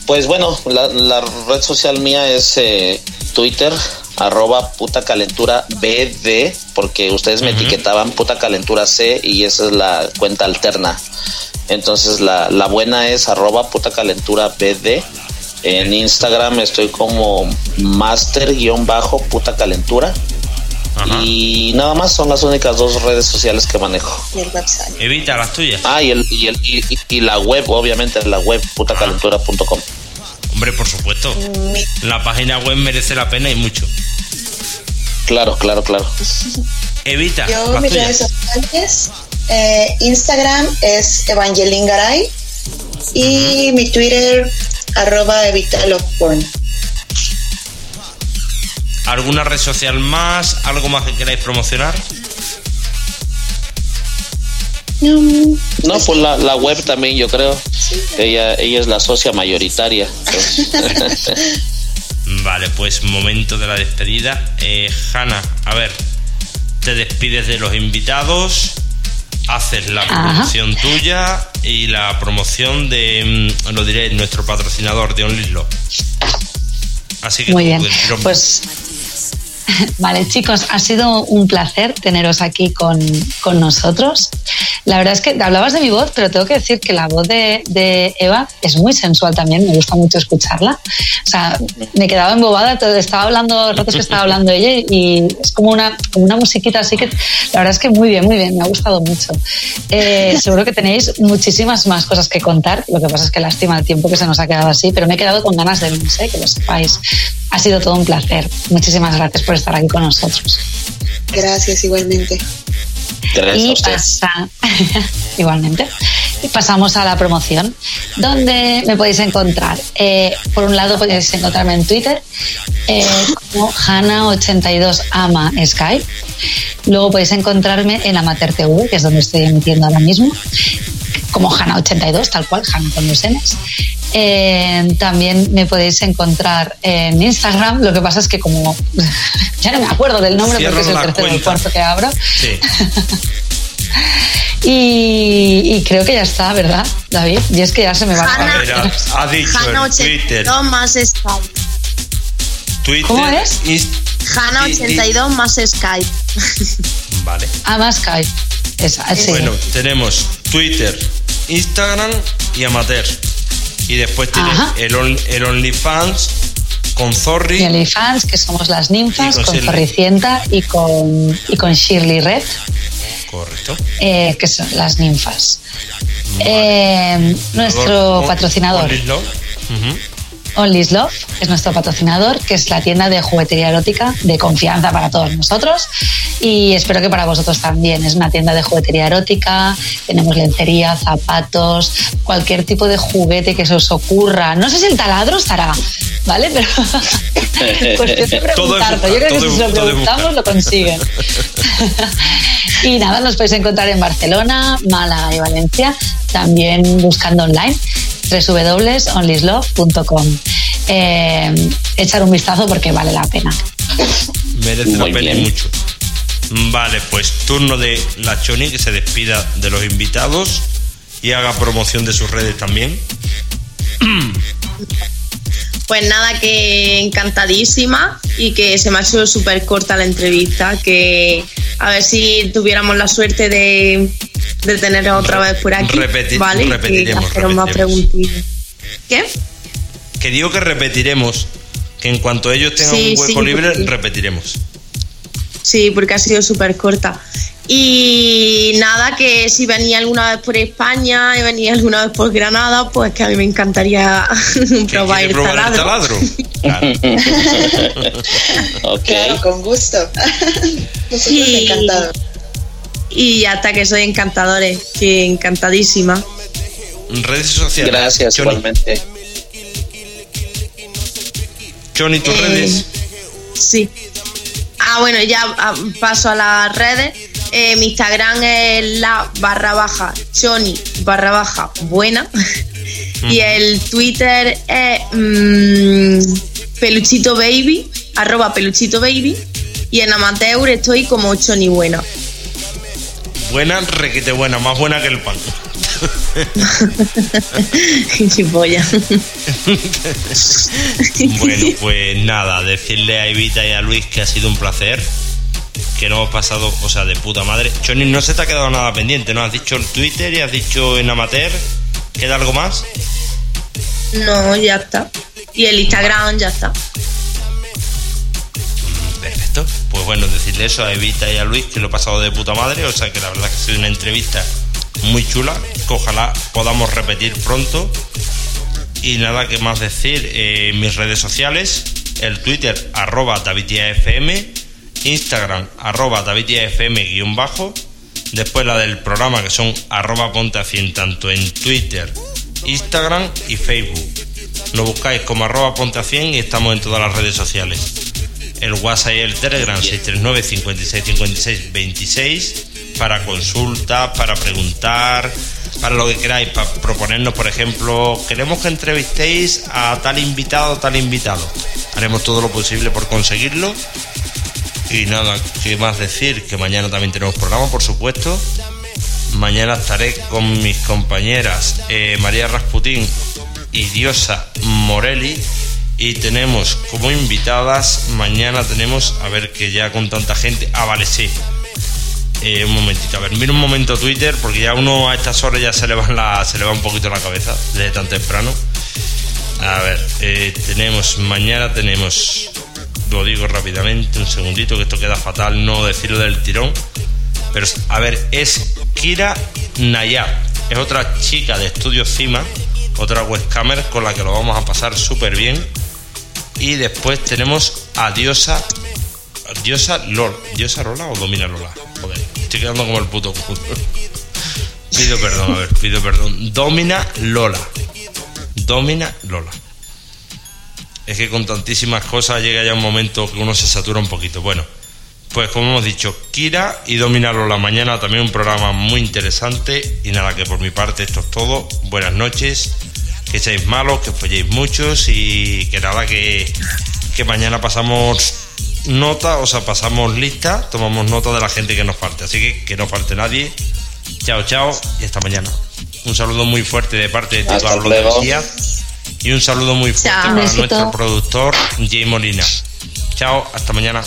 Pues bueno, la, red social mía es eh, Twitter, arroba puta calentura BD, porque ustedes me etiquetaban puta calentura C y esa es la cuenta alterna. Entonces la, la buena es arroba puta calentura BD. En Instagram estoy como master-puta calentura. Y nada más son las únicas dos redes sociales que manejo. Evita las tuyas. Ah, y, el, y, el, y, la web, obviamente, la web putacalentura.com. Hombre, por supuesto. La página web merece la pena y mucho. Claro, claro, claro. Evita. Yo, mis redes sociales, eh, Instagram es Evangeline Garay y mi Twitter, arroba Porn. ¿Alguna red social más? ¿Algo más que queráis promocionar? No, pues la, la web también, yo creo. Ella, ella es la socia mayoritaria. (laughs) vale, pues momento de la despedida. Eh, Hanna, a ver, te despides de los invitados, haces la promoción tuya y la promoción de, mm, lo diré, nuestro patrocinador de OnlyLo. Así que Muy bien. Pues (laughs) Vale, chicos, ha sido un placer teneros aquí con, nosotros. La verdad es que hablabas de mi voz, pero tengo que decir que la voz de, Eva es muy sensual también, me gusta mucho escucharla. O sea, me quedaba embobada, estaba hablando, ratos que estaba hablando ella y es como una, una musiquita así que la verdad es que muy bien, muy bien, me ha gustado mucho. Eh, seguro que tenéis muchísimas más cosas que contar, lo que pasa es que lástima el tiempo que se nos ha quedado así, pero me he quedado con ganas de más, ¿eh? que lo sepáis. Ha sido todo un placer. Muchísimas gracias por estar aquí con nosotros. Gracias, igualmente. y pasa, (laughs) igualmente. Y pasamos a la promoción, donde me podéis encontrar. Eh, por un lado, podéis encontrarme en Twitter eh, como Hanna82ama Skype. Luego podéis encontrarme en Amateur TV, que es donde estoy emitiendo ahora mismo, como Hanna82, tal cual, Hanna con los N's. Eh, también me podéis encontrar en Instagram. Lo que pasa es que como (laughs) ya no me acuerdo del nombre porque es el tercero o el cuarto que abro. (laughs) y, creo que ya está, ¿verdad, David? Y es que ya se me va a Ha dicho Twitter. más Skype. Twitter. ¿Cómo es? Hanna82 más Skype. Vale. Ah, más Skype. Bueno, tenemos Twitter, Instagram y Amateur. Y después tienes el, el OnlyFans con Zorri. Y OnlyFans, que somos las ninfas, con, Zorricienta y con, y con Shirley Red. Correcto. Eh, que son las ninfas. Eh, nuestro patrocinador. Only Love es nuestro patrocinador, que es la tienda de juguetería erótica de confianza para todos nosotros y espero que para vosotros también. Es una tienda de juguetería erótica, tenemos lencería, zapatos, cualquier tipo de juguete que se os ocurra. No sé si el taladro estará, ¿vale? Pero (laughs) pues (laughs) preguntarlo. Yo creo que si se lo preguntamos lo consiguen. (laughs) y nada, nos podéis encontrar en Barcelona, Málaga y Valencia, también buscando online www.onlyslove.com. Eh, echar un vistazo porque vale la pena. Merece la pena mucho. Vale, pues turno de la Choni que se despida de los invitados y haga promoción de sus redes también. Pues nada, que encantadísima y que se me ha hecho súper corta la entrevista, que a ver si tuviéramos la suerte de, de tener otra vez por aquí. ¿vale? repetiremos. ¿Qué? Que digo que repetiremos, que en cuanto ellos tengan un hueco libre, repetiremos. Sí, porque ha sido súper corta. Y nada, que si venía alguna vez por España y venía alguna vez por Granada, pues que a mí me encantaría (laughs) probar el taladro. (laughs) Claro, con gusto. (laughs) y, encantado. Y hasta que soy encantadores, que encantadísima. Redes sociales. Gracias, igualmente. Johnny, tus eh, redes. Sí. Ah, bueno, ya ah, paso a las redes. Eh, mi Instagram es la barra baja Johnny barra baja buena. (laughs) y el Twitter es mm, peluchito baby, arroba peluchito baby. Y en amateur estoy como 8 ni buena. Buena, requete buena, más buena que el pan. (laughs) Chipolla. (laughs) bueno, pues nada, decirle a Evita y a Luis que ha sido un placer. Que no hemos pasado, o sea, de puta madre. Johnny, no se te ha quedado nada pendiente, ¿no? Has dicho el Twitter y has dicho en amateur. ¿Queda algo más? No, ya está. Y el Instagram ya está. Perfecto. Pues bueno, decirle eso a Evita y a Luis que lo he pasado de puta madre. O sea que la verdad que ha sido una entrevista muy chula. Que ojalá podamos repetir pronto. Y nada que más decir. Eh, mis redes sociales. El Twitter arroba DavidIAFM. Instagram arroba DavidIAFM guion bajo. Después la del programa que son arroba ponte a 100 tanto en Twitter, Instagram y Facebook. Lo buscáis como arroba ponte a 100 y estamos en todas las redes sociales el WhatsApp y el Telegram 639 56 56 26 para consultas, para preguntar, para lo que queráis, para proponernos, por ejemplo, queremos que entrevistéis a tal invitado, tal invitado. Haremos todo lo posible por conseguirlo. Y nada, ¿qué más decir? Que mañana también tenemos programa, por supuesto. Mañana estaré con mis compañeras eh, María Rasputín y Diosa Morelli y tenemos como invitadas, mañana tenemos, a ver que ya con tanta gente, ah, vale, sí. Eh, un momentito, a ver, mira un momento Twitter, porque ya uno a estas horas ya se le va, se le va un poquito la cabeza, desde tan temprano. A ver, eh, tenemos, mañana tenemos, lo digo rápidamente, un segundito, que esto queda fatal no decirlo del tirón. Pero, a ver, es Kira Nayab, es otra chica de Estudio Cima, otra webcamer con la que lo vamos a pasar súper bien y después tenemos a Diosa. Diosa Lola. ¿Diosa Lola o Domina Lola? Joder, estoy quedando como el puto culo. Pido perdón, a ver, pido perdón. Domina Lola. Domina Lola. Es que con tantísimas cosas llega ya un momento que uno se satura un poquito. Bueno, pues como hemos dicho, Kira y Domina Lola. Mañana también un programa muy interesante. Y nada, que por mi parte esto es todo. Buenas noches que seáis malos, que folléis muchos y que nada, que, que mañana pasamos nota, o sea, pasamos lista, tomamos nota de la gente que nos falte. Así que que no falte nadie. Chao, chao y hasta mañana. Un saludo muy fuerte de parte de Tito Pablo y un saludo muy fuerte para nuestro productor Jay Molina. Chao, hasta mañana.